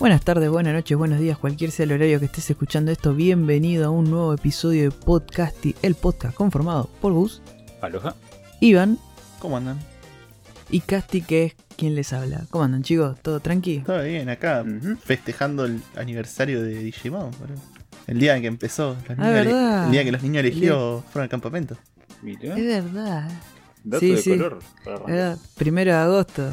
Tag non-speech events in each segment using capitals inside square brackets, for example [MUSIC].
Buenas tardes, buenas noches, buenos días, cualquier sea el horario que estés escuchando esto, bienvenido a un nuevo episodio de Podcasty, el podcast conformado por Gus, Aloha. Iván ¿Cómo andan? y Casti, que es quien les habla. ¿Cómo andan chicos? ¿Todo tranqui? Todo bien, acá festejando el aniversario de Digimon. El día en que empezó. los Ah, niños ele- ¿verdad? El día que los niños elegidos fueron al campamento. Mira. Es verdad. Dato sí, de sí. color. primero de agosto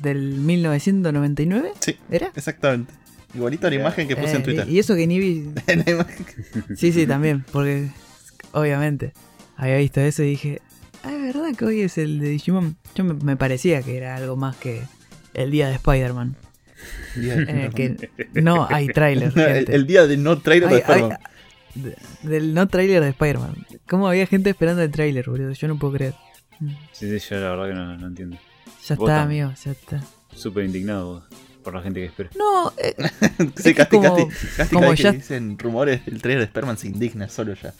del 1999, Sí, ¿era? exactamente. Igualito a la imagen que puse Eh, en Twitter. Y eso que ni vi... [LAUGHS] La imagen- Sí, sí, también, porque obviamente había visto eso y dije, ah, es verdad que hoy es el de Digimon. Yo me, me parecía que era algo más que el día de Spider-Man, día de- en el que no hay tráiler. [LAUGHS] No, el, gente. el día de no trailer de Spider-Man. de- del no tráiler de Spider-Man. ¿Cómo había gente esperando el tráiler, boludo? Yo no puedo creer. Sí, sí, yo la verdad que no, no entiendo. Ya está, amigo, ya está. Súper indignado vos, por la gente que espera. No, eh, [LAUGHS] Sí, casi, como- casi, casi como cada vez ya- que dicen rumores del trailer de Spider-Man se indigna solo ya.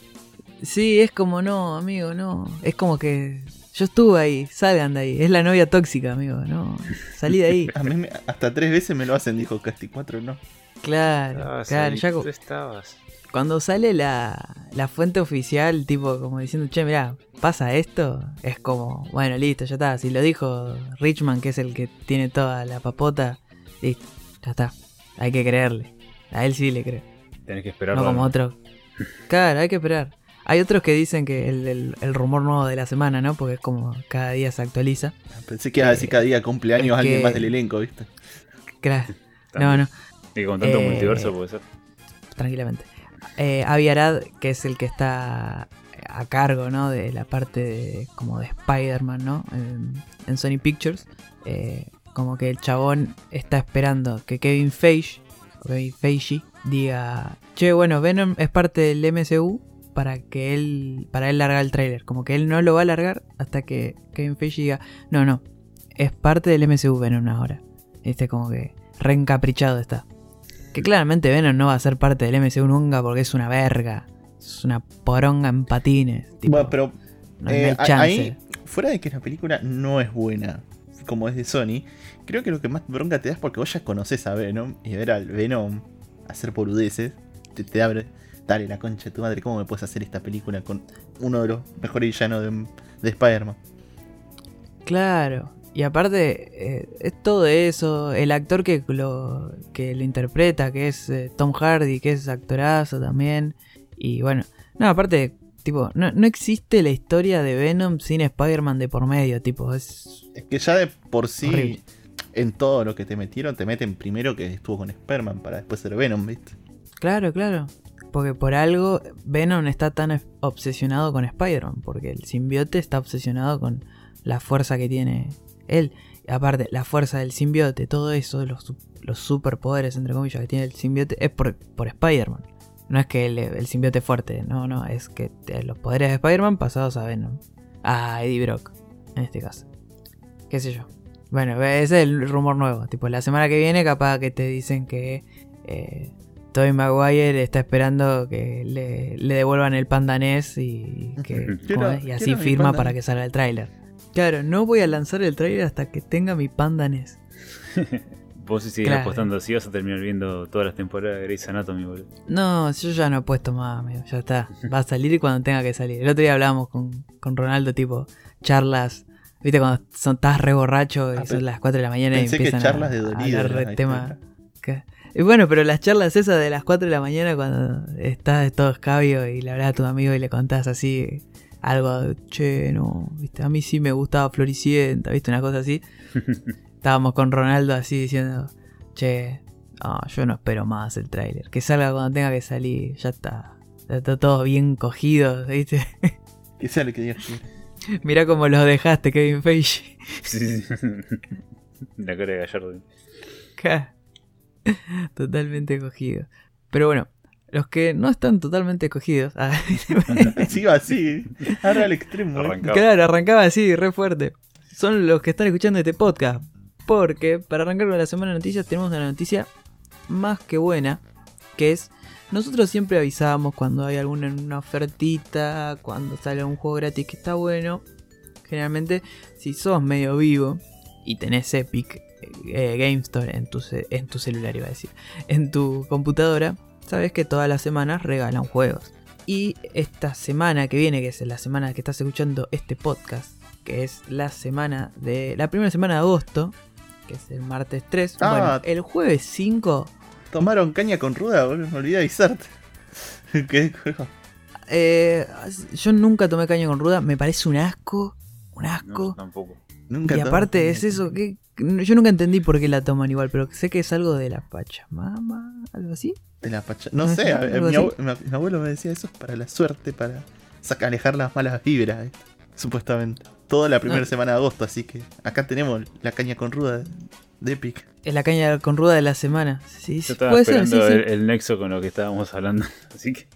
sí, es como no, amigo, no. Es como que yo estuve ahí, salgan de ahí. Es la novia tóxica, amigo, no. Salí de ahí. [LAUGHS] A mí me- hasta tres veces me lo hacen, dijo Casti 4, no. Claro, Estabas claro, ahí, ya tú estabas. Cuando sale la, la fuente oficial, tipo como diciendo, che, mirá, pasa esto, es como, bueno, listo, ya está. Si lo dijo Richman, que es el que tiene toda la papota, listo, ya está. Hay que creerle. A él sí le creo. Tenés que esperar. No como otro. [LAUGHS] Claro, hay que esperar. Hay otros que dicen que el, el- el rumor nuevo de la semana, ¿no? Porque es como cada día se actualiza. Pensé que iba a decir cada día cumpleaños es alguien que- más del elenco, ¿viste? Claro. No, no. Y con tanto Eh, multiverso puede ser. tranquilamente. Eh, Avi Arad, que es el que está a cargo, ¿no? De la parte de, como de Spider-Man, ¿no? En, Sony Pictures. eh, como que el chabón está esperando que Kevin Feige, Kevin Feige, diga, che, bueno, Venom es parte del MCU para que él, para él largar el tráiler. Como que él no lo va a largar hasta que Kevin Feige diga, no, no, es parte del MCU Venom ahora. Este como que reencaprichado está. Que claramente Venom no va a ser parte del MCU nunca porque es una verga. Es una poronga en patines. tipo, Bueno, pero no, hay- no Eh, hay chance. ahí, fuera de que la película no es buena, como es de Sony, creo que lo que más bronca te da es porque vos ya conoces a Venom y ver al Venom hacer boludeces, te, te abre, dale la concha de tu madre, ¿cómo me puedes hacer esta película con uno de los mejores villanos de, de Spider-Man? Claro. Y aparte, eh, es todo eso. El actor que lo, que lo interpreta, que es eh, Tom Hardy, que es actorazo también. Y bueno, no, aparte, tipo, no, no existe la historia de Venom sin Spider-Man de por medio, tipo, es... Es que ya de por sí, Horrible. en todo lo que te metieron, te meten primero que estuvo con Spider-Man para después ser Venom, ¿viste? Claro, claro. Porque por algo Venom está tan es- obsesionado con Spider-Man. Porque el simbiote está obsesionado con la fuerza que tiene él. Aparte, la fuerza del simbiote, todo eso, los, su- los superpoderes, entre comillas, que tiene el simbiote, es por, por Spider-Man. No es que el, el simbiote es fuerte, no, no, es que los poderes de Spider-Man pasados a Venom. A Eddie Brock, en este caso. Qué sé yo. Bueno, ese es el rumor nuevo. Tipo, la semana que viene capaz que te dicen que... Eh, Tobey Maguire está esperando que le, le devuelvan el pandanés y, que, y así firma para que salga el tráiler. Claro, no voy a lanzar el tráiler hasta que tenga mi pandanés. [LAUGHS] Vos si sigues claro. apostando así vas a terminar viendo todas las temporadas de Grey's Anatomy, boludo. No, yo ya no he puesto más, amigo, ya está. Va a salir cuando tenga que salir. El otro día hablábamos con, con Ronaldo, tipo, charlas. ¿Viste cuando son, estás re borracho y Ah, son las 4 de la mañana y Pensé que empiezan charlas a, de a dolido. Y bueno, pero las charlas esas de las 4 de la mañana cuando estás de todo escabio y le hablas a tu amigo y le contás así algo, che, no, viste, a mí sí me gustaba Floricienta, viste, una cosa así. [LAUGHS] Estábamos con Ronaldo así diciendo, che, no, yo no espero más el tráiler, que salga cuando tenga que salir, ya está. Ya está todo bien cogido, viste. [LAUGHS] Que sea lo que Dios. Mirá cómo los dejaste, Kevin Feige. Sí, sí. [LAUGHS] La cara de Gallardo. Totalmente cogido. Pero bueno, los que no están totalmente cogidos. ah, Sigo así, ahora al extremo. ¿eh? Arrancaba. claro, arrancaba así, re fuerte. Son los que están escuchando este podcast. Porque para arrancar con la semana de noticias tenemos una noticia más que buena. Que es, nosotros siempre avisamos cuando hay alguna una ofertita, cuando sale un juego gratis que está bueno. Generalmente, si sos medio vivo y tenés Epic, eh, Game Store en tu, en tu celular, iba a decir, en tu computadora, sabes que todas las semanas regalan juegos. Y esta semana que viene, que es la semana que estás escuchando este podcast, que es la semana de. la primera semana de agosto, que es el martes 3. Ah. Bueno, el jueves 5. Tomaron caña con ruda, boludo. Me olvidé de avisarte. [LAUGHS] ¿Qué? eh, yo nunca tomé caña con ruda, me parece un asco. Un asco. tampoco. Nunca y aparte es eso que. Yo nunca entendí por qué la toman igual, pero sé que es algo de la Pachamama, algo así. De la pacha- No No sé, a- mi, abuelo me decía eso es para la suerte, para saca- alejar las malas vibras, ¿viste? supuestamente. Toda la primera Ah. semana de agosto, así que acá tenemos la caña con ruda de, de Epic. Es la caña con ruda de la semana. Sí, Yo estaba puede ser, sí, esperando sí. El, el nexo con lo que estábamos hablando. [LAUGHS] Así que.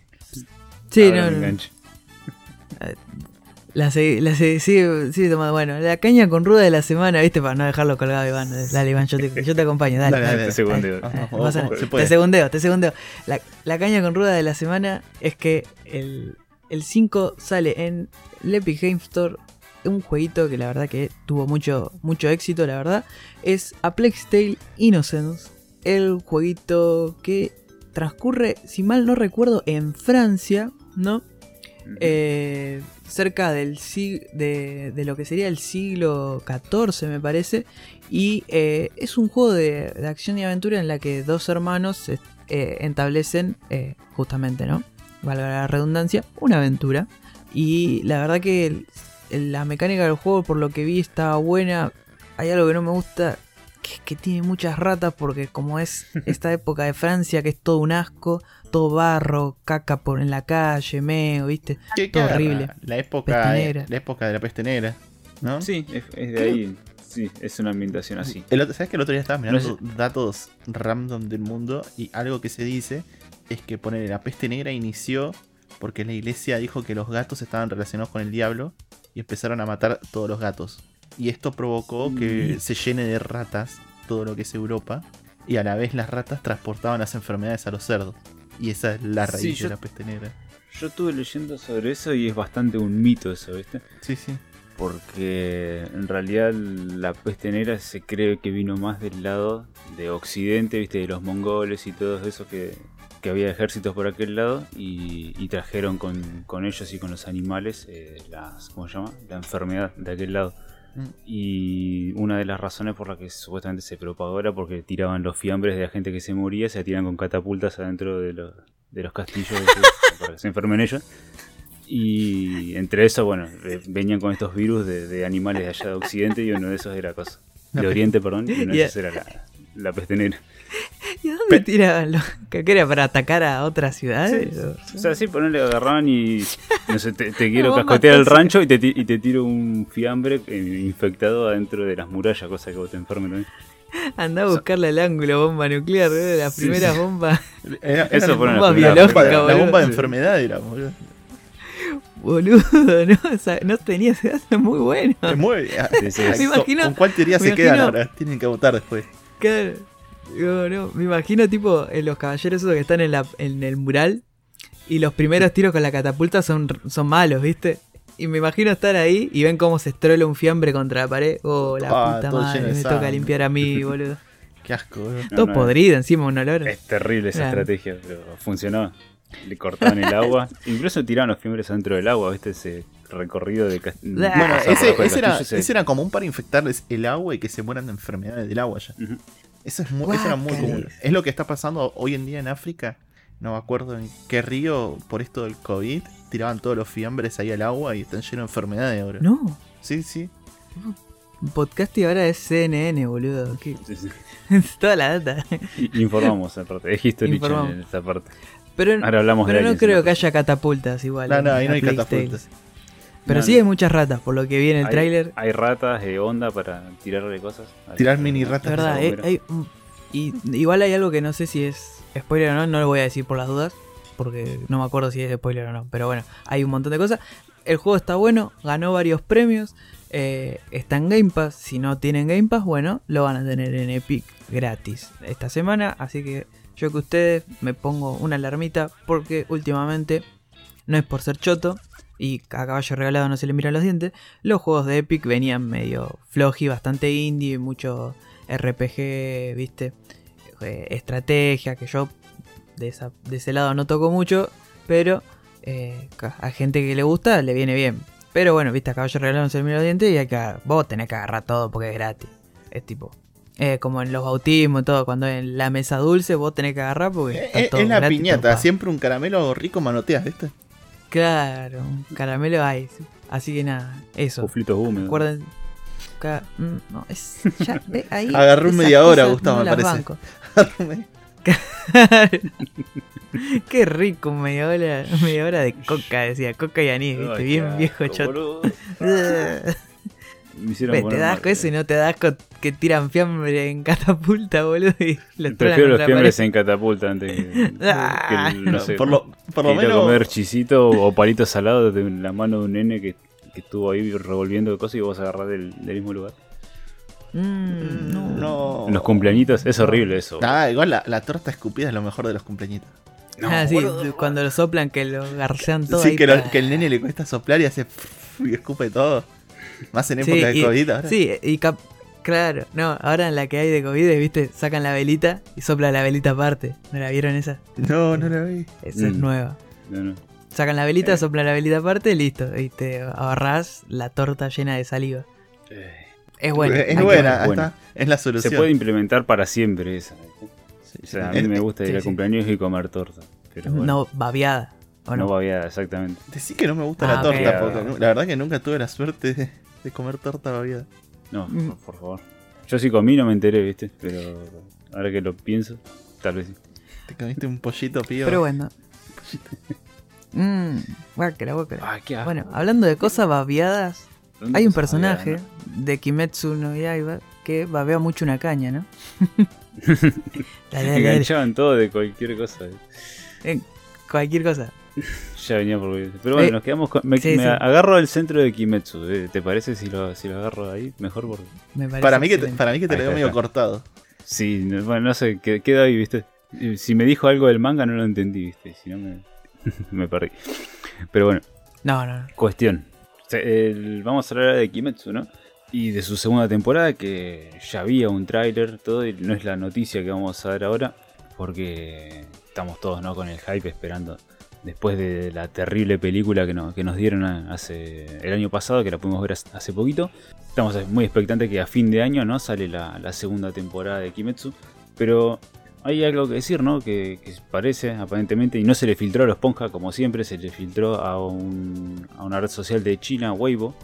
Sí, no. [LAUGHS] La seguí, la seguí, sigue, sigue tomando. Bueno, la caña con ruda de la semana, ¿viste? Para no dejarlo colgado, Iván. Dale, Iván, yo te, yo te acompaño, dale. Dale, dale. dale, Te segundeo. Se. Te segundeo, te segundeo. La, la caña con ruda de la semana es que el, el 5 sale en el Epic Game Store. Un jueguito que la verdad que tuvo mucho, mucho éxito, la verdad. Es A Plague Tale Innocence. El jueguito que transcurre, si mal no recuerdo, en Francia, ¿no? Eh, cerca del sig- de, de lo que sería el siglo XIV, me parece. Y eh, es un juego de, de acción y aventura en la que dos hermanos eh, establecen, eh, justamente, ¿no? Valga la redundancia, una aventura. Y la verdad que el- la mecánica del juego, por lo que vi, está buena. Hay algo que no me gusta, que es que tiene muchas ratas, porque como es [LAUGHS] esta época de Francia, que es todo un asco, todo barro, caca por en la calle, meo, ¿viste? Qué Todo cara, horrible. La época, de- negra. la época de la peste negra, ¿no? Sí, es, es de ahí. Sí, es una ambientación así. El otro- ¿Sabes que el otro día estaba mirando No datos random del mundo y algo que se dice es que poner la peste negra inició porque la iglesia dijo que los gatos estaban relacionados con el diablo y empezaron a matar todos los gatos. Y esto provocó que Mm. se llene de ratas todo lo que es Europa y a la vez las ratas transportaban las enfermedades a los cerdos. Y esa es la raíz Sí, de la peste negra. Yo estuve leyendo sobre eso y es bastante un mito eso, ¿viste? Sí, sí. Porque en realidad la peste negra se cree que vino más del lado de Occidente, ¿viste? De los mongoles y todos esos que, que había ejércitos por aquel lado y, y trajeron con, con ellos y con los animales eh, las, ¿cómo se llama? la enfermedad de aquel lado. Mm. Y una de las razones por la que supuestamente se propagó era porque tiraban los fiambres de la gente que se moría, se tiran con catapultas adentro de los, de los castillos [LAUGHS] para que se enfermen ellos. Y entre eso, bueno, venían con estos virus de, de animales de allá de Occidente y uno de esos era cosa. De Oriente, perdón, y uno de esos era la, la peste negra. [LAUGHS] ¿Y a dónde tiraban los que era para atacar a otras ciudades? O sea, sí, ponerle agarraban y no sé, te, te [LAUGHS] quiero cascotear el rancho y te, y te tiro un fiambre eh, infectado adentro de las murallas, cosa que vos te enfermes también. Andá a buscarle el ángulo bomba nuclear, ¿eh? las Sí, primeras sí. bombas, Era- Eso la bomba las primeras bomba, biológica, la boludo. bomba de enfermedad era, boludo. boludo, ¿no? O sea, no tenía ese dato muy bueno. Se mueve. Me ¿con- imagino- ¿Con cuál teoría se quedan imagino- ahora? Tienen que votar después. Claro. Digo, no, me imagino tipo en los caballeros esos que están en, la, en el mural y los primeros tiros con la catapulta son, son malos, ¿viste? Y me imagino estar ahí y ven cómo se estrola un fiambre contra la pared. Oh, la Ah, puta madre, me toca limpiar a mí, [LAUGHS] boludo. Qué asco, boludo. No, Todo no, podrido encima, un olor. Es terrible esa Claro. estrategia, pero funcionaba. Le cortaban el agua, [LAUGHS] incluso tiraban los fiambres adentro del agua, ¿viste? Ese recorrido de Bueno, ese, ese era, ese era común para infectarles el agua y que se mueran de enfermedades del agua ya. Eso, es muy, eso era muy común. Es lo que está pasando hoy en día en África. No me acuerdo en qué río, por esto del COVID, tiraban todos los fiambres ahí al agua y están llenos de enfermedades ahora. No, Sí, sí. un podcast y ahora es CNN, boludo. ¿Qué? Sí, sí. [LAUGHS] Toda la data. Informamos aparte, es History en esta parte. Pero, Ahora hablamos pero de no creo ¿no? que haya catapultas igual. No, no, ahí no hay catapultas. Pero No, sí hay muchas ratas, por lo que vi en el Hay- tráiler. Hay ratas de onda para tirarle cosas. Tirar mini ratas. Verdad, eh, hay y igual hay algo que no sé si es spoiler o no, no lo voy a decir por las dudas, porque no me acuerdo si es spoiler o no, pero bueno, hay un montón de cosas. El juego está bueno, ganó varios premios, eh, está en Game Pass, si no tienen Game Pass, bueno, lo van a tener en Epic gratis esta semana, así que yo que ustedes me pongo una alarmita, porque últimamente, no es por ser choto, y a caballo regalado no se le miran los dientes, los juegos de Epic venían medio floji, bastante indie, mucho RPG, viste, eh, estrategia, que yo de, esa, de ese lado no toco mucho, pero eh, a gente que le gusta le viene bien. Pero bueno, viste, a caballo regalado no se le mira los dientes y hay que, vos tenés que agarrar todo porque es gratis. Es tipo, eh, como en los bautismos y todo, cuando en la mesa dulce vos tenés que agarrar porque Eh, está todo es la piñata, siempre un caramelo rico manoteas, ¿viste? Claro, caramelo sí. Así que nada, eso. Conflitos húmedos. Recuerden. ca- mm, No, es. Ya, ve, ahí, [LAUGHS] esas media hora, Gustavo, no me parece. banco. [LAUGHS] [LAUGHS] Qué rico, media hora, media hora de coca, decía, coca y anís, viste, Ay, bien viejo boludo. Me hicieron Ve, te poner da mal, asco eso y no te da asco que tiran fiambre en catapulta, [LAUGHS] boludo, y lo Prefiero los fiambres pared. en catapulta antes que, [LAUGHS] que Ah. el- no sé, por lo, por lo menos. comer chisito o palito salado de la mano de un nene que, que estuvo ahí revolviendo cosas y vos agarrás del, del mismo lugar. Mm, no. No. En los cumpleañitos es horrible eso. Ah, igual la, la torta escupida es lo mejor de los cumpleañitos. No, ah, sí, boludo. cuando lo soplan que lo garcean todo. Sí, ahí que, lo- para- que el nene le cuesta soplar y hace [LAUGHS] y escupe todo. Más en Sí, época de y- COVID ahora. Sí, y cap- claro, no, ahora en la que hay de COVID, viste, sacan la velita y sopla la velita aparte. ¿No la vieron esa? No, no la vi. Esa es Mm. nueva. No, no. Sacan la velita, Eh. sopla la velita aparte, listo. Y te ahorrás la torta llena de saliva. Eh, Es bueno. es buena, está. Es la Se solución. puede implementar para siempre esa. Sí, O sí. sea, a mí me gusta ir sí, a sí. cumpleaños y comer torta. Pero bueno, No, babeada. ¿o no no? babeada, exactamente. Decí que no me gusta Ah, la torta, porque la verdad que nunca tuve la suerte de, comer torta babiada. No, Mm. por, favor. Yo sí comí, no me enteré, ¿viste? Pero ahora que lo pienso, tal vez sí. Te comiste un pollito pío. Pero bueno. Mmm, guácala, guácala. Ay, qué asco. Bueno, hablando de cosas babeadas, ¿Dónde hay un personaje babeada, de Kimetsu no Yaiba que babea mucho una caña, ¿no? [LAUGHS] [LAUGHS] Enganchaban todo de cualquier cosa. Eh, Cualquier cosa. Ya venía por Pero bueno, Eh, nos quedamos con. Me, sí, me sí. agarro al centro de Kimetsu. eh, ¿Te parece si lo, si lo agarro ahí? Mejor porque. Me parece para, mí que te, para mí que te lo veo medio cortado. Sí, no- bueno, no sé, qued- queda ahí, ¿viste? Si me dijo algo del manga, no lo entendí, ¿viste? Si no, me, [LAUGHS] me perdí. Pero bueno, No, no, no. cuestión. El- vamos a hablar de Kimetsu, ¿no? Y de su segunda temporada, que ya había un tráiler, todo, y no es la noticia que vamos a dar ahora, porque estamos todos, ¿no? Con el hype esperando. Después de la terrible película que, no- que nos dieron hace el año pasado, que la pudimos ver hace- hace poquito, estamos muy expectantes que a fin de año, ¿no? Sale la, la segunda temporada de Kimetsu. Pero hay algo que decir, ¿no? Que, que parece, aparentemente, y no se le filtró a los Ponja, como siempre, se le filtró a, un- a una red social de China, Weibo.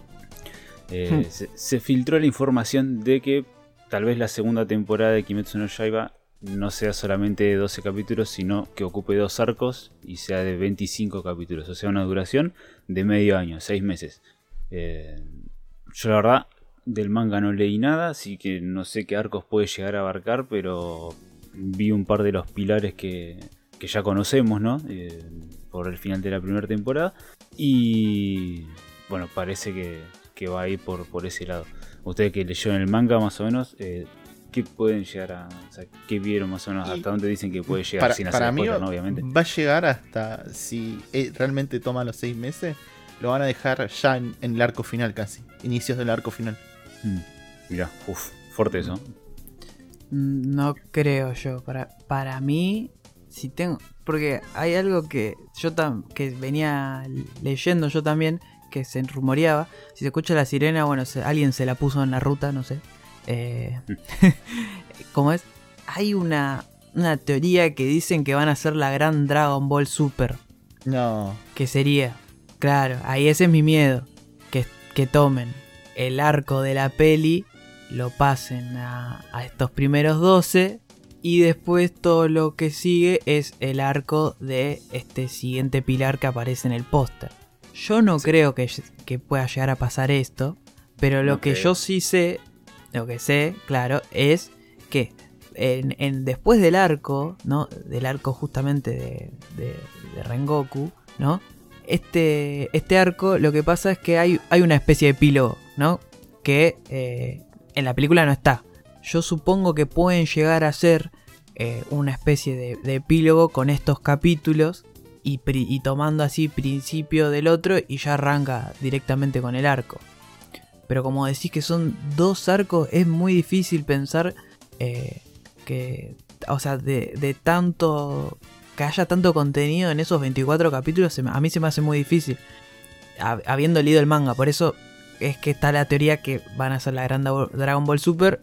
Eh, Hmm. se, se filtró la información de que tal vez la segunda temporada de Kimetsu no Yaiba no sea solamente de 12 capítulos, sino que ocupe dos arcos y sea de 25 capítulos. O sea, una duración de medio año, 6 meses. Eh, yo la verdad del manga no leí nada, así que no sé qué arcos puede llegar a abarcar, pero vi un par de los pilares que, que ya conocemos, ¿no? Eh, por el final de la primera temporada. Y bueno, parece que, que va a ir por, por ese lado. Ustedes que leyeron el manga más o menos, eh, ¿qué pueden llegar a... O sea, ¿qué vieron más o menos? Y- ¿Hasta dónde dicen que puede llegar? Para, sin hacer para mí spoiler, ¿no? Obviamente. va a llegar hasta, si eh, realmente toma los seis meses, lo van a dejar ya en, en el arco final casi. Inicios del arco final. Mm, Mirá, uff, fuerte eso. Mm, No creo yo. Para, para mí, si tengo. Porque hay algo que yo tam, que venía leyendo yo también, que se rumoreaba. Si se escucha la sirena, bueno, se- alguien se la puso en la ruta, no sé. Eh, [LAUGHS] ¿Cómo es? Hay una, una teoría que dicen que van a ser la gran Dragon Ball Super. No. Que sería, claro, ahí ese es mi miedo. Que, que tomen el arco de la peli, lo pasen a, a estos primeros 12 y después todo lo que sigue es el arco de este siguiente pilar que aparece en el póster. Yo no creo que, que pueda llegar a pasar esto, pero lo que yo sí sé, lo que sé, claro, es que después del arco, ¿no? Del arco justamente de, de- de Rengoku, ¿no? Este, este arco lo que pasa es que hay, hay una especie de epílogo, ¿no? Que eh, en la película no está. Yo supongo que pueden llegar a ser eh, una especie de, de epílogo con estos capítulos y tomando así principio del otro y ya arranca directamente con el arco. Pero como decís que son dos arcos, es muy difícil pensar eh, que, o sea, de, de tanto, que haya tanto contenido en esos 24 capítulos, se a mí se me hace muy difícil, hab- habiendo leído el manga, por eso es que está la teoría que van a ser la gran Dra- Dragon Ball Super,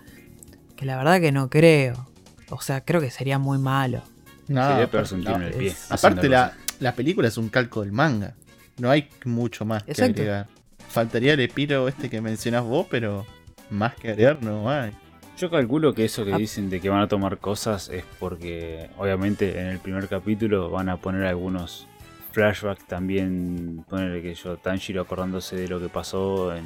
que la verdad que no creo, o sea, creo que sería muy malo. No, Sería no, en el pie. es- Aparte, la, la película es un calco del manga. No hay mucho más que Exacto. agregar. Faltaría el epiro este que mencionás vos, pero más que agregar no hay. Yo calculo que eso que Ah. dicen de que van a tomar cosas es porque obviamente en el primer capítulo van a poner algunos flashbacks también, ponerle que yo, Tanjiro acordándose de lo que pasó en...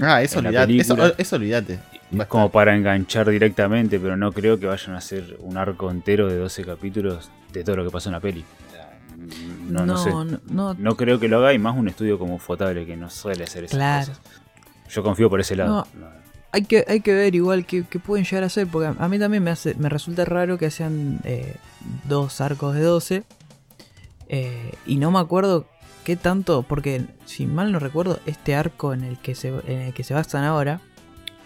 Ah, eso olvidate. Eso, eso olvidate. Como para enganchar directamente, pero no creo que vayan a hacer un arco entero de 12 capítulos de todo lo que pasó en la peli. O sea, No, no, sé. no, no, No creo que lo haga y más un estudio como Fotable que no suele hacer esas Claro. cosas. Yo confío por ese lado. Hay que, hay que ver igual qué, qué pueden llegar a hacer, porque a, a mí también me, hace, me resulta raro que sean eh, dos arcos de 12. eh, y no me acuerdo qué tanto, porque si mal no recuerdo, este arco en el que se, en el que se basan ahora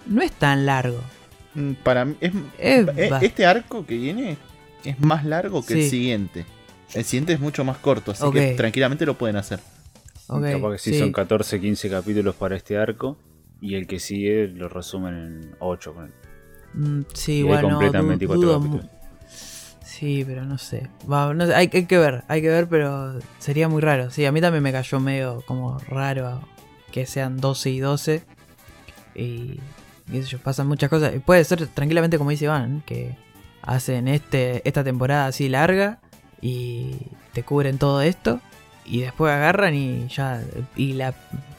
no es tan largo. Mm, Para mí, es, Es eh, este arco que viene es más largo que el siguiente. El siguiente es mucho más corto, así que tranquilamente lo pueden hacer. Ok, Capaz que sí, sí. son 14, 15 capítulos para este arco. Y el que sigue lo resumen en 8. Mm, sí, Y hay igual no, completan du- 24 dudo capítulos. Sí, pero no sé. Va, no sé, hay, hay que ver, hay que ver, pero sería muy raro. Sí, a mí también me cayó medio como raro que sean 12 y 12. Y qué sé yo, pasan muchas cosas. Y Puede ser tranquilamente como dice Iván, que hacen este esta temporada así larga y te cubren todo esto. Y después agarran y ya. Y la,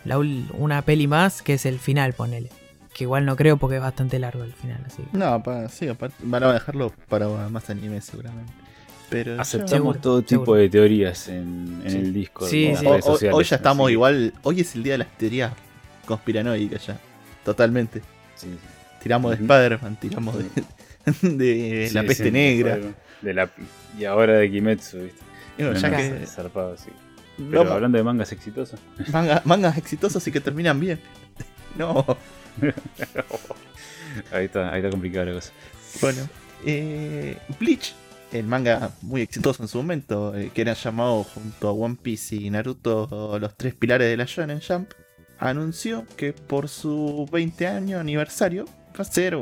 la una peli más que es el final, ponele. Que igual no creo porque es bastante largo el final, así. No, pa- sí, aparte, van a dejarlo para más anime seguramente. Pero Aceptamos Seguro, todo tipo seguro. de teorías en, en Sí. el Discord. Sí, sí. Hoy- ya estamos igual. Hoy es el día de las teorías conspiranoicas ya. Totalmente. sí, sí. Tiramos de. Spider-Man, tiramos de, [LAUGHS] de la Sí, peste sí, negra. De la, y ahora de Kimetsu, ¿viste? No, ya no, que es zarpado, sí. Pero vamos, hablando de mangas exitosos. [LAUGHS] manga- mangas exitosos y que terminan bien. [LAUGHS] No, ahí está, ahí está complicada la cosa. bueno. Eh, Bleach, el manga muy exitoso en su momento, eh, que era llamado junto a One Piece y Naruto los tres pilares de la Shonen Jump, anunció que por su 20 año aniversario va a ser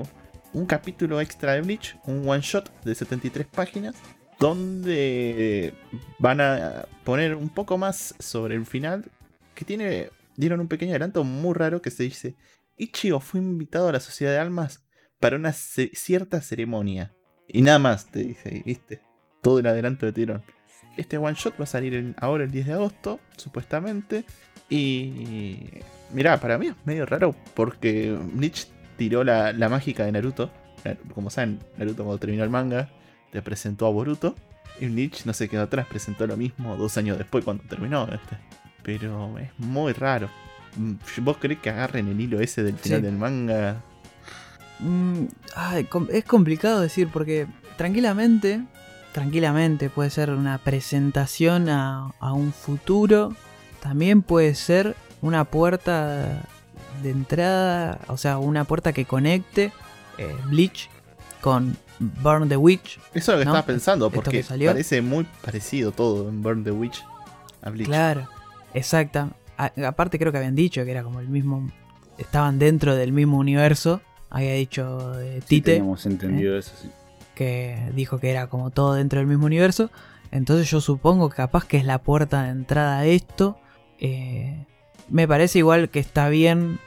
un capítulo extra de Bleach, un one shot de 73 páginas, donde van a poner un poco más sobre el final, que tiene, dieron un pequeño adelanto muy raro que se dice, Ichigo fue invitado a la Sociedad de Almas para una cierta ceremonia. Y nada más, te dice, ¿viste? Todo el adelanto te dieron. Este one shot va a salir ahora el 10 de agosto, supuestamente. Y. Mirá, para mí es medio raro porque Bleach tiró la, la mágica de Naruto. Na- Como saben, Naruto cuando terminó el manga te presentó a Boruto. Y Bleach no se quedó atrás, presentó lo mismo dos años después cuando terminó. este. Pero es muy raro. Mm, ¿Vos crees que agarren el hilo ese del final Sí. del manga? Mm, ay, es complicado decir porque tranquilamente, tranquilamente puede ser una presentación a, a un futuro, también puede ser una puerta de entrada, o sea, una puerta que conecte eh, Bleach con Burn the Witch. Eso es lo que ¿No? estaba pensando, porque parece muy parecido todo en Burn the Witch a Bleach. Claro, exacta. A- aparte creo que habían dicho que era como el mismo, estaban dentro del mismo universo. Había dicho eh, Sí, Tite. teníamos entendido eso, sí. que dijo que era como todo dentro del mismo universo. Entonces yo supongo que capaz que es la puerta de entrada a esto. Eh, me parece igual que está bien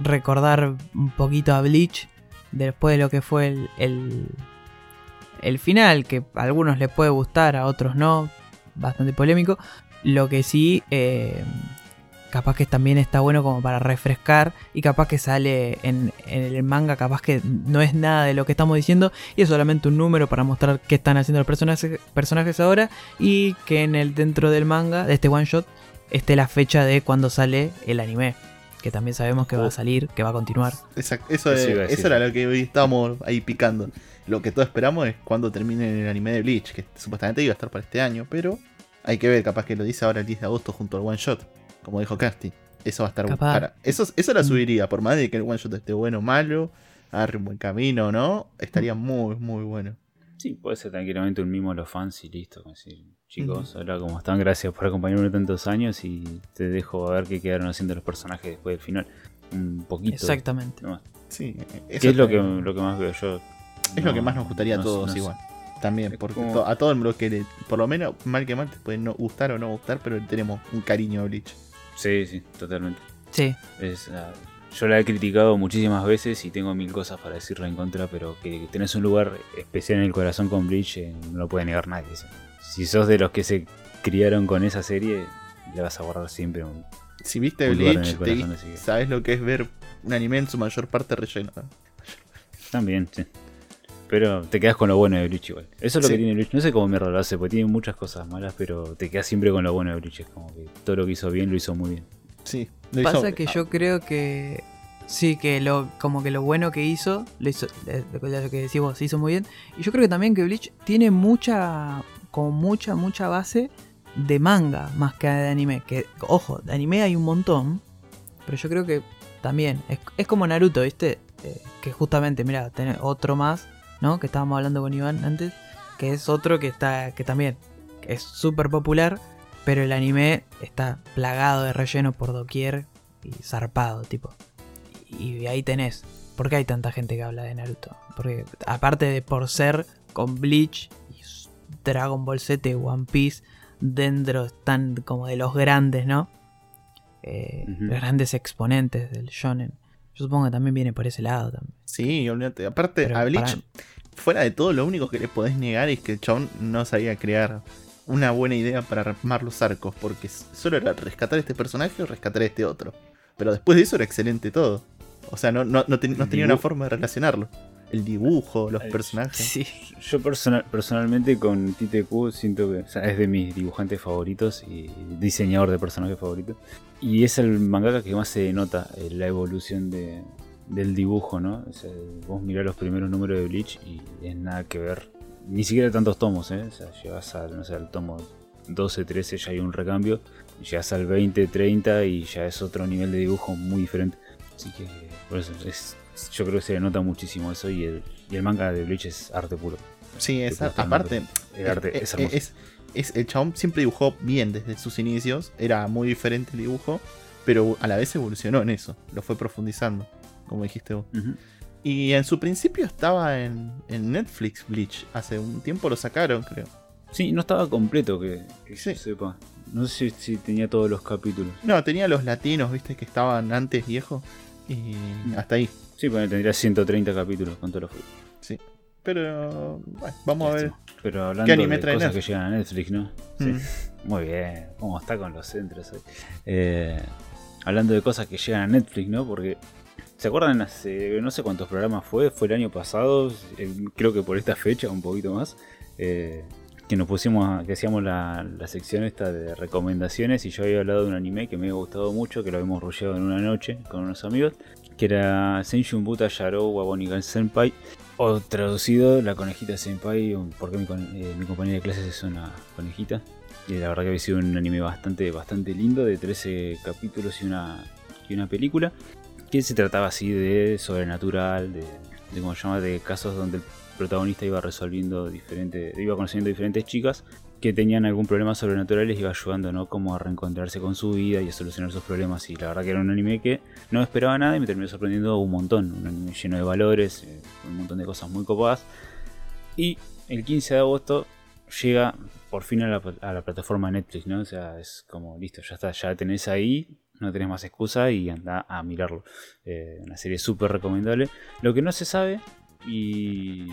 recordar un poquito a Bleach después de lo que fue el, el, final, que a algunos les puede gustar, a otros no, bastante polémico. Lo que sí, eh, capaz que también está bueno como para refrescar y capaz que sale en, en el manga, capaz que no es nada de lo que estamos diciendo y es solamente un número para mostrar qué están haciendo los personajes, personajes ahora y que en el dentro del manga, de este one shot, esté la fecha de cuando sale el anime. Que también sabemos que va a salir, que va a continuar. Exacto, eso, es- era lo que hoy estábamos ahí picando. Lo que todos esperamos es cuando termine el anime de Bleach, que supuestamente iba a estar para este año, pero hay que ver, capaz que lo dice ahora el 10 de agosto junto al one shot, como dijo Casti. Eso va a estar Capaz. para- Eso, eso la Mm. subiría, por más de que el one shot esté bueno o malo. agarre un buen camino, ¿no? Estaría muy, muy bueno. Sí, puede ser tranquilamente un mimo a los fans y listo. como decir, chicos, ahora como están, gracias por acompañarme tantos años y te dejo a ver qué quedaron haciendo los personajes después del final. Un poquito. Exactamente. nomás. Sí, Que eso es lo que, lo que más veo yo. es No, lo que más nos gustaría a todos no sé. igual. También, porque como- a todo el mundo que le, por lo menos mal que mal te puede no gustar o no gustar, pero tenemos un cariño a Bleach. Sí, sí, totalmente. Sí, Es, ah, yo la he criticado muchísimas veces y tengo mil cosas para decirla en contra, pero que tenés un lugar especial en el corazón con Bleach eh, no lo puede negar nadie. eso. Si sos de los que se criaron con esa serie, le vas a guardar siempre un... Si viste Un lugar en Bleach, te corazón, que- sabes lo que es ver un anime en su mayor parte relleno. También, sí. Pero te quedas con lo bueno de Bleach igual. Eso es lo Sí. que tiene Bleach. No sé cómo mierda lo hace, porque tiene muchas cosas malas, pero te quedas siempre con lo bueno de Bleach. Es como que todo lo que hizo bien lo hizo muy bien. Sí. lo Pasa hizo- que ah, yo creo que sí, que lo como que lo bueno que hizo, lo hizo, lo que decís vos, hizo muy bien. Y yo creo que también que Bleach tiene mucha, como mucha, mucha base de manga más que de anime. Que, ojo, de anime hay un montón, pero yo creo que también, es, es como Naruto, ¿viste? Eh, que justamente, mira, tenés otro más, ¿no? Que estábamos hablando con Iván antes, que es otro que está, que también es súper popular, pero el anime está plagado de relleno por doquier y zarpado, tipo. Y ahí tenés. ¿Por qué hay tanta gente que habla de Naruto? Porque aparte de por ser con Bleach y Dragon Ball Z y One Piece, dentro están como de los grandes, ¿no? Eh. Los grandes exponentes del shonen. Yo supongo que también viene por ese lado también. Sí, olvídate. Aparte, Pero a Bleach, para- fuera de todo, lo único que le podés negar es que chabón no sabía crear una buena idea para armar los arcos, porque solo era rescatar este personaje o rescatar este otro. Pero después de eso era excelente todo. O sea, no, no, no, ten- no El tenía una forma de relacionarlo. El dibujo, los personajes. Sí. Yo personal, personalmente con Tite Q siento que o sea, es de mis dibujantes favoritos y diseñador de personajes favoritos. Y es el mangaka que más se nota eh, la evolución de, del dibujo, ¿no? O sea, vos mirás los primeros números de Bleach y es nada que ver. Ni siquiera tantos tomos, ¿eh? O sea, llegas al, no sé, al tomo 12, 13 ya hay un recambio. Llegas al 20, 30 y ya es otro nivel de dibujo muy diferente. Así que por eso es, yo creo que se nota muchísimo eso y el, y el manga de Bleach es arte puro. Sí, es, Totalmente. aparte, El arte es, es, hermoso. es- es- el chabón siempre dibujó bien desde sus inicios. Era muy diferente el dibujo, pero a la vez evolucionó en eso. Lo fue profundizando, como dijiste vos. Y en su principio estaba en, en Netflix Bleach. Hace un tiempo lo sacaron, creo. Sí, no estaba completo, que, que Sí. yo sepa. No sé si, si tenía todos los capítulos. No, tenía los latinos, viste, que estaban antes viejos. Y hasta ahí. Sí, bueno, tendría 130 capítulos con todos los Sí. Pero bueno, vamos a ver. Pero hablando ¿Qué anime de cosas que llegan a Netflix, ¿no? Sí. Mm. Muy bien. ¿Cómo está con los centros hoy? Eh, hablando de cosas que llegan a Netflix, ¿no? Porque, ¿se acuerdan? Hace no sé cuántos programas fue, fue el año pasado, creo que por esta fecha, un poquito más, eh, que nos pusimos, a- que hacíamos la, la sección esta de recomendaciones y yo había hablado de un anime que me había gustado mucho, que lo habíamos rusheado en una noche con unos amigos, que era Senshun Buta Yarou Wabonigan Senpai, o traducido La Conejita Senpai, porque mi, eh, mi compañera de clases es una conejita. Y la verdad que había sido un anime bastante, bastante lindo, de 13 capítulos y una, y una película, que se trataba así de sobrenatural, de, de cómo se de casos donde protagonista iba resolviendo diferentes, iba conociendo diferentes chicas que tenían algún problema sobrenatural y les iba ayudando, ¿no? Como a reencontrarse con su vida y a solucionar sus problemas. Y la verdad que era un anime que no esperaba nada y me terminó sorprendiendo un montón. Un anime lleno de valores, eh, un montón de cosas muy copadas. Y el 15 de agosto llega por fin a la, a la plataforma Netflix, ¿no? O sea, es como listo, ya está, ya tenés ahí, no tenés más excusa y anda a mirarlo. Eh, una serie súper recomendable. Lo que no se sabe y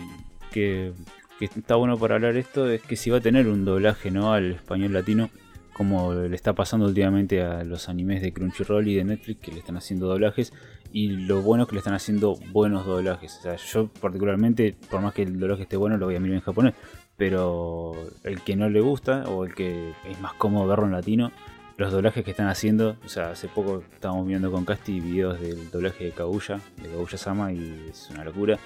que, está bueno para hablar esto es que si va a tener un doblaje ¿no? al español latino, como le está pasando últimamente a los animes de Crunchyroll y de Netflix que le están haciendo doblajes. Y lo bueno es que le están haciendo buenos doblajes. O sea, yo particularmente, por más que el doblaje esté bueno, lo voy a mirar en japonés. Pero el que no le gusta o el que es más cómodo verlo en latino, los doblajes que están haciendo, o sea, hace poco estábamos viendo con Casti videos del doblaje de Kaguya, de Kaguya Sama, y es una locura.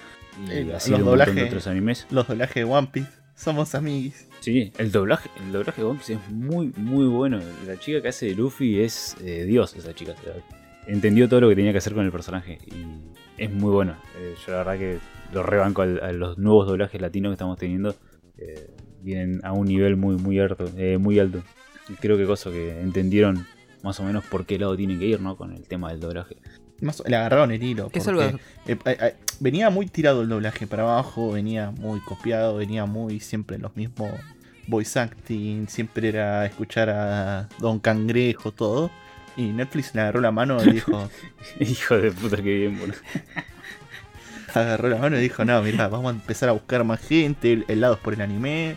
Y Eh, así los de un montón de doblajes- otros animes. Los doblajes de One Piece. Somos amigos. Sí, el doblaje, el doblaje de One Piece es muy, muy bueno. La chica que hace de Luffy es eh, Dios, esa chica. O sea, entendió todo lo que tenía que hacer con el personaje. Y es muy bueno. Eh, yo la verdad que lo rebanco al- a, los nuevos doblajes latinos que estamos teniendo. eh, vienen a un nivel muy, muy alto. muy alto. Y creo que cosa que entendieron más o menos por qué lado tienen que ir, ¿no? Con el tema del doblaje. Más, le agarraron el hilo. Es porque, algo- eh, eh, eh, venía muy tirado el doblaje para abajo, venía muy copiado, venía muy siempre los mismos voice acting, siempre era escuchar a Don Cangrejo, todo. Y Netflix le agarró la mano y dijo, [LAUGHS] Hijo de puta que bien, boludo. [LAUGHS] agarró la mano y dijo, no, mira, vamos a empezar a buscar más gente, helados por el anime.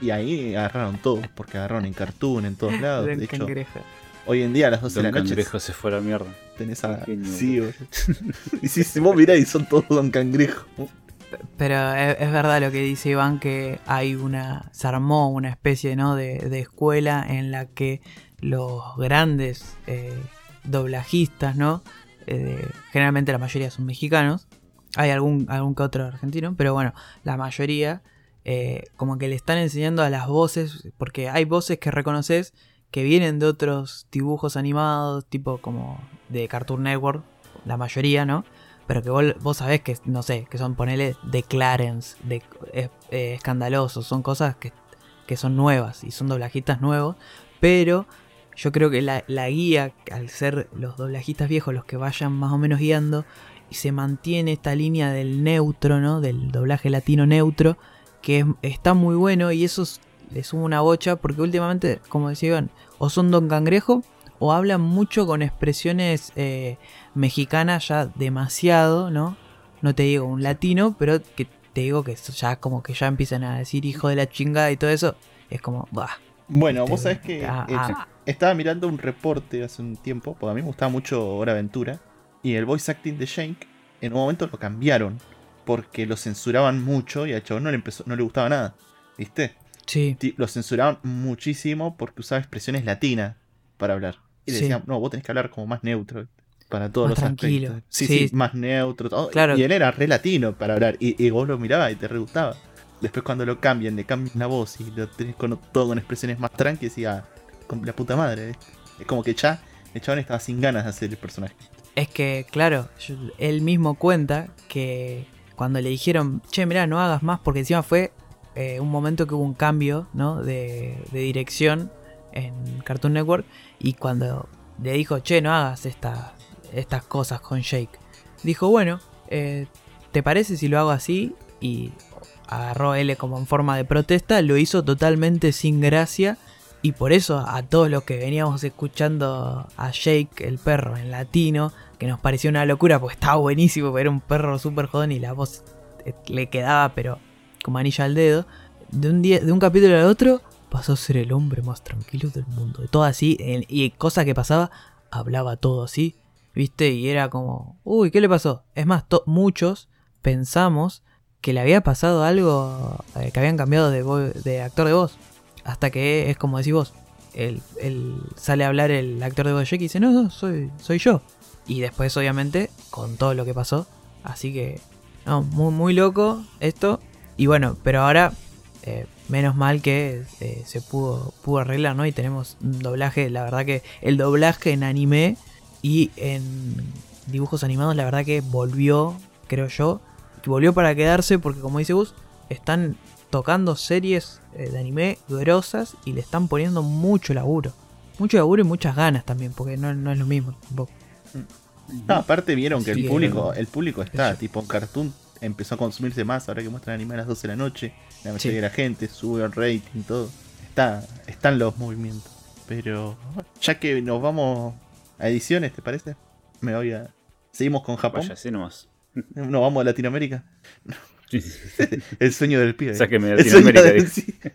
Y ahí agarraron todos, porque agarraron en Cartoon, en todos [LAUGHS] lados. Don De hecho, Cangrejo. Hoy en día a las 12 Don de la noche Cangrejo se fue a la mierda. tenés a... Sí, [LAUGHS] y si, si vos mirás y son todos Don Cangrejo. Pero es, es verdad lo que dice Iván que hay una. se armó una especie ¿no? de, de escuela en la que los grandes eh, doblajistas, ¿no? Eh, generalmente la mayoría son mexicanos. Hay algún, algún que otro argentino, pero bueno, la mayoría eh, como que le están enseñando a las voces, porque hay voces que reconoces que vienen de otros dibujos animados, tipo como de Cartoon Network, la mayoría, ¿no? Pero que vos, vos sabés que, no sé, que son, ponele, de Clarence, de eh, escandalosos, son cosas que, que son nuevas y son doblajistas nuevos, pero yo creo que la, la guía, al ser los doblajistas viejos los que vayan más o menos guiando, y se mantiene esta línea del neutro, ¿no? Del doblaje latino neutro, que es- está muy bueno y eso es- le suma una bocha, porque últimamente, como decía Iván, o son Don Cangrejo, o hablan mucho con expresiones eh, mexicanas ya demasiado, ¿no? No te digo un latino, pero que te digo que ya como que ya empiezan a decir hijo de la chingada y todo eso, es como, bah. Bueno, vos Este, sabés que ah, eh, ah. estaba mirando un reporte hace un tiempo, porque a mí me gustaba mucho Hora Aventura, y el voice acting de Shank en un momento lo cambiaron, porque lo censuraban mucho y al chabón no le, empezó, no le gustaba nada, ¿viste? Sí, Lo censuraban muchísimo porque usaba expresiones latinas para hablar. Y le Sí. decían, no, vos tenés que hablar como más neutro para todos Más los tranquilo. aspectos. Sí, sí, Sí. más neutro. todo. Claro. Y él era re latino para hablar, y, y vos lo mirabas y te re gustaba. Después cuando lo cambian, le cambian la voz y lo tenés con, todo con expresiones más tranquilas y ah, con la puta madre. ¿eh? Es como que ya el chabón estaba sin ganas de hacer el personaje. Es que, claro, él mismo cuenta que cuando le dijeron, che, mirá, no hagas más, porque encima fue eh, un momento que hubo un cambio. De, dirección en Cartoon Network, y cuando le dijo, che, no hagas esta- estas cosas con Jake, dijo, bueno, eh, ¿te parece si lo hago así? Y agarró L como en forma de protesta, lo hizo totalmente sin gracia. Y por eso a todos los que veníamos escuchando a Jake, el perro, en latino, que nos pareció una locura porque estaba buenísimo, porque era un perro súper jodón y la voz eh, le quedaba, pero como anilla al dedo. De un, día, de un capítulo al otro pasó a ser el hombre más tranquilo del mundo. Todo así, y cosa que pasaba, hablaba todo así, ¿viste? Y era como, uy, ¿qué le pasó? Es más, muchos pensamos que le había pasado algo, eh, que habían cambiado de, actor de voz. Hasta que es como decís vos, él sale a hablar el actor de voz de Jake y dice, no, no, soy, soy yo. Y después, obviamente, con todo lo que pasó. Así que, no, muy, muy loco esto. Y bueno, pero ahora, eh, menos mal que eh, se pudo, pudo arreglar, ¿no? Y tenemos un doblaje, la verdad que el doblaje en anime y en dibujos animados, la verdad que volvió, creo yo, y volvió para quedarse porque, como dice Gus, están tocando series eh, de anime grosas y le están poniendo mucho laburo. Mucho laburo y muchas ganas también, porque no, no es lo mismo tampoco. No, aparte vieron que Sí, el público, el público está, tipo en Cartoon empezó a consumirse más ahora que muestran anime a las 12 de la noche. La mayoría Sí. de la gente sube el rating, todo. Está, están los movimientos. Pero ya que nos vamos a ediciones, ¿te parece? Me voy a. Seguimos con Japón. Vaya, así nomás. [LAUGHS] Nos vamos a Latinoamérica. [LAUGHS] El sueño del pibe. Sáqueme de Latinoamérica. del- sí. [LAUGHS]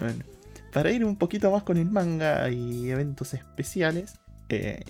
Bueno, para ir un poquito más con el manga y eventos especiales, eh,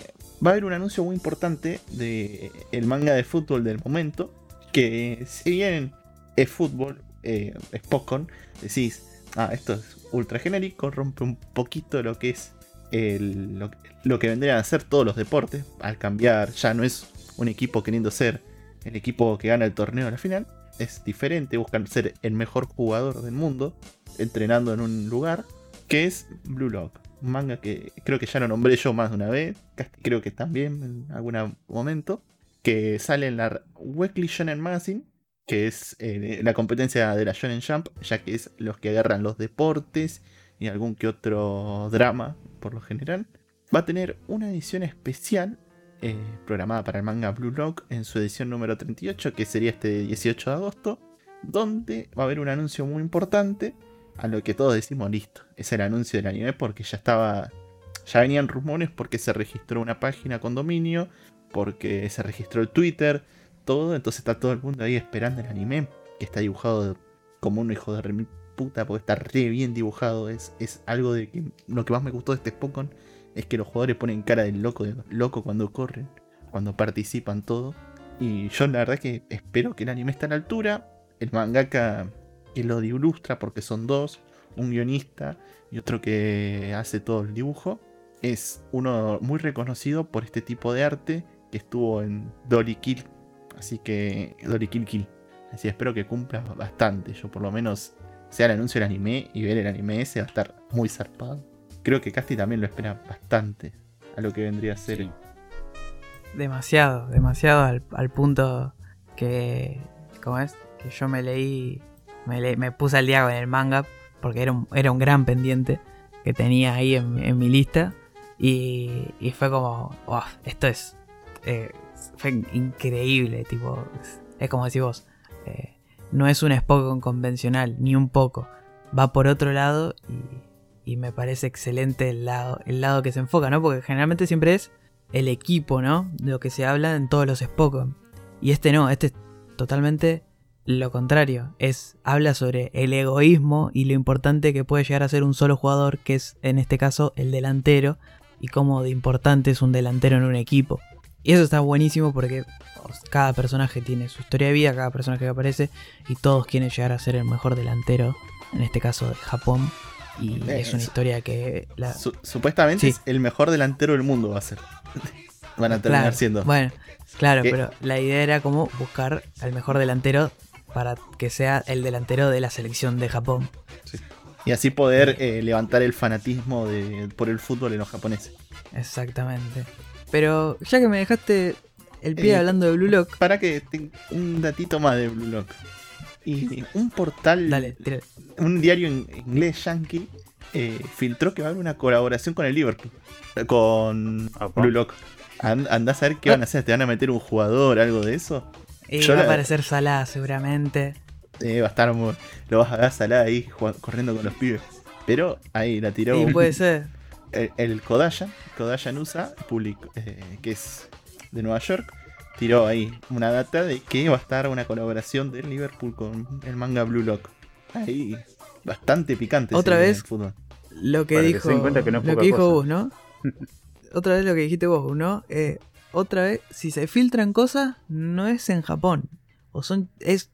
va a haber un anuncio muy importante de el manga de fútbol del momento. Que si bien es fútbol, eh, es Pokémon, decís, ah, esto es ultra genérico, rompe un poquito lo que es lo, lo que vendrían a ser todos los deportes. Al cambiar, ya no es un equipo queriendo ser el equipo que gana el torneo a la final. Es diferente, buscan ser el mejor jugador del mundo, entrenando en un lugar, que es Blue Lock. Manga que creo que ya lo nombré yo más de una vez, creo que también en algún momento. que sale en la Weekly Shonen Magazine, que es eh, la competencia de la Shonen Jump, ya que es los que agarran los deportes y algún que otro drama, por lo general. Va a tener una edición especial eh, programada para el manga Blue Lock en su edición número 38, que sería este 18 de agosto, donde va a haber un anuncio muy importante, a lo que todos decimos listo, es el anuncio del anime porque ya estaba, ya venían rumores porque se registró una página con dominio, porque se registró el Twitter, todo, entonces está todo el mundo ahí esperando el anime, que está dibujado como un hijo de puta, porque está re bien dibujado, es, es algo de que lo que más me gustó de este Pokémon es que los jugadores ponen cara de loco, de loco cuando corren, cuando participan todo. Y yo la verdad que espero que el anime esté a la altura. El mangaka que lo ilustra, porque son dos, un guionista y otro que hace todo el dibujo, es uno muy reconocido por este tipo de arte que estuvo en Dolly Kill. Así que Dolly Kill Kill. Así espero que cumpla bastante. Yo por lo menos sea el anuncio del anime y ver el anime ese va a estar muy zarpado. Creo que Casti también lo espera bastante a lo que vendría a ser. Demasiado, demasiado al, punto que, ¿cómo es? Que yo me leí, me, puse al día con el manga porque era un, era un gran pendiente que tenía ahí en, mi lista y, fue como, esto es, eh, fue increíble, tipo, es, como decís vos, eh, no es un Spoken convencional, ni un poco, va por otro lado y y me parece excelente el lado, el lado que se enfoca, ¿no? Porque generalmente siempre es el equipo, ¿no? De lo que se habla en todos los Spokon. Y este no, este es totalmente lo contrario. Es, habla sobre el egoísmo y lo importante que puede llegar a ser un solo jugador, que es en este caso el delantero, y cómo de importante es un delantero en un equipo. Y eso está buenísimo porque cada personaje tiene su historia de vida, cada personaje que aparece, y todos quieren llegar a ser el mejor delantero, en este caso de Japón. Y eh, es una historia que. supuestamente es el mejor delantero del mundo, va a ser. [LAUGHS] Van a terminar siendo. Bueno, claro, pero la idea era como buscar al mejor delantero para que sea el delantero de la selección de Japón. Y así poder eh, levantar el fanatismo de, por el fútbol en los japoneses. Exactamente. Pero ya que me dejaste el pie eh, hablando de Blue Lock. Para que un datito más de Blue Lock. Y un portal, Dale, un diario en inglés yankee, eh, filtró que va a haber una colaboración con el Liverpool, con Blue Lock. andás a ver qué van a hacer, ¿te van a meter un jugador, algo de eso? Y va a aparecer Salah seguramente. Eh, va a estar lo vas a ver Salah ahí corriendo con los pibes. Pero ahí la tiró. Sí, puede ser. El, el Kodaya, Kodaya Nusa, público, eh, que es de Nueva York, tiró ahí una data de que va a estar una colaboración del Liverpool con el manga Blue Lock. Ahí, bastante picante. Otra vez, lo que dijo, lo que dijo vos, ¿no? [LAUGHS] otra vez lo que dijiste vos, ¿no? Eh, otra vez, si se filtran cosas, no es en Japón. O son, es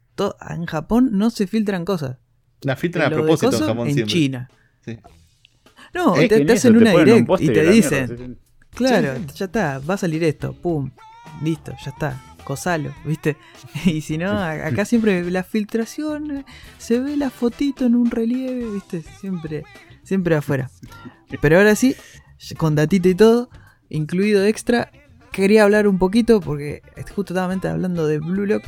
en Japón no se filtran cosas. La filtran a propósito en Japón en China. No, te, hacen una direct y te dicen, claro, ya está, va a salir esto, pum, listo, ya está, cosalo, ¿viste? [LAUGHS] Y si no, acá siempre la filtración, se ve la fotito en un relieve, ¿viste? Siempre, siempre afuera. [LAUGHS] Pero ahora sí, con datito y todo, incluido extra, quería hablar un poquito porque justamente hablando de Blue Lock.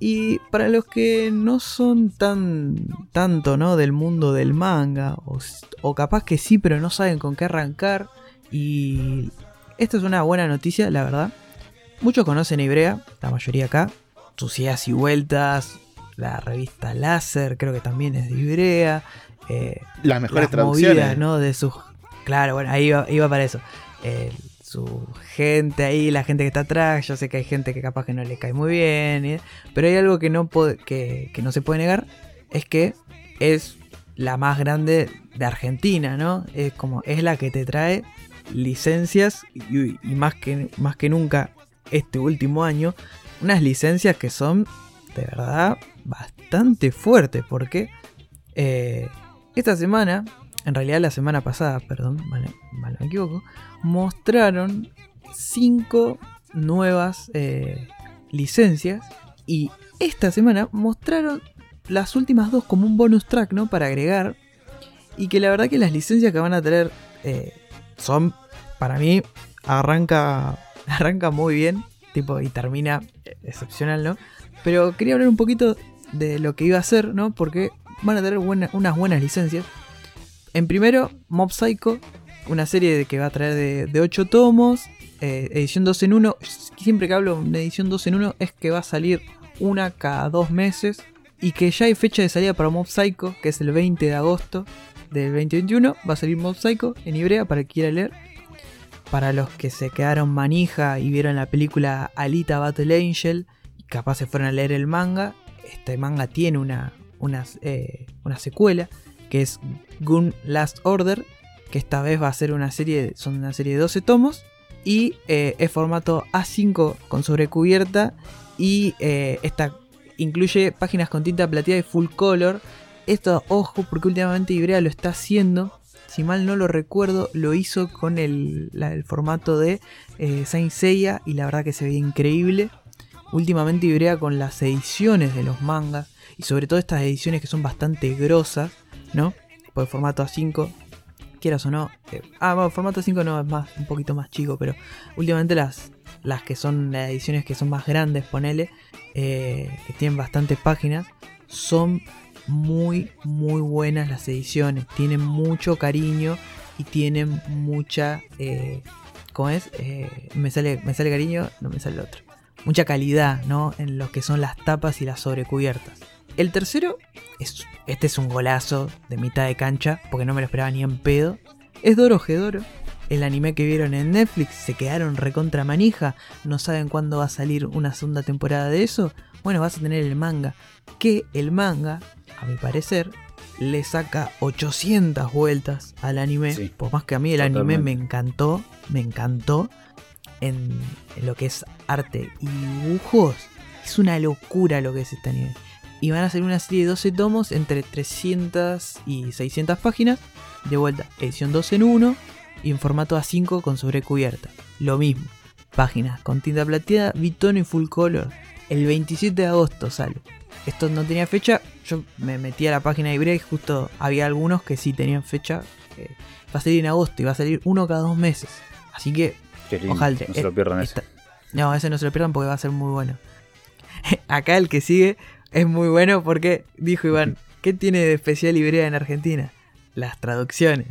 Y para los que no son tan tanto, ¿no? Del mundo del manga, o, o capaz que sí, pero no saben con qué arrancar. Y esta es una buena noticia, la verdad Muchos conocen Ibrea, la mayoría acá. Sus ideas y vueltas, la revista Láser, creo que también es de Ibrea. Eh, las mejores traducciones. ¿no? De sus. Claro, bueno, ahí iba, para eso. Su gente ahí, la gente que está atrás. Yo sé que hay gente que capaz que no le cae muy bien. pero hay algo que no, que, no se puede negar. Es que es la más grande de Argentina, ¿no? Es como, es la que te trae licencias y, más, que, más que nunca este último año unas licencias que son de verdad bastante fuertes porque eh, esta semana, en realidad la semana pasada, perdón, mal, me equivoco, mostraron cinco nuevas eh, licencias y esta semana mostraron las últimas dos como un bonus track, ¿no? Para agregar. Y que la verdad que las licencias que van a tener eh, son, para mí, arranca [LAUGHS] arranca muy bien. tipo, y termina eh, excepcional, ¿no? Pero quería hablar un poquito de lo que iba a hacer, ¿no? Porque van a tener buena- unas buenas licencias. En primero, Mob Psycho, una serie que va a traer de, de 8 tomos, eh, edición 2 en 1. Siempre que hablo de edición 2 en 1 es que va a salir una cada dos meses y que ya hay fecha de salida para Mob Psycho, que es el 20 de agosto del 2021. Va a salir Mob Psycho en Ibrea para el que quiera leer. Para los que se quedaron manija y vieron la película Alita Battle Angel y capaz se fueron a leer el manga, este manga tiene una, una, eh, una secuela que es Gun Last Order, que esta vez va a ser una serie, son una serie de 12 tomos y eh, es formato A5 con sobrecubierta y eh, esta incluye páginas con tinta plateada y full color. Esto, ojo, porque últimamente Ibrea lo está haciendo. Si mal no lo recuerdo, lo hizo con el, el formato de eh, Saint Seiya y la verdad que se ve increíble. Últimamente Ibrea con las ediciones de los mangas y sobre todo estas ediciones que son bastante grosas, ¿no? Por el formato A5, quieras o no. eh, ah, bueno, formato A5 no es más, un poquito más chico, pero últimamente las, las que son las ediciones que son más grandes, ponele, eh, que tienen bastantes páginas, son muy, muy buenas las ediciones. Tienen mucho cariño y tienen mucha. Eh, ¿Cómo es? Me, sale, me sale cariño, no me sale el otro. Mucha calidad, ¿no? En lo que son las tapas y las sobrecubiertas. El tercero, es, este es un golazo de mitad de cancha, porque no me lo esperaba ni en pedo. Es Doro Gedoro, el anime que vieron en Netflix. Se quedaron recontra manija, no saben cuándo va a salir una segunda temporada de eso. Bueno, vas a tener el manga. Que el manga, a mi parecer, le saca 800 vueltas al anime. Sí, Por más que a mí el anime me encantó, me encantó en, en lo que es arte y dibujos. Es una locura lo que es este anime. Y van a hacer una serie de 12 tomos entre 300 y 600 páginas. De vuelta, edición 2 en 1 y en formato A5 con sobrecubierta. Lo mismo, páginas con tinta plateada, bitono y full color. El 27 de agosto sale. Esto no tenía fecha, yo me metí a la página de Ibrea y justo había algunos que sí tenían fecha. eh, va a salir en agosto y va a salir uno cada dos meses. Así que Ojalá. no se lo pierdan ese. No, ese no se lo pierdan porque va a ser muy bueno. [LAUGHS] Acá el que sigue es muy bueno porque dijo Iván, ¿qué tiene de especial Ibrea en Argentina? Las traducciones.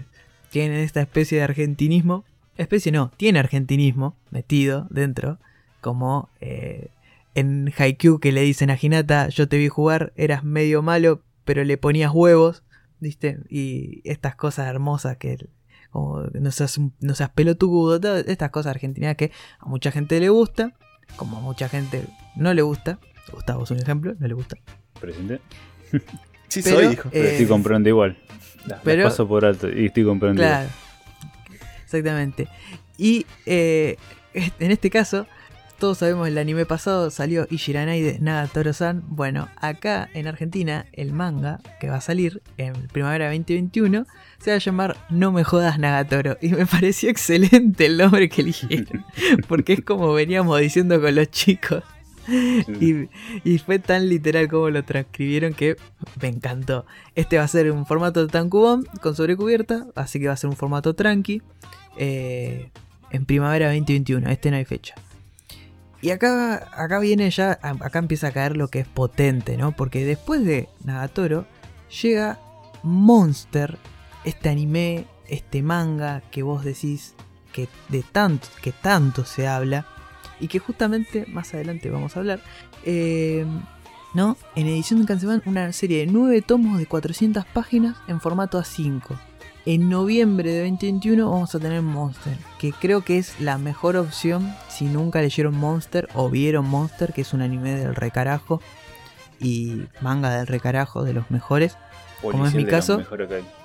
Tienen esta especie de argentinismo. Especie no, tiene argentinismo metido dentro. Como eh, en Haikyuu que le dicen a Hinata, yo te vi jugar, eras medio malo, pero le ponías huevos. ¿Viste? Y estas cosas hermosas que como no seas, no seas pelotudo, todas estas cosas argentinas que a mucha gente le gusta, como a mucha gente no le gusta. Gustavo es un ejemplo, no le gusta. Presente. [LAUGHS] Sí, Pero, soy, dijo. Pero Eh, estoy comprando igual. Pero- paso por alto y estoy comprando Claro, exactamente. Y eh, [LAUGHS] en este caso, todos sabemos el anime pasado salió Ishiranai de Nagatoro-san. Bueno, acá en Argentina, el manga que va a salir en primavera 2021 se va a llamar No me jodas Nagatoro. Y me [LAUGHS] pareció excelente el nombre que eligieron. Porque es como veníamos diciendo con los chicos. [LAUGHS] Y, fue tan literal como lo transcribieron que me encantó. Este va a ser un formato de tankubón con sobrecubierta, así que va a ser un formato tranqui. eh, en primavera 2021, este no hay fecha. Y acá, acá viene ya, acá empieza a caer lo que es potente, ¿no? Porque después de Nagatoro llega Monster, este anime, este manga que vos decís que de tanto, que tanto se habla y que justamente más adelante vamos a hablar. eh, ¿No? En edición de Canceban, una serie de 9 tomos de 400 páginas en formato A5. En noviembre de 2021 vamos a tener Monster, que creo que es la mejor opción si nunca leyeron Monster o vieron Monster, que es un anime del recarajo y manga del recarajo de los mejores. como es mi caso.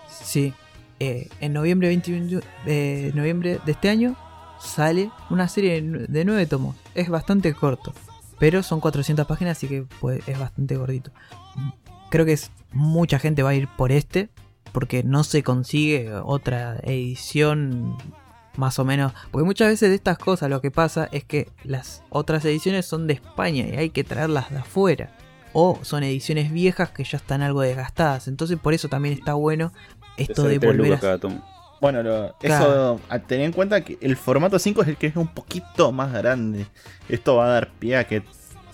Sí, eh, en noviembre, 2021 eh, noviembre de este año sale una serie de nue- de 9 tomos. Es bastante corto, pero son 400 páginas, así que pues, es bastante gordito. Creo que es, mucha gente va a ir por este, porque no se consigue otra edición más o menos. Porque muchas veces de estas cosas lo que pasa es que las otras ediciones son de España y hay que traerlas de afuera. O son ediciones viejas que ya están algo desgastadas. Entonces por eso también está bueno esto de volver a... cada tomo. Bueno, lo- eso, a tener en cuenta que el formato 5 es el que es un poquito más grande. Esto va a dar pie a que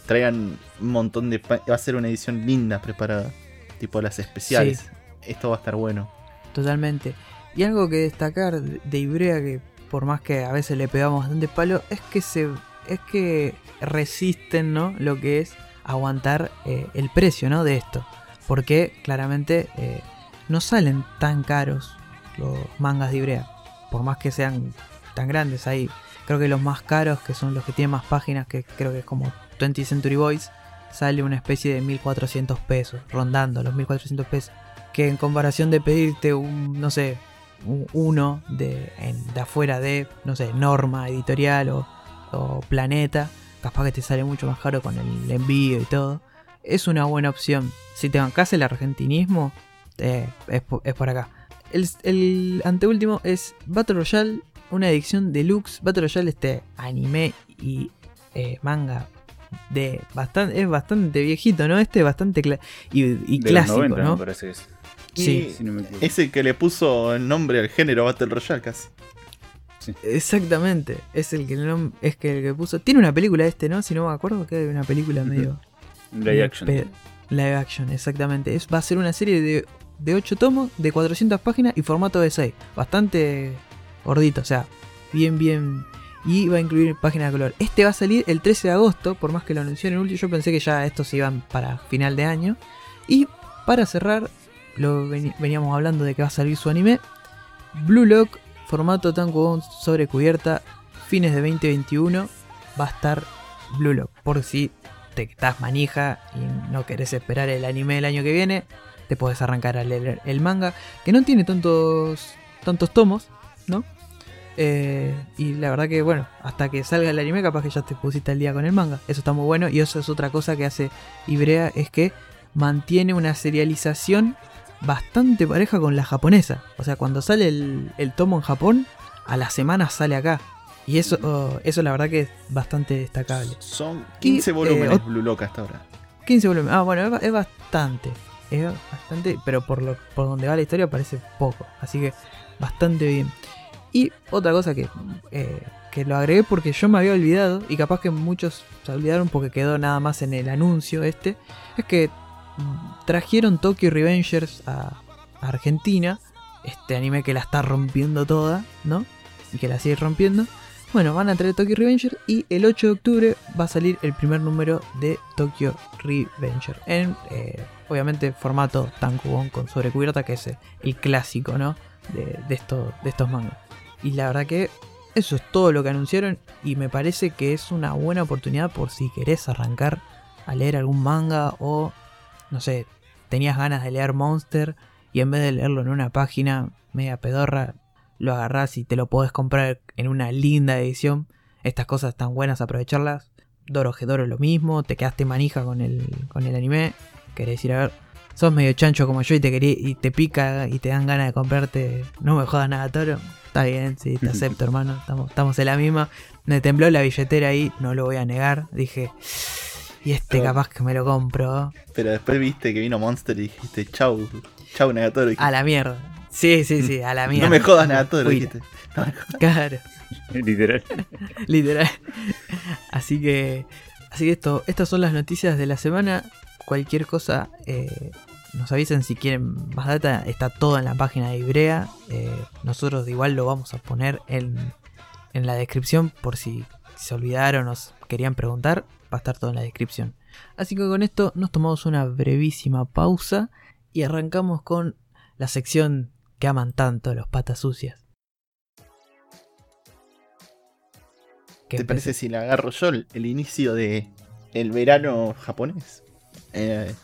traigan un montón de... Va a ser una edición linda preparada. Tipo las especiales. Esto va a estar bueno. Totalmente. Y algo que destacar de de Ibrea que por más que a veces le pegamos bastante palo, es que se es que resisten, ¿no? Lo que es aguantar eh, el precio, ¿no? De esto. Porque claramente eh, no salen tan caros los mangas de Ibrea. Por más que sean tan grandes ahí. Creo que los más caros, que son los que tienen más páginas, que creo que es como 20 Century Boys, sale una especie de 1400 pesos, rondando los 1400 pesos que en comparación de pedirte un, no sé, un- uno de, en- de afuera de, no sé, Norma Editorial o, o Planeta, capaz que te sale mucho más caro con el envío y todo. Es una buena opción. Si te bancas el argentinismo, eh, es, es por acá. El, el anteúltimo es Battle Royale, una edición deluxe. Battle Royale, este anime y eh, manga de bastante, es bastante viejito, ¿no? Este bastante cla- y, y de clásico, los 90, ¿no? me parece que es. Sí. Y Si no me equivoco. Es el que le puso el nombre al género Battle Royale casi. Exactamente, es el que no, es que el que puso. Tiene una película este, ¿no? Si no me acuerdo, que hay una película medio. Live action. Live action, exactamente. Es, va a ser una serie de, de 8 tomos, de 400 páginas y formato de 6. Bastante gordito, o sea, bien, bien. Y va a incluir páginas de color. Este va a salir el 13 de agosto, por más que lo anunció en el último. Yo pensé que ya estos iban para final de año. Y para cerrar, lo veníamos hablando de que va a salir su anime. Blue Lock, formato tankobon sobre cubierta, fines de 2021. Va a estar Blue Lock. Por si te estás manija y no querés esperar el anime del año que viene, te puedes arrancar a leer el manga, que no tiene tantos, tantos tomos, ¿no? Eh, y la verdad que, bueno, hasta que salga el anime, capaz que ya te pusiste al día con el manga. Eso está muy bueno. Y eso es otra cosa que hace Ibrea, es que mantiene una serialización bastante pareja con la japonesa. O sea, cuando sale el, el tomo en Japón, a la semana sale acá. Y eso, oh, eso la verdad que es bastante destacable. Son 15 Y, volúmenes eh, Blue Lock hasta ahora. 15 volúmenes. Ah, bueno, es bastante. Es bastante, pero por, lo, por donde va la historia parece poco. Así que bastante bien. Y otra cosa que, eh, que lo agregué porque yo me había olvidado, y capaz que muchos se olvidaron porque quedó nada más en el anuncio este, es que mm, trajeron Tokyo Revengers a, Argentina, este anime que la está rompiendo toda, ¿no? Y que la sigue rompiendo. Bueno, van a traer Tokyo Revenger y el 8 de octubre va a salir el primer número de Tokyo Revenger. En, eh, obviamente, formato tankobon con sobrecubierta, que es el, clásico, ¿no? De, esto- de estos mangas. Y la verdad que eso es todo lo que anunciaron y me parece que es una buena oportunidad por si querés arrancar a leer algún manga o, no sé, tenías ganas de leer Monster y en vez de leerlo en una página media pedorra, lo agarrás y te lo podés comprar en una linda edición. Estas cosas están buenas, aprovecharlas. Doro Gedoro lo mismo, te quedaste manija con el, con el anime. Querés ir a ver, sos medio chancho como yo y te quería, y te pica y te dan ganas de comprarte. No me jodas nada, Toro. Está bien, sí, te [LAUGHS] acepto, hermano. Estamos, estamos en la misma. Me tembló la billetera ahí, no lo voy a negar. Dije, y este Pero- capaz que me lo compro. Pero después viste que vino Monster y dijiste chau, chau Nagatoro. dijiste, A la mierda. Sí, sí, sí, a la mierda. no me jodas Nagatoro, dijiste. No me jodas. Claro. [LAUGHS] Literal. [LAUGHS] Literal. Así que, así que esto, estas son las noticias de la semana. Cualquier cosa, eh, nos avisen si quieren más data. Está todo en la página de Ibrea. Eh, nosotros igual lo vamos a poner en, en la descripción por si se olvidaron o nos querían preguntar. Va a estar todo en la descripción. Así que con esto nos tomamos una brevísima pausa y arrancamos con la sección que aman tanto los patas sucias. ¿Te parece si la agarro yo el, el inicio de el verano japonés? Eh,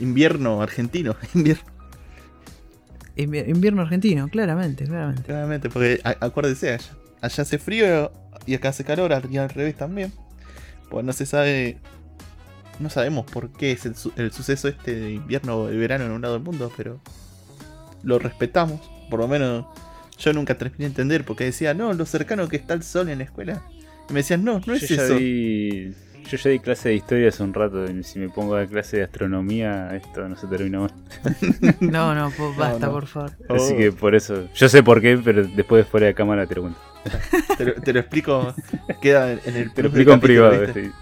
invierno argentino, invierno, [LAUGHS] Invier- Invierno argentino, claramente, claramente. claramente, porque a- acuérdese, allá, allá hace frío y acá hace calor, y al revés también. Pues no se sabe, no sabemos por qué es el, su- el suceso este de invierno o de verano en un lado del mundo, pero lo respetamos. Por lo menos yo nunca terminé de entender porque decía, no, lo cercano que está el sol en la escuela. Y me decían, no, no es Yo eso. vi. Yo ya di clase de historia hace un rato. y Si me pongo a clase de astronomía, esto no se termina más. [LAUGHS] No, no, po- basta, no. por favor. Así Oh. que por eso. Yo sé por qué, pero después fuera de cámara te lo cuento. Te lo, te lo explico. Queda en el Te lo explico en privado. el-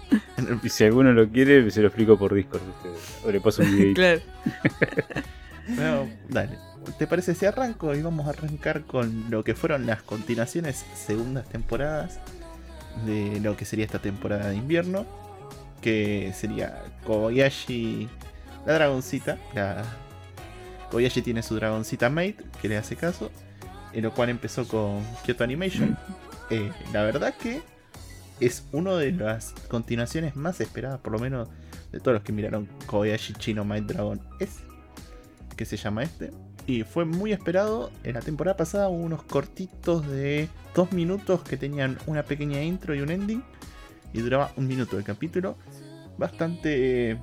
Y si alguno lo quiere, se lo explico por Discord. ¿viste? O le paso un [LAUGHS] video. Claro. [LAUGHS] Bueno, dale. ¿Te parece si arranco? Y vamos a arrancar con lo que fueron las continuaciones, segundas temporadas de lo que sería esta temporada de invierno. Que sería Kobayashi, la dragoncita. La... Kobayashi tiene su dragoncita Mate, que le hace caso. En lo cual empezó con Kyoto Animation. Eh, la verdad que es una de las continuaciones más esperadas, por lo menos de todos los que miraron Kobayashi Chino Might Dragon S, que se llama este. Y fue muy esperado. En la temporada pasada hubo unos cortitos de dos minutos que tenían una pequeña intro y un ending. Y duraba un minuto el capítulo. Bastante eh,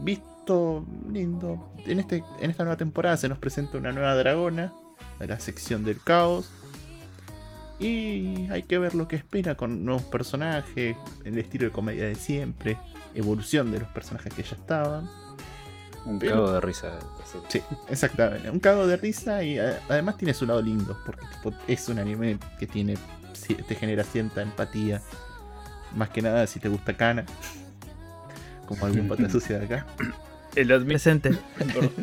visto, lindo. En, este, en esta nueva temporada se nos presenta una nueva dragona. La sección del caos. Y hay que ver lo que espera con nuevos personajes, el estilo de comedia de siempre, evolución de los personajes que ya estaban. Un Pero- cago de risa. así. Sí, exactamente. Un cago de risa y eh, además tiene su lado lindo, porque tipo, es un anime que tiene te genera cierta empatía. Más que nada si te gusta Kana. Como algún pata [LAUGHS] sucia de acá. El admin. Presente,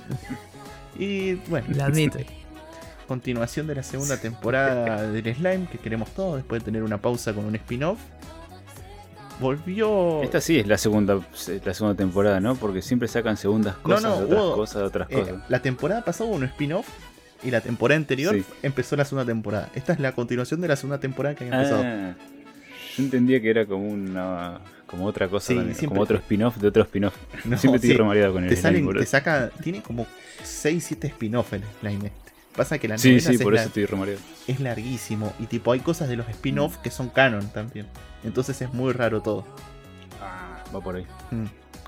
[LAUGHS] Y bueno, lo admito. [LAUGHS] continuación de la segunda temporada del Slime que queremos todos después de tener una pausa con un spin-off. Volvió. Esta sí es la segunda, la segunda temporada, ¿no? Porque siempre sacan segundas cosas no, de otras hubo- cosas, de otras Eh, cosas. la temporada pasada hubo un spin-off y la temporada anterior Sí. empezó la segunda temporada. Esta es la continuación de la segunda temporada que había empezado. Ah, yo entendía que era como una como otra cosa, Sí, también, siempre- como otro spin-off de otro spin-off. No, siempre estoy sí. remareado con el te salen, te saca, tiene como 6, 7 spin-off el slime este. Pasa que la Sí, novela sí, es, por la- eso estoy es larguísimo y tipo hay cosas de los spin-off que son canon también. Entonces es muy raro todo. Ah, va por ahí. Mm.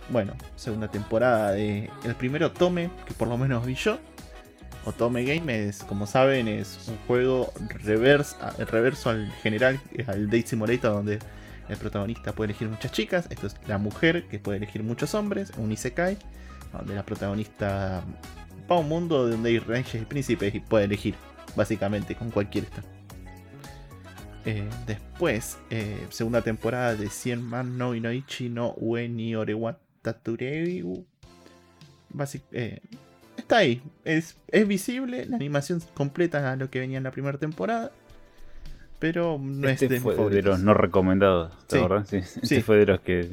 Bueno, segunda temporada de el primero Tome, que por lo menos vi yo. O Tome Game es, como saben, es un juego reverse, reverso al general, al Date Simulator, donde el protagonista puede elegir muchas chicas. Esto es la mujer que puede elegir muchos hombres, un Isekai, donde la protagonista va a un mundo donde hay reyes y príncipes y puede elegir, básicamente, con cualquiera está. Eh, después, eh, segunda temporada de 100 Man no Inoichi no Ue ni Orewa Tatureu. Eh, está ahí, es, es visible, la animación completa a lo que venía en la primera temporada. Pero no este es de fue de los no recomendados, ¿te Sí. acordás? Sí. Este Sí. fue de los que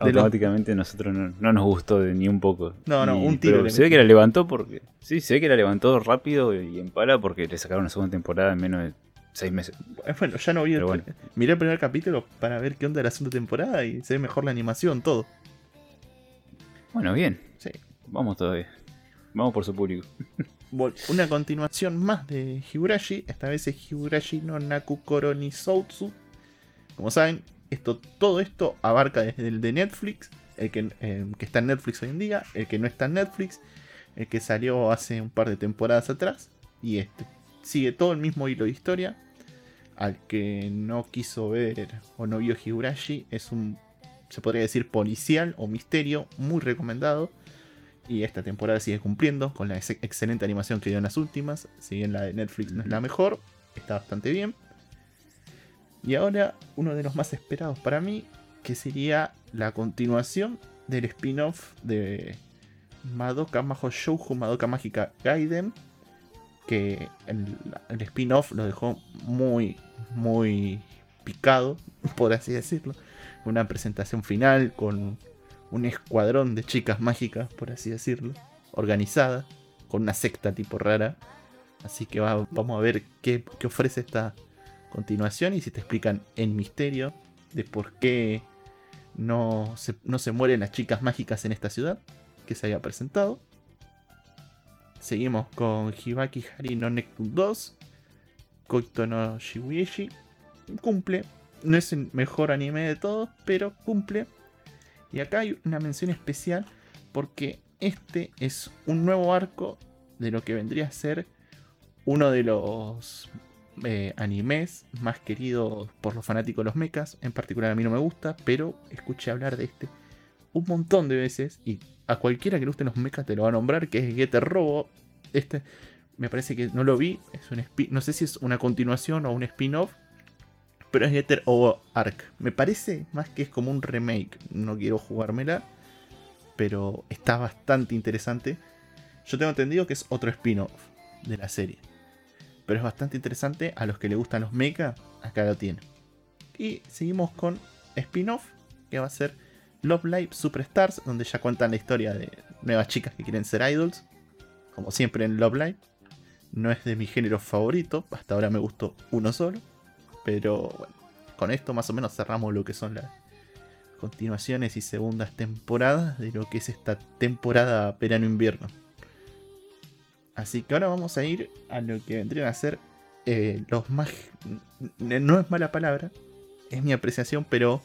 los- automáticamente nosotros no, no nos gustó de ni un poco. No, no, un tiro pero se ve que la levantó porque. Sí, se ve que la levantó rápido y en pala porque le sacaron una segunda temporada en menos de seis meses. Eh, Bueno, ya no vi el, bueno. Miré el primer capítulo para ver qué onda de la segunda temporada y se ve mejor la animación, todo. Bueno, bien. Sí. Vamos todavía. Vamos por su público. [LAUGHS] Una continuación más de Higurashi. Esta vez es Higurashi no Nakukoro ni Soutsu. Como saben, esto, todo esto abarca desde el de Netflix, el que, eh, que está en Netflix hoy en día, el que no está en Netflix, el que salió hace un par de temporadas atrás, y este. Sigue todo el mismo hilo de historia. Al que no quiso ver o no vio Higurashi, es un, se podría decir, policial o misterio muy recomendado. Y esta temporada sigue cumpliendo con la ex- excelente animación que dio en las últimas. Si bien la de Netflix no es la mejor, está bastante bien. Y ahora uno de los más esperados para mí, que sería la continuación del spin-off de Madoka Majo Shoujo Madoka Mágica Gaiden. Que el, el spin-off lo dejó muy, muy picado, [LAUGHS] por así decirlo. Una presentación final con un escuadrón de chicas mágicas, por así decirlo, organizada, con una secta tipo rara. Así que va- vamos a ver qué, qué ofrece esta continuación y si te explican el misterio de por qué no se, no se mueren las chicas mágicas en esta ciudad que se había presentado. Seguimos con Hibaki Hari no Nektu 2, Koito no Shibuishi. Cumple, no es el mejor anime de todos, pero cumple. Y acá hay una mención especial porque este es un nuevo arco de lo que vendría a ser uno de los eh, animes más queridos por los fanáticos de los mechas. En particular a mí no me gusta, pero escuché hablar de este un montón de veces y a cualquiera que le gusten los mechas te lo va a nombrar, que es Getter Robo. Este me parece que no lo vi, es un no sé si es una continuación o un spin-off, pero es Getter Robo Arc. Me parece más que es como un remake, no quiero jugármela, pero está bastante interesante. Yo tengo entendido que es otro spin-off de la serie. Pero es bastante interesante. A los que les gustan los mecha, acá lo tienen. Y seguimos con spin-off, que va a ser Love Live Superstars, donde ya cuentan la historia de nuevas chicas que quieren ser idols. Como siempre en Love Live. No es de mi género favorito, hasta ahora me gustó uno solo. Pero bueno, con esto más o menos cerramos lo que son las continuaciones y segundas temporadas de lo que es esta temporada verano-invierno. Así que ahora vamos a ir a lo que vendrían a ser eh, los más... No es mala palabra, es mi apreciación, pero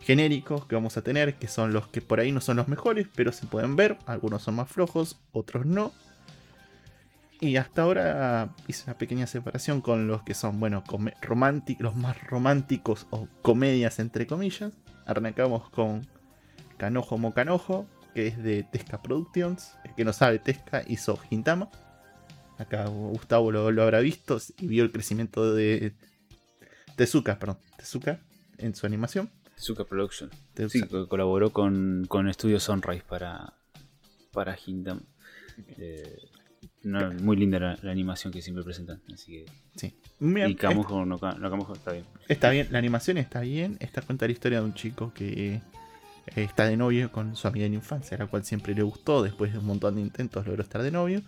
genéricos que vamos a tener, que son los que por ahí no son los mejores, pero se pueden ver. Algunos son más flojos, otros no. Y hasta ahora hice una pequeña separación con los que son, bueno, los más románticos o comedias entre comillas. Arrancamos con Canojo Mocanojo, que es de Tesca Productions. El que no sabe, Tesca hizo Hintama. Acá Gustavo lo, lo habrá visto y vio el crecimiento de Tezuka, perdón, Tezuka en su animación. Suka Production. Sí, colaboró con, con Studio Sunrise para, para Hindam. Eh, muy linda la, animación que siempre presentan. Así que. Sí. y Camujo, no, está bien. Está bien, la animación está bien. Esta cuenta la historia de un chico que eh, está de novio con su amiga de infancia, a la cual siempre le gustó. Después de un montón de intentos logró estar de novio.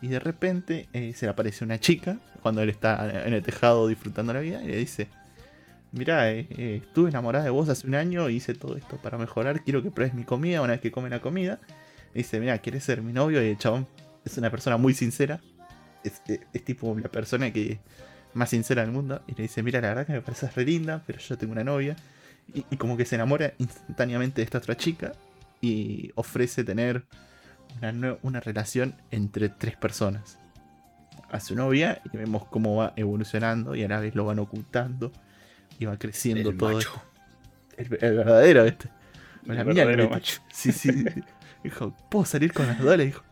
Y de repente eh, se le aparece una chica cuando él está en el tejado disfrutando la vida y le dice: Mira, eh, eh, estuve enamorada de vos hace un año y hice todo esto para mejorar. Quiero que pruebes mi comida una vez que come la comida. dice, mira, ¿quieres ser mi novio? Y el chabón es una persona muy sincera. Es, eh, tipo la persona que más sincera del mundo. Y le dice, mira, la verdad que me pareces re linda, pero yo tengo una novia. Y, como que se enamora instantáneamente de esta otra chica. Y ofrece tener una, una relación entre tres personas. A su novia y vemos cómo va evolucionando y a la vez lo van ocultando iba creciendo todo. El, verdadero, este. la verdadero macho. Sí, sí. [LAUGHS] dijo, ¿puedo salir con las dos? dijo.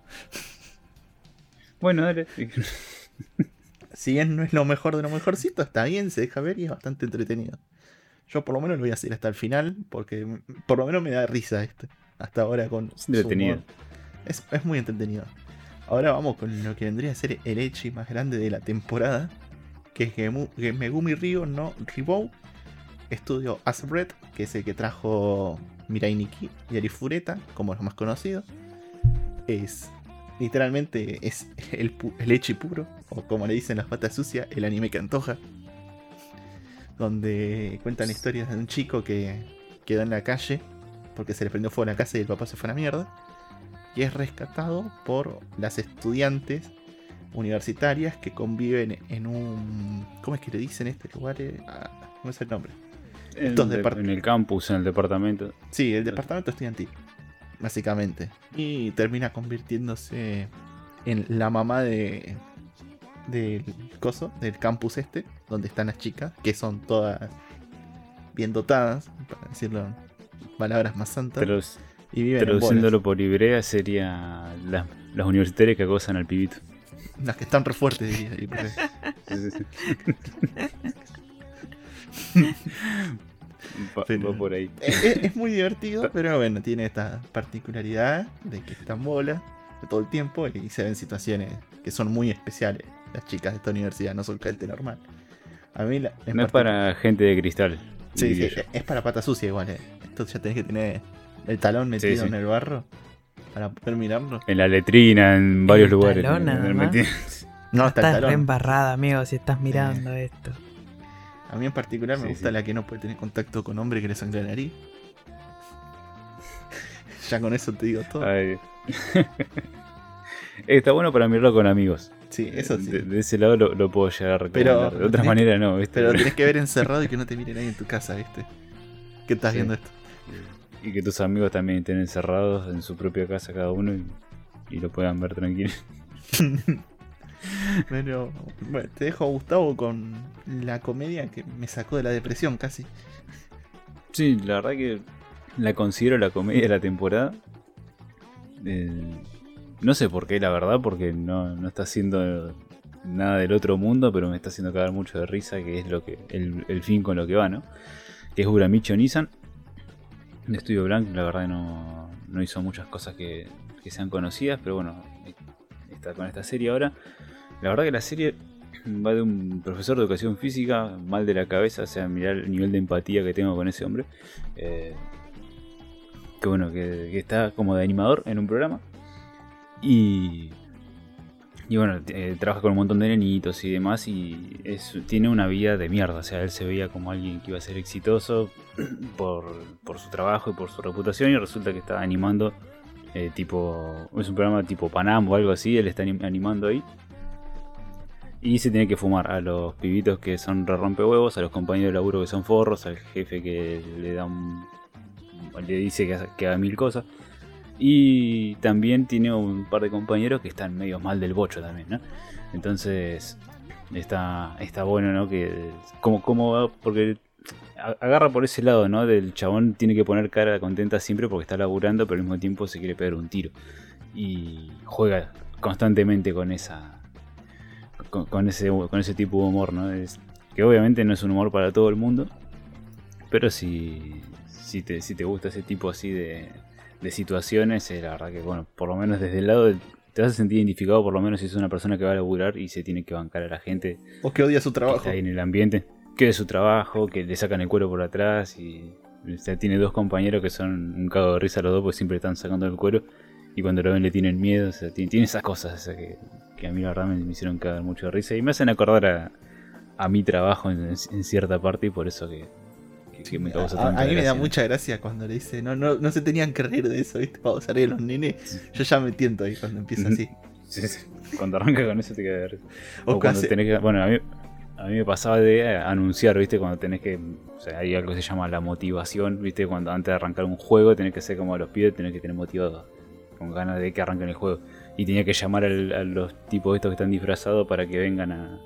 Bueno, dale. [LAUGHS] si bien no es lo mejor de lo mejorcito, está bien, se deja ver y es bastante entretenido. Yo por lo menos lo voy a hacer hasta el final, porque por lo menos me da risa este. Hasta ahora con. Entretenido. Es, es, muy entretenido. Ahora vamos con lo que vendría a ser el Echi más grande de la temporada que es Megumi Ryo no Ribou, estudio Asbred, que es el que trajo Mirai Nikki y Arifureta, como los más conocidos. Es literalmente es el, leche puro, o como le dicen las patas sucias, el anime que antoja. Donde cuentan historias de un chico que quedó en la calle porque se le prendió fuego a la casa y el papá se fue a la mierda. Y es rescatado por las estudiantes universitarias que conviven en un. ¿Cómo es que le dicen este lugar? Eh, ah, ¿Cómo es el nombre? En, el campus, en el departamento. Sí, el departamento estudiantil, básicamente. Y termina convirtiéndose en la mamá de del coso, del campus este, donde están las chicas, que son todas bien dotadas, para decirlo palabras más santas. Pero, y viven traduciéndolo por Ibrea sería las, las universitarias que gozan al pibito. Las que están re fuertes, diría. por ahí. Es, muy divertido, [LAUGHS] pero bueno, tiene esta particularidad de que están bolas todo el tiempo y se ven situaciones que son muy especiales. Las chicas de esta universidad no son gente normal. A mí no es para gente de cristal. Sí, sí, es para pata sucia igual. Eh. Esto ya tenés que tener el talón metido en el barro para poder mirarlo. En la letrina, en varios lugares. [LAUGHS] no, está estás re embarrada, amigo, si estás mirando esto. A mí en particular me gusta la que no puede tener contacto con hombre que le sangra la nariz. [LAUGHS] ya con eso te digo todo. [LAUGHS] Está bueno para mirarlo con amigos. Sí, eso sí. De, ese lado lo, puedo llegar a recomendar. de otra manera no, ¿viste? Pero tienes que ver encerrado y que no te mire nadie en tu casa, ¿viste? ¿Qué estás viendo esto? Y que tus amigos también estén encerrados en su propia casa cada uno y, lo puedan ver tranquilo. [LAUGHS] Pero bueno, te dejo Gustavo con la comedia que me sacó de la depresión casi. Sí, la verdad que la considero la comedia de la temporada. Eh, no sé por qué, la verdad, porque no, no está haciendo nada del otro mundo, pero me está haciendo cagar mucho de risa, que es lo que el, el fin con lo que va, ¿no? Que es Uramicho Nissan. De Estudio Blanc, la verdad no, no hizo muchas cosas que, que sean conocidas, pero bueno, está con esta serie ahora. La verdad que la serie va de un profesor de educación física, mal de la cabeza, o sea, mirar el nivel de empatía que tengo con ese hombre. Eh, que bueno, que está como de animador en un programa. Y, y bueno, eh, trabaja con un montón de nenitos y demás y tiene una vida de mierda. O sea, él se veía como alguien que iba a ser exitoso [CLEARS THROAT] por, por su trabajo y por su reputación y resulta que está animando eh, tipo... Es un programa tipo Panam o algo así, él está anim- animando ahí. Y se tiene que fumar a los pibitos que son re rompehuevos, a los compañeros de laburo que son forros, al jefe que le da un... le dice que haga mil cosas. Y también tiene un par de compañeros que están medio mal del bocho también, ¿no? Entonces está, está bueno, ¿no? Que como, como porque agarra por ese lado, ¿no? Del chabón tiene que poner cara contenta siempre porque está laburando, pero al mismo tiempo se quiere pegar un tiro. Y juega constantemente con esa con, ese con ese tipo de humor, ¿no? Que obviamente no es un humor para todo el mundo, pero si si te, si te gusta ese tipo así de, de situaciones, eh, la verdad que bueno, por lo menos desde el lado del- te vas a sentir identificado por lo menos si es una persona que va a laburar y se tiene que bancar a la gente O que odia su que trabajo. está ahí en el ambiente, que de su trabajo, que le sacan el cuero por atrás y o sea, tiene dos compañeros que son un cago de risa los dos porque siempre están sacando el cuero y cuando lo ven le tienen miedo, o sea, tiene, tiene esas cosas o sea, que, que a mí la verdad me, me hicieron cagar mucho de risa y me hacen acordar a, a mi trabajo en, en cierta parte y por eso que, a, a mí me da mucha gracia cuando le dice, no, no, no se tenían que reír de eso, ¿viste? Vamos a reír los nenes. Yo ya me tiento ahí cuando empieza así. [LAUGHS] Sí, sí. Cuando arranca con eso te queda de risa. O O cuando hace- tenés que. Bueno, a mí, a mí me pasaba de eh, anunciar, ¿viste? Cuando tenés que. O sea, hay algo que se llama la motivación, ¿viste? Cuando antes de arrancar un juego tenés que ser como los pibes, tenés que tener motivados. Con ganas de que arranquen el juego. Y tenía que llamar al- a los tipos estos que están disfrazados para que vengan a,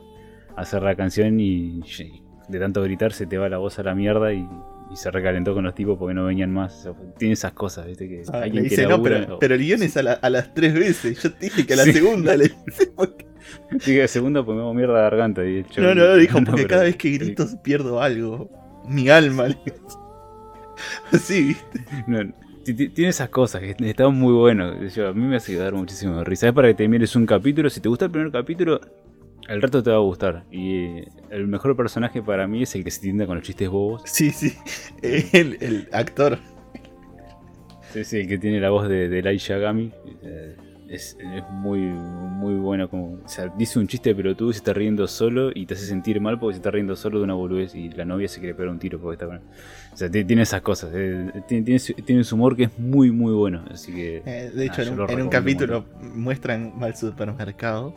a hacer la canción y, y de tanto gritar se te va la voz a la mierda y, y se recalentó con los tipos porque no venían más. O sea, tiene esas cosas, ¿viste? Que Ah, alguien que dice, no, labura- pero, pero el guion es a, la- a las tres veces. Yo te dije que a la Sí. segunda le [LAUGHS] dice. porque- Dije, segundo pues me hago mierda de garganta. Y yo- No, no, dijo, no, porque pero- cada vez que grito pierdo algo. Mi alma. le. Así, ¿viste? No, ti- ti- tiene esas cosas que están muy buenos. Yo, a mí me hace dar muchísimo de risa. Es para que te mires un capítulo. Si te gusta el primer capítulo, el resto te va a gustar. Y el mejor personaje para mí es el que se tiende con los chistes bobos. Sí, sí. [LAUGHS] El, el actor. Sí, sí, el que tiene la voz de, de Lai Yagami. eh, Es, es muy, muy bueno. Como, o sea, dice un chiste pelotudo y se está riendo solo y te hace sentir mal porque se está riendo solo de una boludez y la novia se quiere pegar un tiro porque está con O sea, ti- tiene esas cosas. eh, tiene, tiene, su- tiene su humor que es muy, muy bueno. Así que. Eh, de hecho, Ah, en, un, en un capítulo muestran va al supermercado.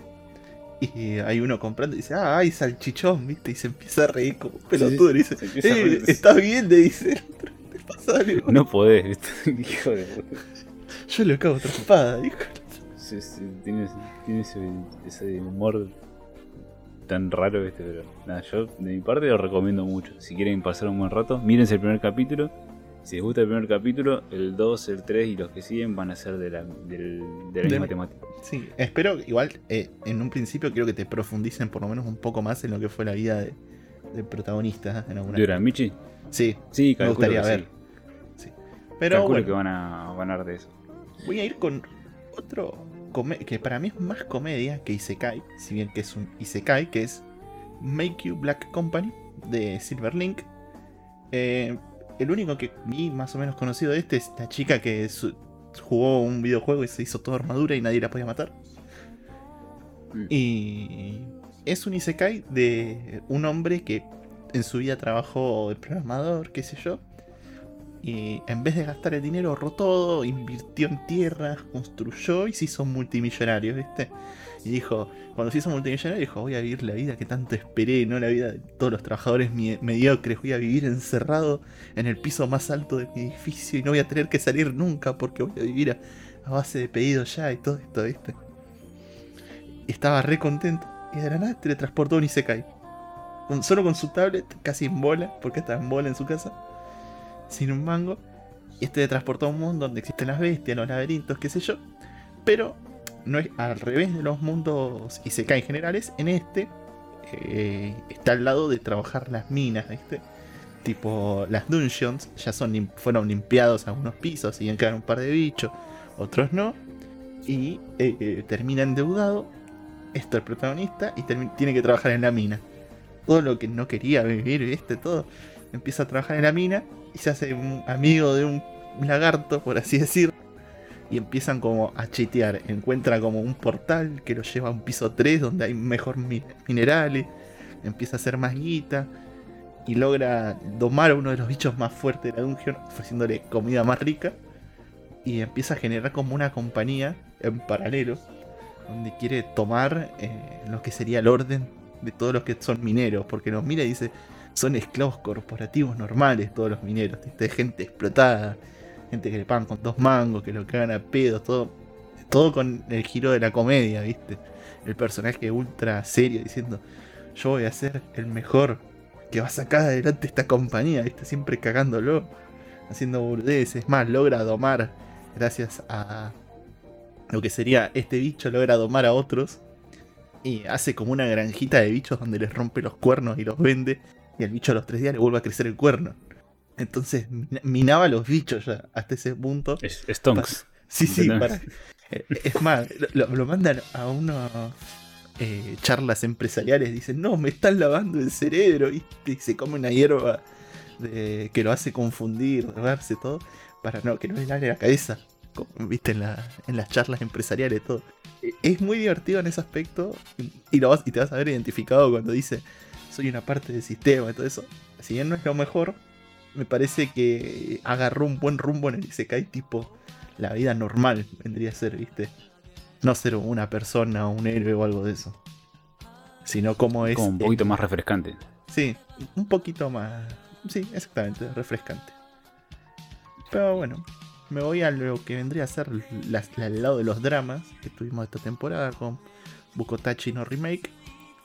Y hay uno comprando y dice, ah, hay salchichón, ¿viste? Y se empieza a reír como un pelotudo. y dice, eh. ¿estás bien? Le dice ¿te pasa algo? No podés, ¿viste? [LAUGHS] hijo de. Yo lo cago trompada, dijo. Sí, sí, tiene, tiene ese, ese humor tan raro, ¿viste? Pero nada, yo de mi parte lo recomiendo mucho. Si quieren pasar un buen rato, mírense el primer capítulo. Si les gusta el primer capítulo, el 2, el 3 y los que siguen van a ser de la, del- de la misma temática. Sí, espero igual eh, en un principio quiero que te profundicen por lo menos un poco más en lo que fue la vida de- del protagonista en alguna. ¿De Uramichi? Sí, Sí, me gustaría que ver. sí. Pero calculo bueno, que van a, hablar de eso. voy a ir con otro que para mí es más comedia que Isekai, si bien que es un Isekai, que es Make You Black Company de Silverlink. Eh, el único que vi más o menos conocido de este es la chica que su- jugó un videojuego y se hizo toda armadura y nadie la podía matar. Mm. Y es un Isekai de un hombre que en su vida trabajó de programador, qué sé yo. Y en vez de gastar el dinero, ahorró todo, invirtió en tierras, construyó y se hizo multimillonario, ¿viste? Y dijo, cuando se hizo multimillonario, dijo, voy a vivir la vida que tanto esperé, no la vida de todos los trabajadores mediocres, voy a vivir encerrado en el piso más alto de mi edificio y no voy a tener que salir nunca porque voy a vivir a, base de pedidos ya y todo esto, ¿viste? Estaba re contento y de la nada teletransportó un Isekai. Con- solo con su tablet, casi en bola, porque está en bola en su casa, sin un mango. Y este teletransportó a un mundo donde existen las bestias, los laberintos, qué sé yo. Pero no es al revés de los mundos Isekai generales. En este eh, está al lado de trabajar las minas. Tipo, las dungeons ya son fueron limpiados algunos pisos, siguen quedando un par de bichos, otros no. Y eh, termina endeudado. Esto el protagonista y tiene que trabajar en la mina. Todo lo que no quería vivir, ¿viste? Todo. Empieza a trabajar en la mina y se hace un amigo de un lagarto, por así decirlo. Y empiezan como a chitear. Encuentra como un portal que lo lleva a un piso 3 donde hay mejor mi- minerales. Empieza a hacer más guita. Y logra domar a uno de los bichos más fuertes de la dungeon, ofreciéndole comida más rica. Y empieza a generar como una compañía en paralelo. Donde quiere tomar eh, lo que sería el orden de todos los que son mineros. Porque los mira y dice, son esclavos corporativos normales todos los mineros. Gente explotada, gente que le pagan con dos mangos, que lo cagan a pedos, todo, todo con el giro de la comedia, ¿viste? El personaje ultra serio diciendo, yo voy a ser el mejor que va a sacar adelante esta compañía, ¿viste? Siempre cagándolo, haciendo burdeces, más, logra domar, gracias a lo que sería este bicho, logra domar a otros. Y hace como una granjita de bichos donde les rompe los cuernos y los vende. Y el bicho a los tres días le vuelve a crecer el cuerno. Entonces mina- minaba los bichos ya hasta ese punto. Es, Stonks. Sí, sí, para. Eh, Es más, lo, lo mandan a unas eh, charlas empresariales. Dicen, no, me están lavando el cerebro. Y se come una hierba de- que lo hace confundir, verse todo. Para no, que no le lave la cabeza. como, Viste, en, la- en las charlas empresariales, todo. Eh, Es muy divertido en ese aspecto. Y, lo vas, y te vas a ver identificado cuando dice, soy una parte del sistema y todo eso. Si bien no es lo mejor, me parece que agarró un buen rumbo en el Isekai tipo la vida normal vendría a ser, ¿viste? No ser una persona o un héroe o algo de eso. Sino como es. Como un poquito más refrescante. sí, un poquito más. Sí, exactamente, refrescante. Pero bueno, me voy a lo que vendría a ser la- la- al lado de los dramas que tuvimos esta temporada con Bukotachi no Remake,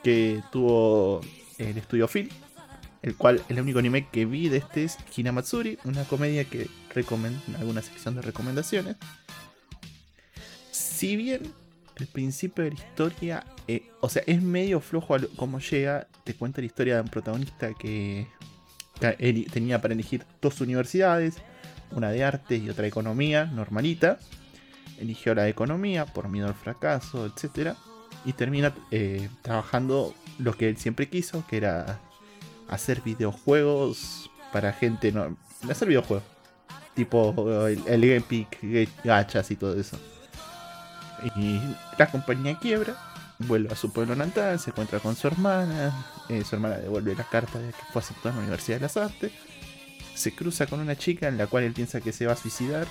que tuvo el estudio Phil, el cual el único anime que vi de este es Hinamatsuri, una comedia que recomiendo en alguna sección de recomendaciones. Si bien el principio de la historia, eh, o sea, es medio flojo como llega, te cuenta la historia de un protagonista que, tenía para elegir dos universidades, una de arte y otra de economía, normalita. Eligió la de economía por miedo al fracaso, etc. Y termina eh, trabajando lo que él siempre quiso, que era hacer videojuegos para gente no hacer videojuegos. Tipo el, el Epic gachas y todo eso. Y la compañía quiebra vuelve a su pueblo natal se encuentra con su hermana eh, su hermana devuelve la carta de que fue aceptada en la Universidad de las Artes. Se cruza con una chica en la cual él piensa que se va a suicidar.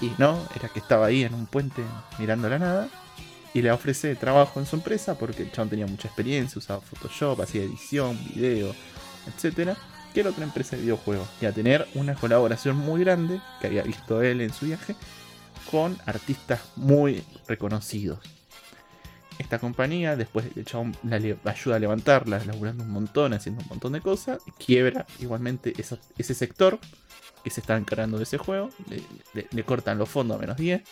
Y no era que estaba ahí en un puente mirando la nada y le ofrece trabajo en su empresa porque el chabón tenía mucha experiencia, usaba Photoshop, hacía edición, video, etcétera, que era otra empresa de videojuegos. Y a tener una colaboración muy grande que había visto él en su viaje con artistas muy reconocidos. Esta compañía, después el chabón la, ayuda a levantarla, laburando un montón, haciendo un montón de cosas, quiebra igualmente ese sector que se está encargando de ese juego, le- le cortan los fondos a menos 10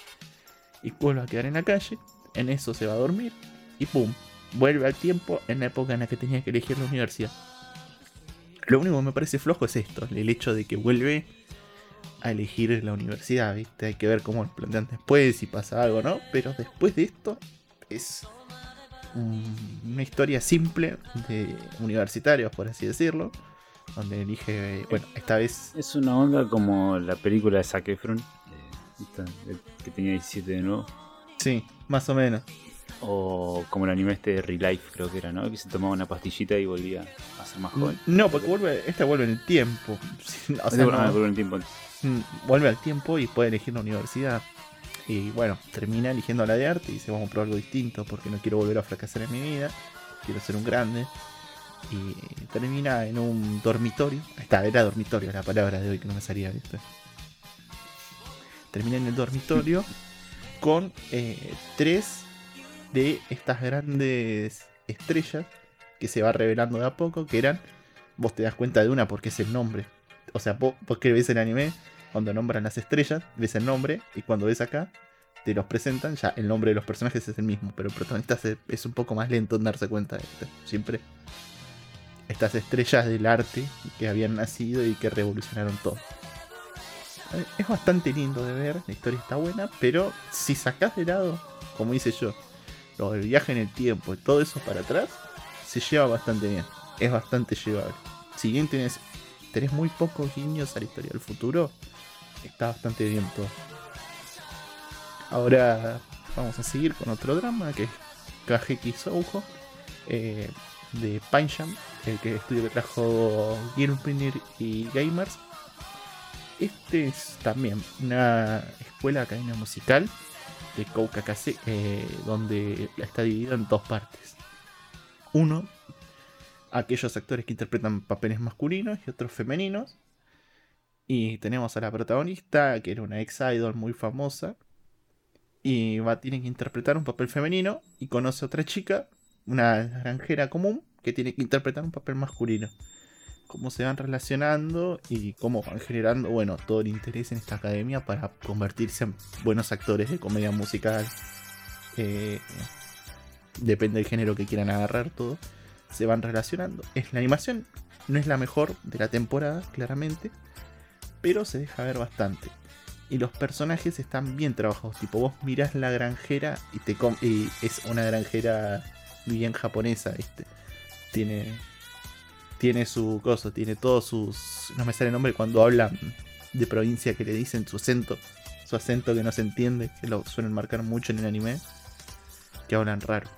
y vuelve a quedar en la calle. En eso se va a dormir y pum, vuelve al tiempo en la época en la que tenía que elegir la universidad. Lo único que me parece flojo es esto, el hecho de que vuelve a elegir la universidad, ¿viste? Hay que ver cómo lo plantean después, si pasa algo, ¿no? Pero después de esto es un- una historia simple de universitarios, por así decirlo, donde elige, bueno, esta vez Es una onda como la película de Zac Efron, eh, esta, que tenía 17 de nuevo. sí, más o menos. O como el anime este de Relife, creo que era, ¿no? Que se tomaba una pastillita y volvía a ser más joven. No, porque vuelve, esta vuelve en el tiempo. [LAUGHS] O sea, Ah, no- por un tiempo. Mm, vuelve al tiempo y puede elegir la universidad. Y bueno, termina eligiendo la de arte y dice, vamos a probar algo distinto porque no quiero volver a fracasar en mi vida, quiero ser un grande. Y termina en un dormitorio. Está, era dormitorio la palabra de hoy que no me salía, ¿viste? Termina en el dormitorio [LAUGHS] con eh, tres de estas grandes estrellas que se va revelando de a poco, que eran, vos te das cuenta de una porque es el nombre. O sea, vos, que ves el anime, cuando nombran las estrellas, ves el nombre, y cuando ves acá, te los presentan, ya el nombre de los personajes es el mismo, pero el protagonista es un poco más lento en darse cuenta de esto. Siempre estas estrellas del arte que habían nacido y que revolucionaron todo. Es bastante lindo de ver, la historia está buena, pero si sacás de lado, como hice yo, lo del viaje en el tiempo y todo eso para atrás, se lleva bastante bien. Es bastante llevable. Si bien tenés, tenés muy pocos guiños a la historia del futuro, está bastante bien todo. Ahora vamos a seguir con otro drama que es Kageki Soujo eh, de Pinejam, el que estudio que trajo Gilpinir y Gamers. Este es también una escuela academia musical de Koukakase, eh, donde está dividido en dos partes. Uno, aquellos actores que interpretan papeles masculinos y otros femeninos. Y tenemos a la protagonista, que era una ex idol muy famosa. Y va, tiene que interpretar un papel femenino. Y conoce a otra chica, una granjera común, que tiene que interpretar un papel masculino. Cómo se van relacionando y cómo van generando, bueno, todo el interés en esta academia para convertirse en buenos actores de comedia musical. Eh, depende del género que quieran agarrar, todo. Se van relacionando. Es la animación, no es la mejor de la temporada, claramente. Pero se deja ver bastante. Y los personajes están bien trabajados. Tipo, vos mirás la granjera y te y es una granjera bien japonesa, ¿viste? Tiene. Tiene su cosa, tiene todos sus. No me sale el nombre cuando hablan de provincia que le dicen su acento. Su acento que no se entiende, que lo suelen marcar mucho en el anime. Que hablan raro.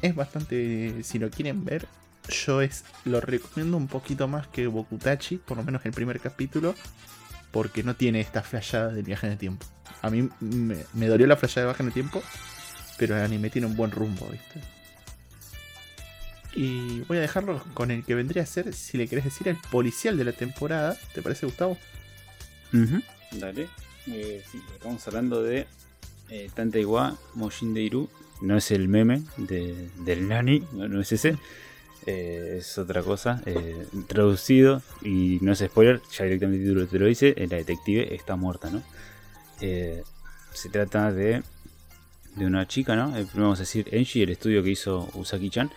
Es bastante. Si lo quieren ver, yo es, lo recomiendo un poquito más que Bokutachi, por lo menos el primer capítulo, porque no tiene esta flashada del viaje en el tiempo. A mí me, dolió la flashada del viaje en el tiempo, pero el anime tiene un buen rumbo, ¿viste? Y voy a dejarlo con el que vendría a ser, si le querés decir, el policial de la temporada. ¿Te parece, Gustavo? Ujú, Dale. Eh, sí, estamos hablando de eh, Tanteiwa Moshin Deiru. No es el meme de, del Nani, no, no es ese. Eh, es otra cosa. eh, traducido, y no es spoiler, ya directamente el título te lo dice: eh, La detective está muerta, ¿no? Eh, se trata de, de una chica, ¿no? Eh, primero vamos a decir Enji, el estudio que hizo Usaki-chan.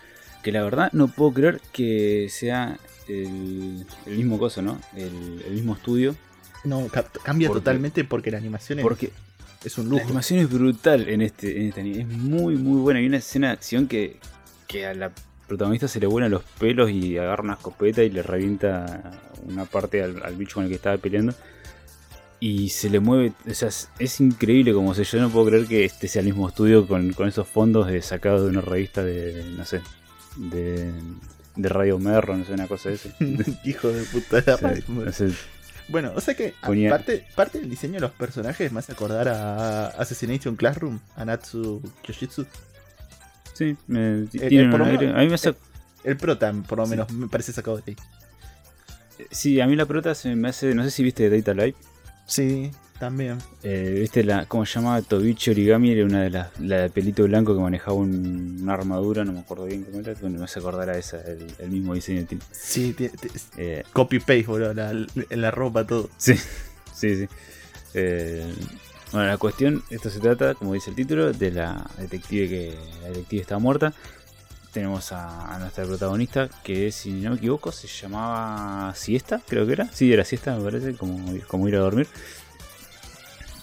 Que la verdad no puedo creer que sea el, el mismo coso, ¿no? El, el mismo estudio. No, ca- cambia Porque- totalmente porque la animación es, Porque es un la lujo. animación es brutal en este, en este anime. Es muy, muy buena. Hay una escena de acción que, que a la protagonista se le vuelan los pelos y agarra una escopeta y le revienta una parte al, al bicho con el que estaba peleando. Y se le mueve. O sea, es, increíble como se. Yo no puedo creer que este sea el mismo estudio con, con esos fondos de, sacados de una revista de. No sé. De, de Radio Merro, no sé, una cosa de eso. [LAUGHS] Hijo de puta. la madre. No sé, Bueno, o sea que Ponía- parte, parte del diseño de los personajes me hace acordar a Assassination Classroom, a Natsu Yoshitsu. sí, me, eh, tiene aire- menos- A mí me hace El prota, por lo Sí. menos, me parece sacado de ahí. Sí, a mí la prota se me hace. No sé si viste Data Live. Sí, también. Eh, ¿Viste la. ¿Cómo se llama? Tobichi Origami era una de las. La de pelito blanco que manejaba un- una armadura, no me acuerdo bien cómo era. Bueno, me hace acordar a esa, el, el mismo diseño tiene. Sí, Eh, copy-paste, boludo, la, la ropa, todo. sí, [LAUGHS] sí, sí. Eh, bueno, la cuestión, esto se trata, como dice el título, de la detective que. La detective está muerta. Tenemos a, a nuestra protagonista, que si no me equivoco se llamaba Siesta, creo que era. Sí, era Siesta, me parece, como, como ir a dormir.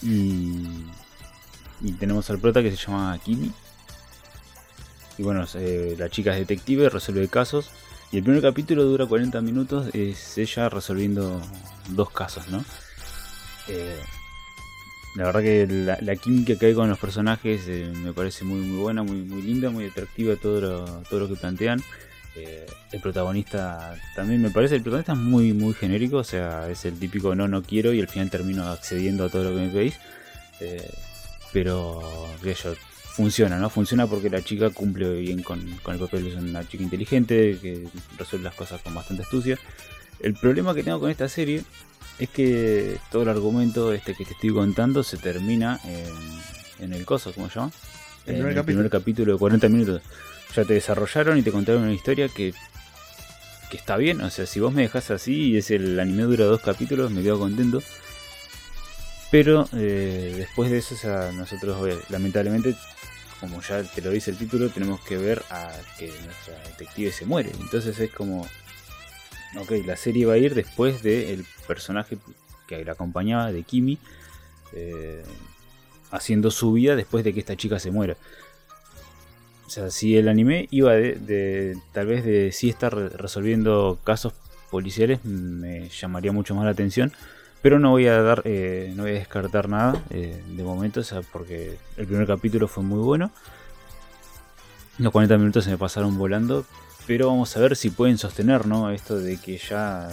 Y, y tenemos al prota que se llama Kimi. Y bueno, eh, la chica es detective, resuelve casos. Y el primer capítulo dura 40 minutos, es ella resolviendo dos casos, ¿no? Eh, la verdad que la, química que hay con los personajes eh, me parece muy muy buena, muy, muy linda, muy atractiva todo todo lo que plantean. Eh, el protagonista también me parece, el protagonista es muy muy genérico, o sea, es el típico no, no quiero y al final termino accediendo a todo lo que me pedís. Eh, pero, qué sé yo, funciona, ¿no? Funciona porque la chica cumple bien con, con el papel, es una chica inteligente, que resuelve las cosas con bastante astucia. El problema que tengo con esta serie es que todo el argumento este que te estoy contando se termina en, en el coso, ¿cómo se llama? El en el capítulo. primer capítulo de 40 minutos. Ya te desarrollaron y te contaron una historia que, que está bien. O sea, si vos me dejas así y es el anime dura dos capítulos, me quedo contento. Pero eh, después de eso, o sea, nosotros eh, lamentablemente, como ya te lo dice el título, tenemos que ver a que nuestra detective se muere. Entonces es como, ok, la serie va a ir después del personaje que la acompañaba, de Kimi, eh, haciendo su vida después de que esta chica se muera. O sea, si el anime iba de, tal vez de sí estar re- resolviendo casos policiales, me llamaría mucho más la atención. Pero no voy a dar, eh, no voy a descartar nada eh, de momento, o sea, porque el primer capítulo fue muy bueno. Los 40 minutos se me pasaron volando, pero vamos a ver si pueden sostener, ¿no? Esto de que ya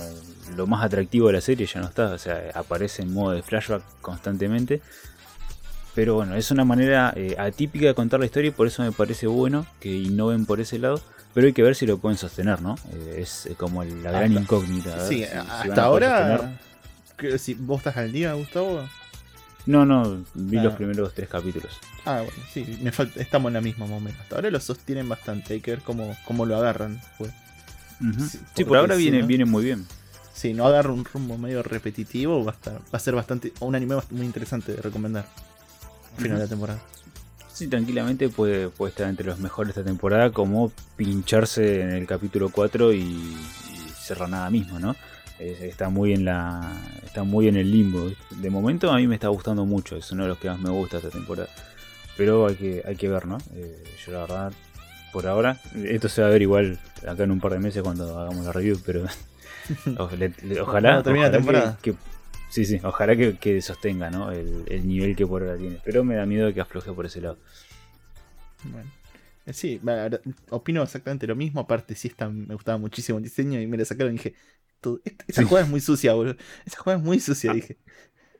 lo más atractivo de la serie ya no está, o sea, aparece en modo de flashback constantemente. Pero bueno, es una manera eh, atípica de contar la historia y por eso me parece bueno que innoven por ese lado. Pero hay que ver si lo pueden sostener, ¿no? Eh, es eh, como la gran Hasta- incógnita. Sí, si- hasta ahora. que si vos estás al día, Gustavo. No, no, vi Ah. los primeros tres capítulos. Ah, bueno, sí, me falta, estamos en la misma más o menos. Hasta ahora lo sostienen bastante, hay que ver cómo, cómo lo agarran. pues. Sí, Sí, por ahora viene, no- viene muy bien. Si no agarra un rumbo medio repetitivo, va a, estar- va a ser bastante. Un anime muy interesante de recomendar. Al final de la temporada. Sí, tranquilamente puede, puede estar entre los mejores de esta temporada, como pincharse en el capítulo 4 y, y cerrar nada mismo, ¿no? Es- está muy en la está muy en el limbo. De momento a mí me está gustando mucho, es uno de los que más me gusta esta temporada. Pero hay que, hay que ver, ¿no? Eh, yo la verdad, por ahora, esto se va a ver igual acá en un par de meses cuando hagamos la review, pero [LAUGHS] [LAUGHS] o- le- le- ojalá, Cuando termine la temporada. que, que- sí, sí, ojalá que, que sostenga, ¿no? El, el nivel que por ahora tiene. Pero me da miedo de que afloje por ese lado. Bueno. Eh, Sí, opino exactamente lo mismo. Aparte, sí, está, me gustaba muchísimo el diseño y me la sacaron y dije: "Todo- esta, Sí. jugada es muy sucia, boludo. Esta jugada es muy sucia, Ah. dije.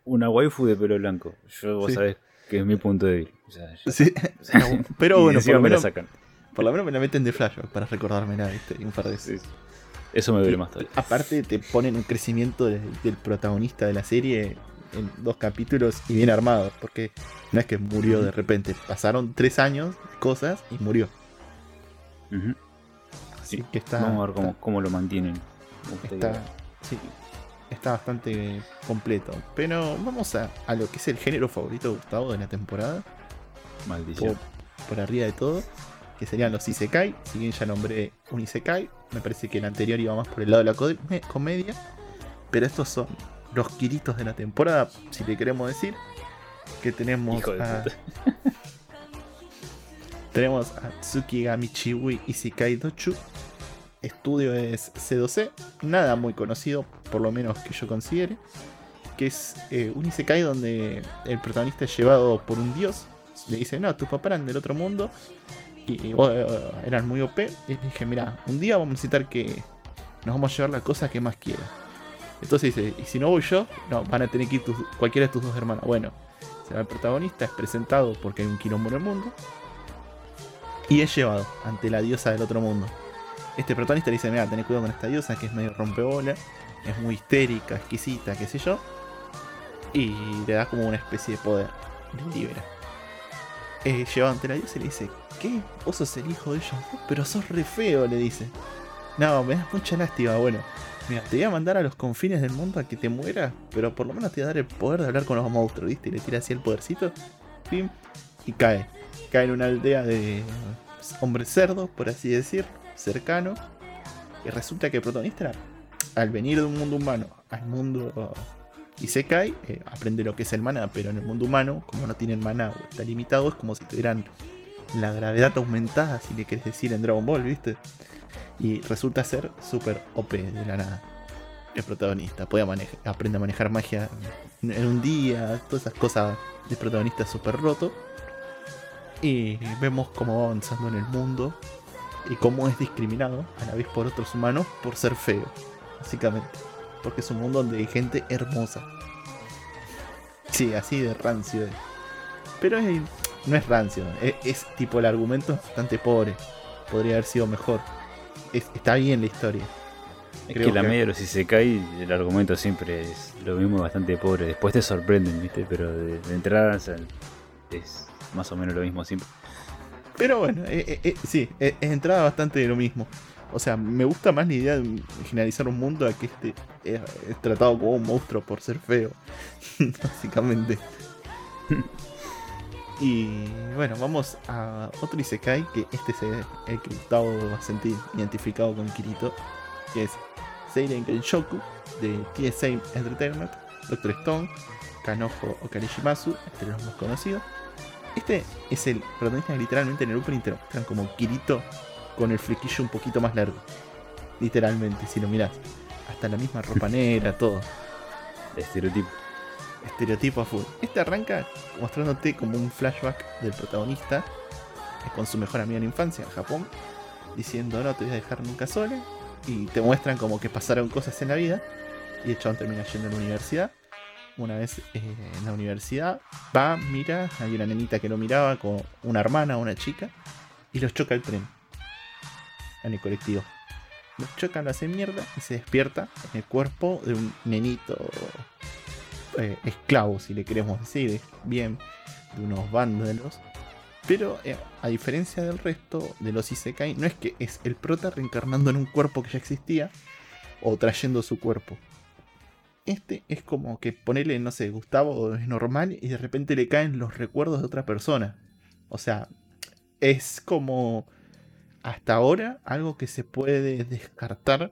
Una waifu de pelo blanco. Yo, vos Sí. sabés que es mi punto débil. O sea, ya- Sí, [LAUGHS] pero [LAUGHS] bueno, por lo, me la menos, sacan. por lo menos me la meten de flashback para recordármela, ¿viste? Y un par de Sí, veces. Eso me duele más todavía. Aparte, te ponen un crecimiento del, del protagonista de la serie en dos capítulos y bien armado. Porque no es que murió de repente. Pasaron tres años, cosas, y murió. Así Sí, que está. Vamos a ver cómo, cómo lo mantienen. Está, sí, está bastante completo. Pero vamos a, a lo que es el género favorito de Gustavo de la temporada. ver. Por, Maldición. por arriba de todo. Que serían los Isekai. Si bien ya nombré un Isekai. Me parece que el anterior iba más por el lado de la co- me- comedia. Pero estos son los quiritos de la temporada. Si le queremos decir. Que tenemos Hijo de a, [LAUGHS] tenemos a Tsukigami Chiwi Isekai Dochu. Estudio es C2C, nada muy conocido, por lo menos que yo considere. Que es eh, un Isekai donde el protagonista es llevado por un dios. Le dice, no, tus papás eran del otro mundo y, y, oh, eh, eran muy OP. Y dije, mira, un día vamos a necesitar que nos vamos a llevar la cosa que más quieras. Entonces dice, y si no voy yo, no, van a tener que ir cualquiera de tus dos hermanas. Bueno, se va el protagonista, es presentado porque hay un quilombo en el mundo. Y es llevado ante la diosa del otro mundo. Este protagonista le dice, mira, tenés cuidado con esta diosa que es medio rompebola, es muy histérica, exquisita, qué sé yo. Y le da como una especie de poder. Le libera. Eh, llevado ante la diosa y le dice, ¿qué? Vos sos el hijo de ellos, pero sos re feo, le dice. No, me das mucha lástima, bueno. Mira, te voy a mandar a los confines del mundo a que te mueras, pero por lo menos te voy a dar el poder de hablar con los monstruos, ¿viste? Y le tira así el podercito, pim, y cae. Cae en una aldea de hombres cerdos, por así decir, cercano. Y resulta que el protagonista, al venir de un mundo humano al mundo Isekai, eh, aprende lo que es el maná, pero en el mundo humano, como no tienen maná o está limitado, es como si tuvieran la gravedad aumentada, si le querés decir en Dragon Ball, ¿viste? Y resulta ser súper OP de la nada. El protagonista puede manejar, aprende a manejar magia en un día, todas esas cosas de protagonista súper roto. Y vemos cómo va avanzando en el mundo y cómo es discriminado a la vez por otros humanos por ser feo, básicamente. Porque es un mundo donde hay gente hermosa. Sí, así de rancio es. Pero es- no es rancio, es, es tipo el argumento es bastante pobre. Podría haber sido mejor. Es- está bien la historia. Es Creo que la que- media de los Isekai, el argumento siempre es lo mismo, bastante pobre. Después te sorprenden, ¿viste? Pero de, de entrada o sea, es más o menos lo mismo siempre. Pero bueno, eh, eh, eh, sí, es entrada bastante de lo mismo. O sea, me gusta más la idea de generalizar un mundo a que este es, tratado como un monstruo por ser feo. [LAUGHS] Básicamente. [LAUGHS] y bueno, vamos a otro Isekai, que este es el, que Gustavo va a sentir identificado con Kirito, que es Seiren Genshoku de TSA Entertainment, Doctor Stone, Kanojo Okarishimasu, es los más conocidos. Este es el protagonista literalmente en el opening te como Kirito con el flequillo un poquito más largo. Literalmente, si lo miras. Hasta la misma ropa negra, [LAUGHS] todo. Estereotipo. Estereotipo a full. Este arranca mostrándote como un flashback del protagonista con su mejor amiga en infancia en Japón, diciendo no te voy a dejar nunca sola. Y te muestran como que pasaron cosas en la vida. Y el chabón termina yendo a la universidad. Una vez eh, en la universidad, va, mira, hay una nenita que lo miraba con una hermana, una chica, y los choca el tren en el colectivo. Lo chocan, lo hacen mierda y se despierta en el cuerpo de un nenito eh, esclavo, si le queremos decir, bien, de unos vándalos. Pero eh, a diferencia del resto de los Isekai, no es que es el prota reencarnando en un cuerpo que ya existía o trayendo su cuerpo. Este es como que ponerle, no sé, Gustavo es normal y de repente le caen los recuerdos de otra persona. O sea, es como hasta ahora algo que se puede descartar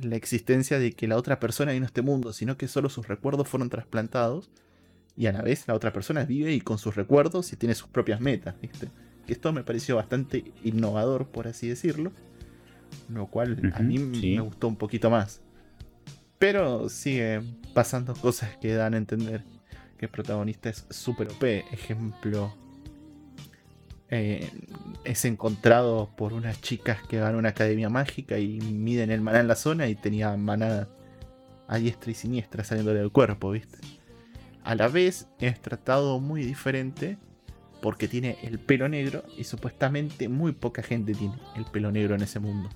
la existencia de que la otra persona vino a este mundo, sino que solo sus recuerdos fueron trasplantados y a la vez la otra persona vive y con sus recuerdos y tiene sus propias metas, ¿viste? Que esto me pareció bastante innovador, por así decirlo, lo cual a mí me gustó un poquito más. Pero sigue pasando cosas que dan a entender que el protagonista es super OP. Ejemplo, eh, es encontrado por unas chicas que van a una academia mágica y miden el maná en la zona y tenía maná a diestra y siniestra saliendo del cuerpo, ¿viste? A la vez es tratado muy diferente porque tiene el pelo negro y supuestamente muy poca gente tiene el pelo negro en ese mundo.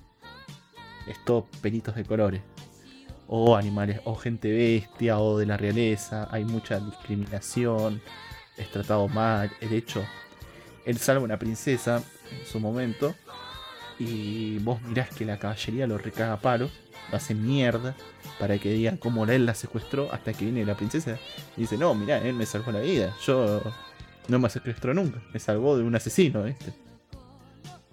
Es todo pelitos de colores. O animales, o gente bestia, o de la realeza. Hay mucha discriminación. Es tratado mal. El hecho él salva una princesa en su momento. Y vos mirás que la caballería lo recaga a palos, lo hace mierda para que digan cómo él la secuestró hasta que viene la princesa y dice, no, mirá, él me salvó la vida, yo no me secuestró nunca, me salvó de un asesino, ¿viste?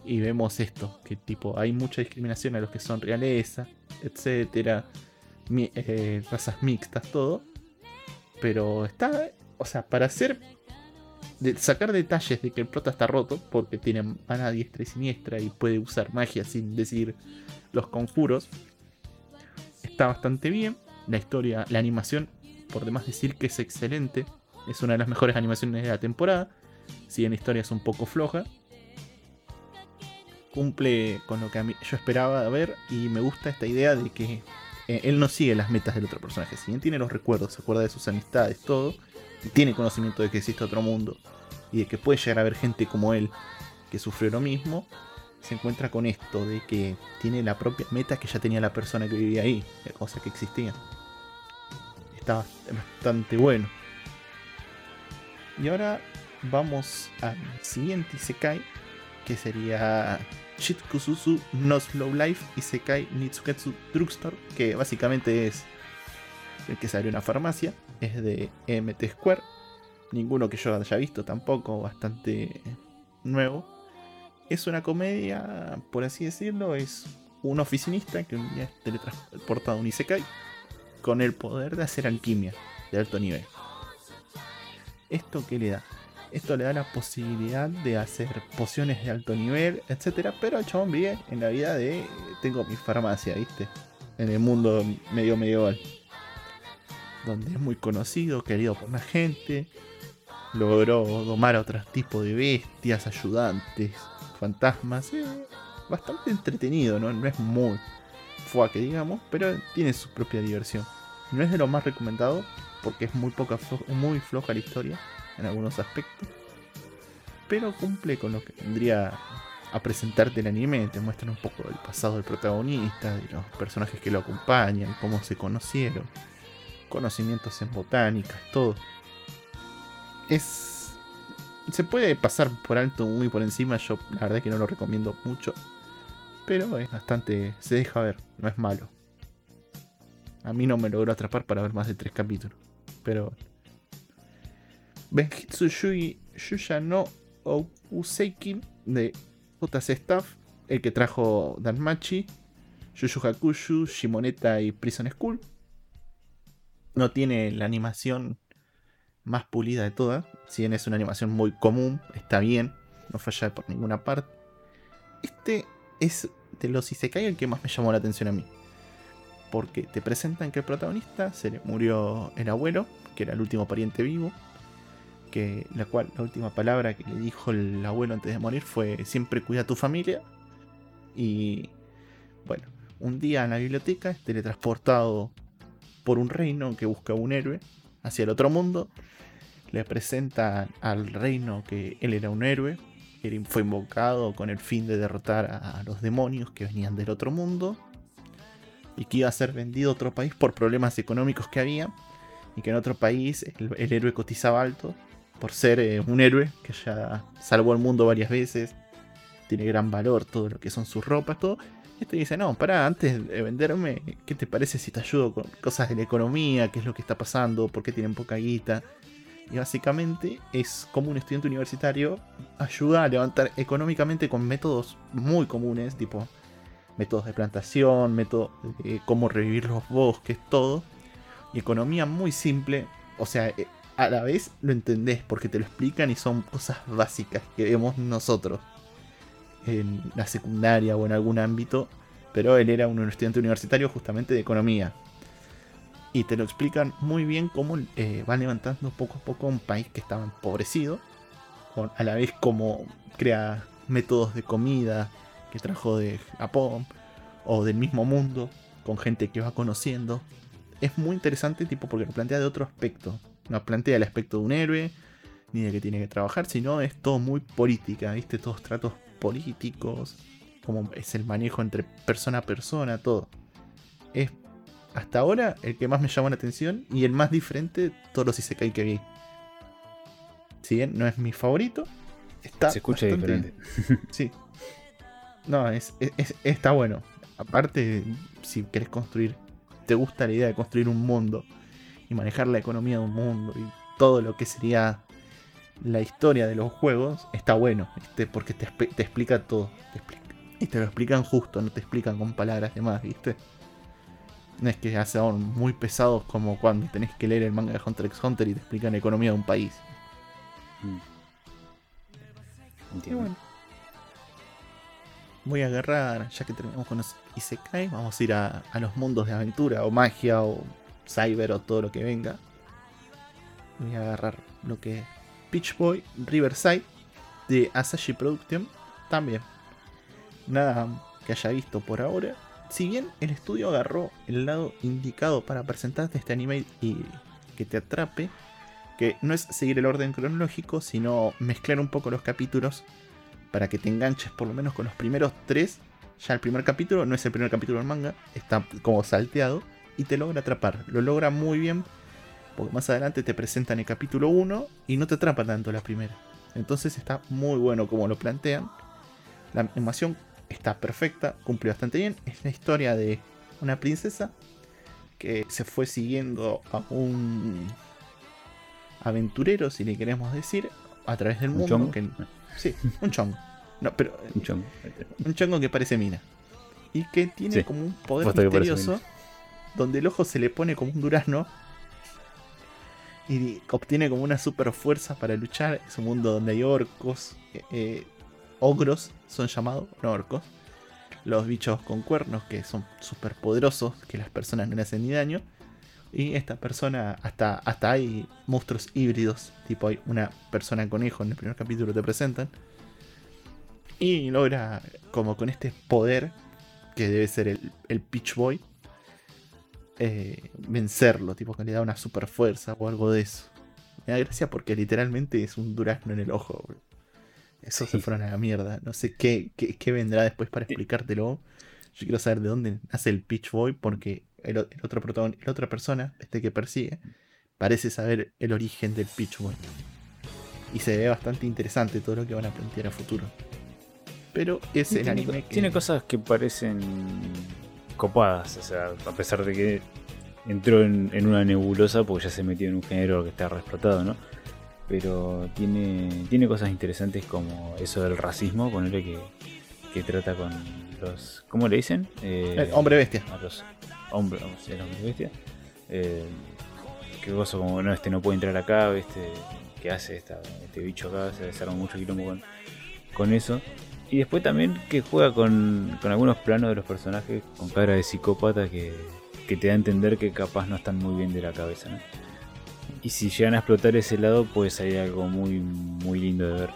Y vemos esto, que tipo, hay mucha discriminación a los que son realeza, etcétera, eh, razas mixtas, todo. Pero está, o sea, para ser de sacar detalles de que el prota está roto, porque tiene mana diestra y siniestra y puede usar magia sin decir los conjuros, está bastante bien. La historia, la animación, por demás decir que es excelente, es una de las mejores animaciones de la temporada. Si en la historia es un poco floja, cumple con lo que a mí, yo esperaba ver y me gusta esta idea de que eh, él no sigue las metas del otro personaje. Si bien tiene los recuerdos, se acuerda de sus amistades, todo, tiene conocimiento de que existe otro mundo y de que puede llegar a haber gente como él que sufrió lo mismo, se encuentra con esto de que tiene la propia meta que ya tenía la persona que vivía ahí, cosa que existía. Está bastante bueno. Y ahora vamos al siguiente Isekai, que sería Shitkususu no Slow Life Isekai Nitsuketsu Drugstore, que básicamente es el que sale una farmacia, es de MT Square ninguno que yo haya visto tampoco, bastante nuevo. Es una comedia, por así decirlo, es un oficinista que un día es teletransportado a un Isekai con el poder de hacer alquimia de alto nivel. ¿Esto qué le da? Esto le da la posibilidad de hacer pociones de alto nivel, etcétera, pero el chabón vive en la vida de tengo mi farmacia, ¿viste? En el mundo medio medieval. Donde es muy conocido, querido por la gente, logró domar a otros tipos de bestias, ayudantes, fantasmas. Eh, bastante entretenido, ¿no? No es muy fuaque, digamos, pero tiene su propia diversión. No es de lo más recomendado porque es muy, poca muy floja la historia en algunos aspectos. Pero cumple con lo que tendría a presentarte el anime. Te muestran un poco del pasado del protagonista, de los personajes que lo acompañan, cómo se conocieron, conocimientos en botánicas, todo es se puede pasar por alto, muy por encima. Yo la verdad que no lo recomiendo mucho. Pero es bastante. Se deja ver, no es malo. A mí no me logró atrapar para ver más de tres capítulos. Pero. Benjitsu Yui Yuya no Ouseikin de JC Staff, el que trajo Danmachi, Yu Yu Hakushu, Shimoneta y Prison School. No tiene la animación más pulida de todas. Si bien es una animación muy común, está bien, no falla por ninguna parte. Este es de los Isekai el que más me llamó la atención a mí. Porque te presentan que el protagonista se le murió el abuelo, que era el último pariente vivo. Que la cual la última palabra que le dijo el abuelo antes de morir fue siempre cuida a tu familia. Y bueno, un día en la biblioteca es teletransportado por un reino que busca un héroe hacia el otro mundo. Le presentan al reino que él era un héroe. Él fue invocado con el fin de derrotar a los demonios que venían del otro mundo. Y que iba a ser vendido a otro país por problemas económicos que había. Y que en otro país el, el héroe cotizaba alto por ser eh, un héroe que ya salvó al mundo varias veces. Tiene gran valor todo lo que son sus ropas, todo. Y este dice, no, para, antes de venderme, ¿qué te parece si te ayudo con cosas de la economía? ¿Qué es lo que está pasando? ¿Por qué tienen poca guita? Y básicamente es como un estudiante universitario ayuda a levantar económicamente con métodos muy comunes, tipo métodos de plantación, métodos de cómo revivir los bosques, todo. Y economía muy simple, o sea, eh, a la vez lo entendés porque te lo explican y son cosas básicas que vemos nosotros en la secundaria o en algún ámbito, pero él era un estudiante universitario justamente de economía. Y te lo explican muy bien cómo eh, va levantando poco a poco un país que estaba empobrecido, a la vez como crea métodos de comida que trajo de Japón o del mismo mundo, con gente que va conociendo. Es muy interesante tipo porque lo plantea de otro aspecto. No plantea el aspecto de un héroe, ni de que tiene que trabajar, sino es todo muy política, ¿viste? Todos tratos políticos, como es el manejo entre persona a persona, todo. Es hasta ahora el que más me llamó la atención y el más diferente de todos los Isekai que vi. Si bien no es mi favorito, está Se escucha diferente. [LAUGHS] Sí. No, es, es- es- está bueno. Aparte, si querés construir, te gusta la idea de construir un mundo y manejar la economía de un mundo y todo lo que sería la historia de los juegos, está bueno, ¿viste? Porque te, te explica todo. te explica- y te lo explican justo, no te explican con palabras de más, ¿viste? No es que sean muy pesados como cuando tenés que leer el manga de Hunter x Hunter y te explican la economía de un país. Mm. Y Entiendo. bueno. Voy a agarrar, ya que terminamos con los Isekai, vamos a ir a, a los mundos de aventura, o magia, o cyber, o todo lo que venga. Voy a agarrar lo que es Peach Boy Riverside de Asahi Production. También. Nada que haya visto por ahora. Si bien el estudio agarró el lado indicado para presentarte este anime y que te atrape, que no es seguir el orden cronológico, sino mezclar un poco los capítulos para que te enganches por lo menos con los primeros tres. Ya el primer capítulo no es el primer capítulo del manga, está como salteado y te logra atrapar. Lo logra muy bien porque más adelante te presentan el capítulo 1 y no te atrapa tanto la primera. Entonces está muy bueno como lo plantean. La animación está perfecta, cumple bastante bien. Es la historia de una princesa que se fue siguiendo a un aventurero, si le queremos decir, a través del ¿Un mundo. chongo? que- sí, un chongo. No, pero [LAUGHS] Un chongo. un chongo que parece mina. Y que tiene Sí, como un poder misterioso. Donde el ojo se le pone como un durazno. Y obtiene como una super fuerza para luchar. Es un mundo donde hay orcos. eh, eh, ogros son llamados, no orcos. Los bichos con cuernos que son super poderosos. Que las personas no le hacen ni daño. Y esta persona, hasta, hasta hay monstruos híbridos. Tipo hay una persona conejo en el primer capítulo te presentan. Y logra, como con este poder, que debe ser el, el Peach Boy, eh, vencerlo, tipo que le da una super fuerza o algo de eso. Me da gracia porque literalmente es un durazno en el ojo. bro. Eso se fueron a la mierda. No sé qué, qué, qué vendrá después para explicártelo. Yo quiero saber de dónde nace el Peach Boy porque el, otro protagon- la otra persona, este que persigue, parece saber el origen del Peach Boy. Y se ve bastante interesante todo lo que van a plantear a futuro. Pero es el tiene, anime que. tiene cosas que parecen copadas, o sea, a pesar de que entró en, en una nebulosa porque ya se metió en un género que está re explotado, ¿no? Pero tiene, tiene cosas interesantes como eso del racismo, ponerle que, que trata con los. ¿Cómo le dicen? Eh, El hombre bestia. a los hombres, hombres bestia. Eh, qué cosa como, no, este no puede entrar acá, este, ¿qué hace esta, este bicho acá? Se desarma mucho quilombo con, con eso. Y después también que juega con, con algunos planos de los personajes con cara de psicópata que, que te da a entender que capaz no están muy bien de la cabeza. Y si llegan a explotar ese lado, puede salir algo muy, muy lindo de ver.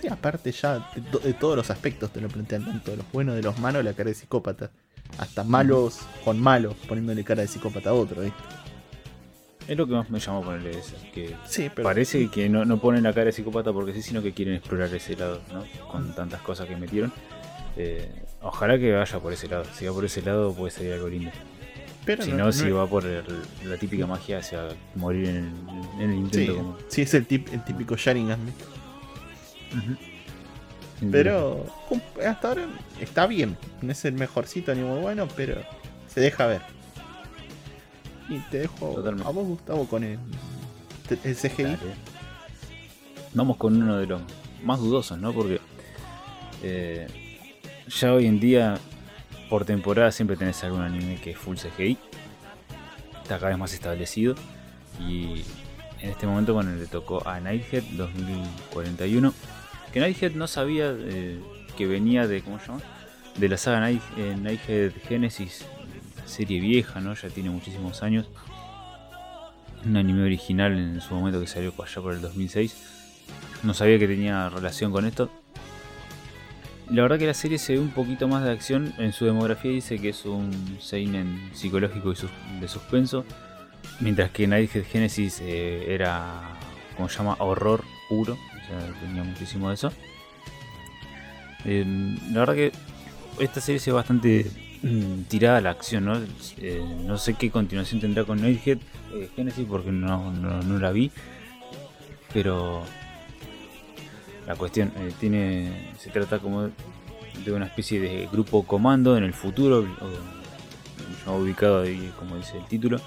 Sí, aparte ya de todos los aspectos te lo plantean, tanto de los buenos, de los malos, la cara de psicópata. Hasta malos con malos, poniéndole cara de psicópata a otro, ¿viste? Es lo que más me llamó ponerle eso, que Sí, pero. Parece que no, no ponen la cara de psicópata porque sí, sino que quieren explorar ese lado, ¿no? Con tantas cosas que metieron. Eh, ojalá que vaya por ese lado. Si va por ese lado puede salir algo lindo. pero si no, si va por el- la típica magia hacia morir en el, en el Sí, intento. como- sí, es el, tip, el típico Sharingan. Pero hasta ahora está bien. No es el mejorcito ni muy bueno, pero se deja ver. Y te dejo Totalmente. a vos, Gustavo, con el, el CGI. Dale. Vamos con uno de los más dudosos, ¿no? Porque eh, ya hoy en día, por temporada, siempre tenés algún anime que es full CGI. Está cada vez más establecido. Y en este momento, bueno, le tocó a Nighthead 2041. Que Nighthead no sabía eh, que venía de. ¿Cómo se llama? De la saga Night, eh, Nighthead Genesis, serie vieja, ¿no? Ya tiene muchísimos años un anime original en su momento que salió allá por el 2006. No sabía que tenía relación con esto. La verdad que la serie se ve un poquito más de acción. En su demografía dice que es un seinen psicológico y de suspenso. Mientras que Nighthead Genesis eh, era, como se llama, horror puro. O sea, tenía muchísimo de eso. Eh, la verdad que esta serie se ve bastante tirada a la acción, ¿no? Eh, no sé qué continuación tendrá con Nighthead eh, Genesis porque no, no, no la vi. Pero la cuestión eh, tiene se trata como de una especie de grupo comando en el futuro, ubicado ahí como dice el título,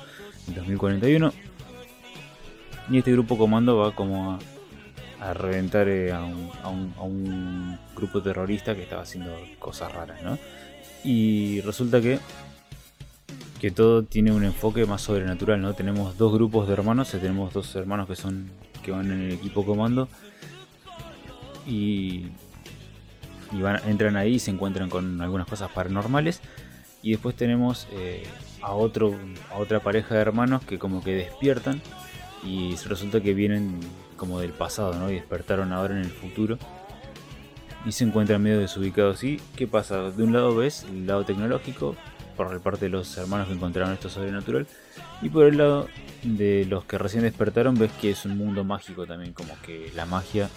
en 2041. Y este grupo comando va como a, a reventar eh, a, un, a un- a un grupo terrorista que estaba haciendo cosas raras, ¿no? Y resulta que que todo tiene un enfoque más sobrenatural, ¿no? Tenemos dos grupos de hermanos, eh, tenemos dos hermanos que son que van en el equipo comando y, y van, entran ahí y se encuentran con algunas cosas paranormales y después tenemos eh, a otro a otra pareja de hermanos que como que despiertan y resulta que vienen como del pasado, ¿no? Y despertaron ahora en el futuro y se encuentran medio desubicados. ¿Y qué pasa? De un lado ves el lado tecnológico, por parte de los hermanos que encontraron esto sobrenatural, y por el lado de los que recién despertaron ves que es un mundo mágico también, como que la magia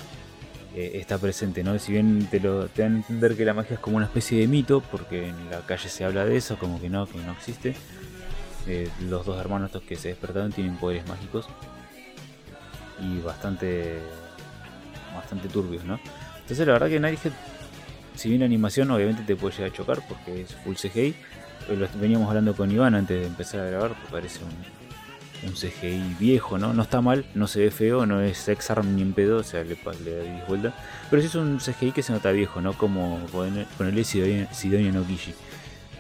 eh, está presente, ¿no? Si bien te, lo, te dan a entender que la magia es como una especie de mito, porque en la calle se habla de eso, como que no, que no existe. eh, los dos hermanos estos que se despertaron tienen poderes mágicos y bastante bastante turbios, ¿no? Entonces la verdad que Nighthead, si bien animación obviamente te puede llegar a chocar porque es full CGI, pero lo veníamos hablando con Iván antes de empezar a grabar, parece un, un CGI viejo, ¿no? No está mal, no se ve feo, no es X-Arm ni en pedo, o sea, le, da vuelta. Pero sí es un CGI que se nota viejo, ¿no? Como poner- ponerle Sidonia, Sidonia no Kishi,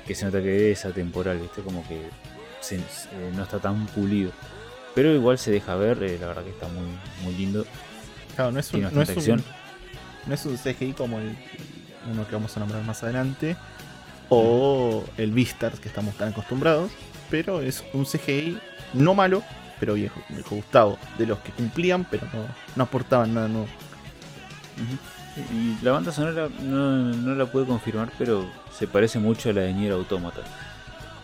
que se nota que es atemporal, ¿viste? Como que se- no está tan pulido. Pero igual se deja ver, eh, la verdad que está muy, muy lindo. Claro, no es un, no es un. No es un CGI como el uno que vamos a nombrar más adelante. O el Beastars que estamos tan acostumbrados. Pero es un CGI no malo, pero viejo, como dijo Gustavo. De los que cumplían, pero no, no aportaban nada nuevo. Y la banda sonora no, no la pude confirmar, pero se parece mucho a la de Nier Automata.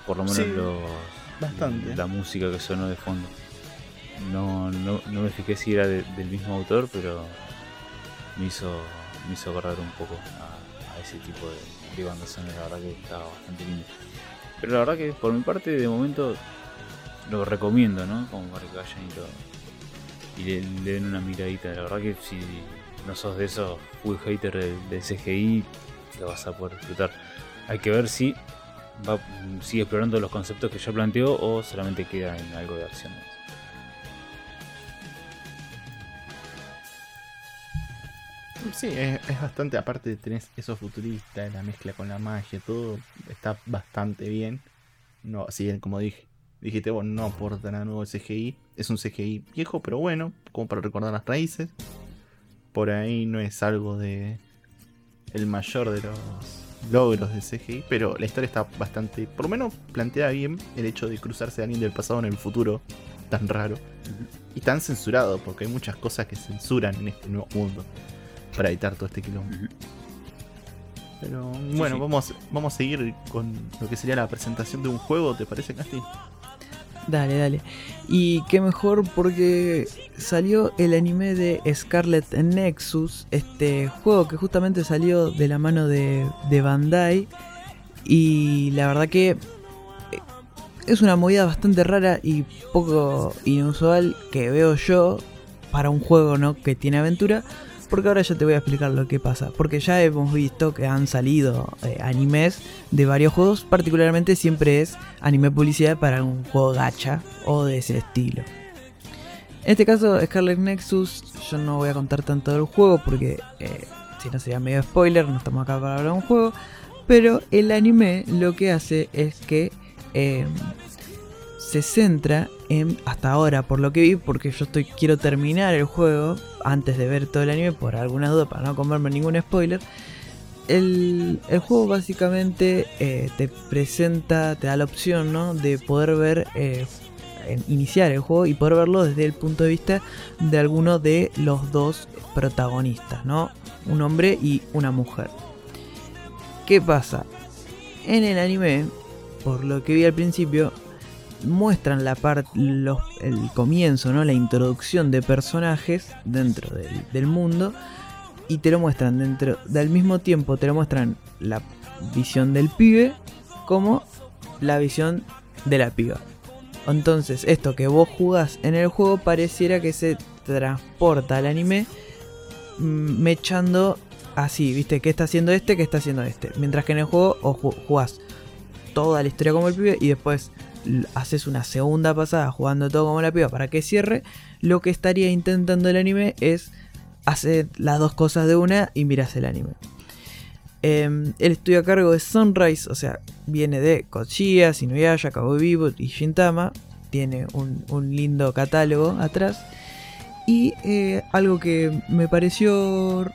Por lo menos Sí, los, bastante. la música que sonó de fondo. No, no, no me fijé si era de- del mismo autor, pero me hizo, me hizo acordar un poco a, ese tipo de, de banda sonora. La verdad que estaba bastante lindo. Pero la verdad que por mi parte, de momento, lo recomiendo, ¿no? Como para que vayan y lo, y le, den una miradita. La verdad que si no sos de esos full hater del, del CGI, lo vas a poder disfrutar. Hay que ver si va, sigue explorando los conceptos que ya planteó o solamente queda en algo de acción. Sí, es, es bastante, aparte tenés eso futurista, la mezcla con la magia, todo está bastante bien. No, si bien como dije, dijiste vos, no aporta nada nuevo el CGI. Es un CGI viejo, pero bueno, como para recordar las raíces. Por ahí no es algo de el mayor de los logros de CGI, pero la historia está bastante, por lo menos plantea bien el hecho de cruzarse a alguien del pasado en el futuro, tan raro y tan censurado, porque hay muchas cosas que censuran en este nuevo mundo para evitar todo este quilombo. Pero bueno, sí. Vamos, vamos a seguir con lo que sería la presentación de un juego, ¿te parece, Casti? Dale, dale. Y qué mejor porque salió el anime de Scarlet Nexus, este juego que justamente salió de la mano de, de Bandai. Y la verdad que eh, es una movida bastante rara y poco inusual que veo yo para un juego ¿no? que tiene aventura. Porque ahora ya te voy a explicar lo que pasa. Porque ya hemos visto que han salido eh, animes de varios juegos. Particularmente siempre es anime publicidad para un juego gacha o de ese estilo. En este caso, Scarlet Nexus, yo no voy a contar tanto del juego porque eh, si no sería medio spoiler, no estamos acá para hablar de un juego. Pero el anime lo que hace es que eh, se centra en, hasta ahora por lo que vi, porque yo estoy quiero terminar el juego antes de ver todo el anime por alguna duda para no comerme ningún spoiler. El, el juego básicamente eh, te presenta, te da la opción ¿no? de poder ver, eh, iniciar el juego y poder verlo desde el punto de vista de alguno de los dos protagonistas, ¿no? Un hombre y una mujer. ¿Qué pasa? En el anime, por lo que vi al principio, muestran la parte, el comienzo, ¿no? La introducción de personajes dentro del, mundo y te lo muestran dentro del mismo tiempo, te lo muestran la visión del pibe como la visión de la piba. Entonces, esto que vos jugás en el juego pareciera que se transporta al anime mm, mechando así, ¿viste? ¿Qué está haciendo este? ¿Qué está haciendo este? Mientras que en el juego o ju- jugás toda la historia como el pibe y después haces una segunda pasada jugando todo como la piba para que cierre, lo que estaría intentando el anime es hacer las dos cosas de una y miras el anime. Em, el estudio a cargo de Sunrise, o sea, viene de Kochiya, Inuyasha, Cowboy Bebop y Shintama. Tiene un, un lindo catálogo atrás. Y eh, algo que me pareció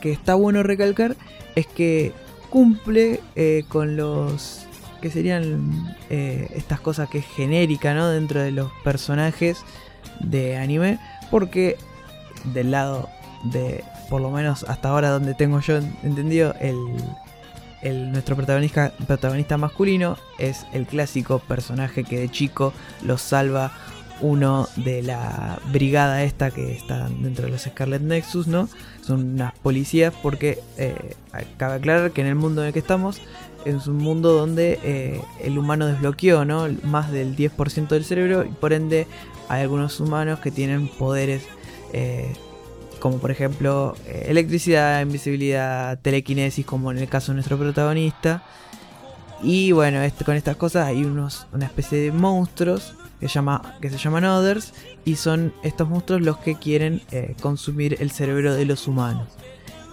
que está bueno recalcar es que cumple eh, con los que serían eh, estas cosas que es genérica ¿no? dentro de los personajes de anime porque del lado de por lo menos hasta ahora donde tengo yo entendido el, el- nuestro protagonista protagonista masculino es el clásico personaje que de chico los salva uno de la brigada esta que está dentro de los Scarlet Nexus, ¿no? Son unas policías porque eh, cabe aclarar que en el mundo en el que estamos es un mundo donde eh, el humano desbloqueó, ¿no? Más del 10% del cerebro y por ende hay algunos humanos que tienen poderes eh, como por ejemplo eh, electricidad, invisibilidad, telequinesis, como en el caso de nuestro protagonista. Y bueno, este, con estas cosas hay unos, una especie de monstruos que, llama, que se llaman Others y son estos monstruos los que quieren eh, consumir el cerebro de los humanos.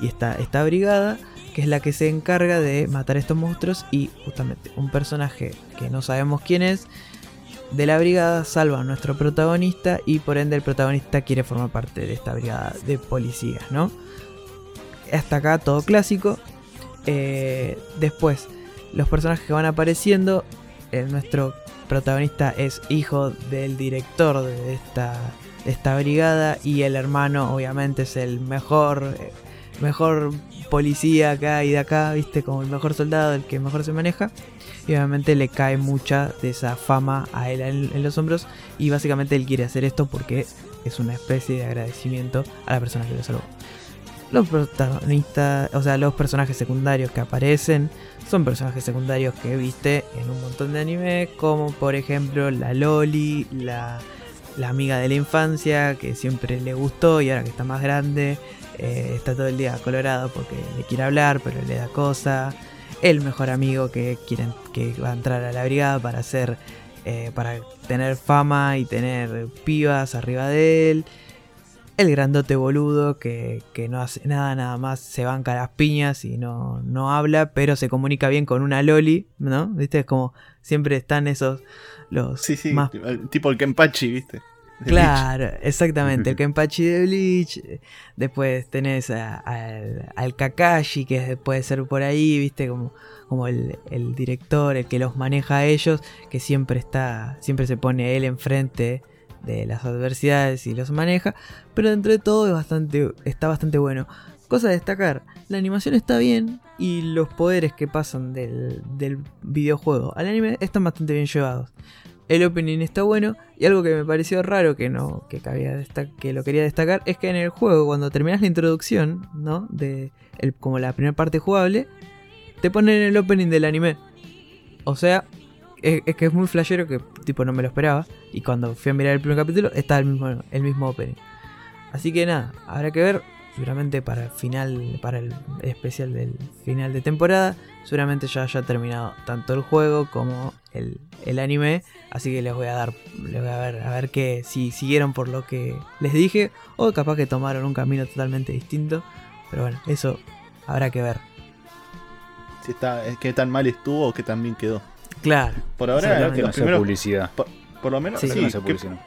Y está esta brigada que es la que se encarga de matar a estos monstruos y justamente un personaje que no sabemos quién es de la brigada salva a nuestro protagonista y por ende el protagonista quiere formar parte de esta brigada de policías, ¿no? Hasta acá todo clásico. Eh, después, los personajes que van apareciendo, eh, nuestro protagonista es hijo del director de esta, esta brigada y el hermano obviamente es el mejor, mejor policía acá y de acá, viste, como el mejor soldado, el que mejor se maneja. Y obviamente le cae mucha de esa fama a él en los hombros. Y básicamente él quiere hacer esto porque es una especie de agradecimiento a la persona que lo salvó. Los protagonistas, o sea, los personajes secundarios que aparecen son personajes secundarios que viste en un montón de anime, como por ejemplo la Loli, la la amiga de la infancia que siempre le gustó y ahora que está más grande eh, está todo el día colorado porque le quiere hablar pero le da cosa. El mejor amigo que, quieren, que va a entrar a la brigada para hacer... Eh, para tener fama y tener pibas arriba de él el grandote boludo que, no hace nada, nada más se banca las piñas y no, no habla, pero se comunica bien con una Loli, ¿no? ¿Viste? Es como siempre están esos los sí, sí, tipo el Kenpachi, ¿viste? claro, exactamente, el [LAUGHS] Kenpachi de Bleach. Después tenés al Kakashi, que puede ser por ahí, ¿viste? Como, como el, el, director, el que los maneja a ellos, que siempre está, siempre se pone él enfrente de las adversidades y los maneja, pero dentro de todo es bastante, está bastante bueno. Cosa a destacar, la animación está bien y los poderes que pasan del, videojuego al anime están bastante bien llevados. El opening está bueno y algo que me pareció raro que no que, lo quería destacar es que en el juego cuando terminas la introducción, ¿no? De como la primera parte jugable, te ponen el opening del anime. O sea, es, que es muy flashero que tipo no me lo esperaba. Y cuando fui a mirar el primer capítulo, está el mismo, el mismo opening. Así que nada, habrá que ver. Seguramente para el final, para el especial del final de temporada, seguramente ya haya terminado tanto el juego como el, el anime. Así que les voy a dar, les voy a ver, a ver que si siguieron por lo que les dije, o capaz que tomaron un camino totalmente distinto. Pero bueno, eso habrá que ver. Si está, qué tan mal estuvo o qué tan bien quedó. Claro. Por ahora, que no sea publicidad. Por, lo menos, sí, publicidad.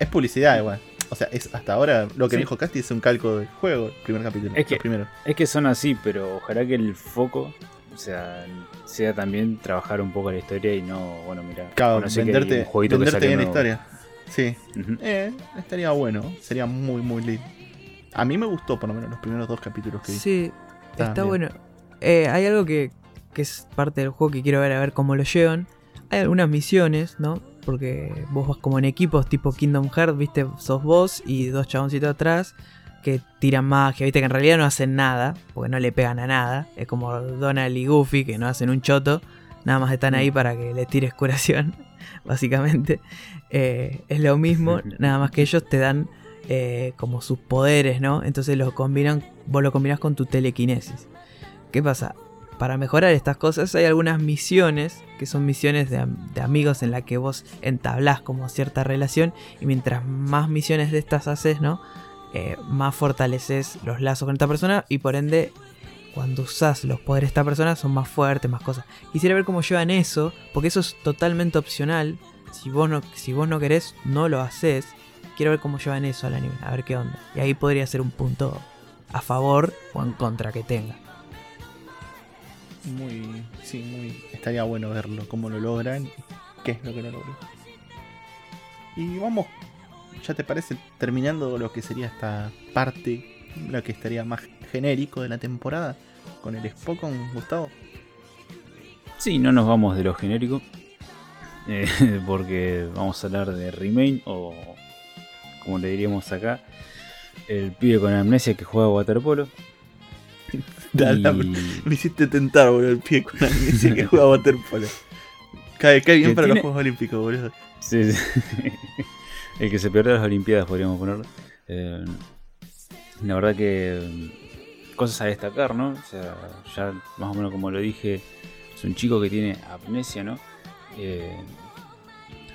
es publicidad igual. O sea, es hasta ahora lo que dijo Casti es un calco del juego, el primer capítulo. Es que, es que son así, pero ojalá que el foco o sea, sea también trabajar un poco la historia y no, bueno, mira, claro, venderte, venderte bien la historia. Sí, eh, estaría bueno, sería muy, muy lindo. A mí me gustó por lo menos los primeros dos capítulos que vi. Sí, está bueno. Eh, hay algo que, que es parte del juego que quiero ver a ver cómo lo llevan. Hay algunas misiones, ¿no? Porque vos vas como en equipos tipo Kingdom Hearts, viste, sos vos y dos chaboncitos atrás que tiran magia, viste que en realidad no hacen nada, porque no le pegan a nada. Es como Donald y Goofy que no hacen un choto, nada más están ahí mm. para que les tires curación, [LAUGHS] básicamente. Eh, es lo mismo, [LAUGHS] nada más que ellos te dan eh, como sus poderes, ¿no? Entonces los combinan, vos lo combinás con tu telequinesis. ¿Qué pasa? Para mejorar estas cosas hay algunas misiones, que son misiones de, amigos en las que vos entablás como cierta relación y mientras más misiones de estas haces, ¿no? Eh, más fortaleces los lazos con esta persona y por ende cuando usás los poderes de esta persona son más fuertes, más cosas. Quisiera ver cómo llevan eso, porque eso es totalmente opcional. Si vos no, si vos no querés, no lo haces. Quiero ver cómo llevan eso al anime, a ver qué onda. Y ahí podría ser un punto a favor o en contra que tenga muy, sí, muy, estaría bueno verlo, cómo lo logran, qué es lo que no logran. Y vamos, ya te parece, terminando lo que sería esta parte, lo que estaría más genérico de la temporada, con el Spokon, Gustavo. Sí, no nos vamos de lo genérico, [LAUGHS] eh, porque vamos a hablar de Remain, o como le diríamos acá, el pibe con amnesia que juega waterpolo. [LAUGHS] Me hiciste tentar, boludo, el pie con la que juega waterpolo. Cae, cae bien para los Juegos Olímpicos, boludo. Sí, sí. [LAUGHS] el que se perdió las Olimpiadas, podríamos ponerlo. Eh, la verdad que mm, cosas a destacar, ¿no? O sea, ya más o menos como lo dije, es un chico que tiene amnesia, ¿no? Eh,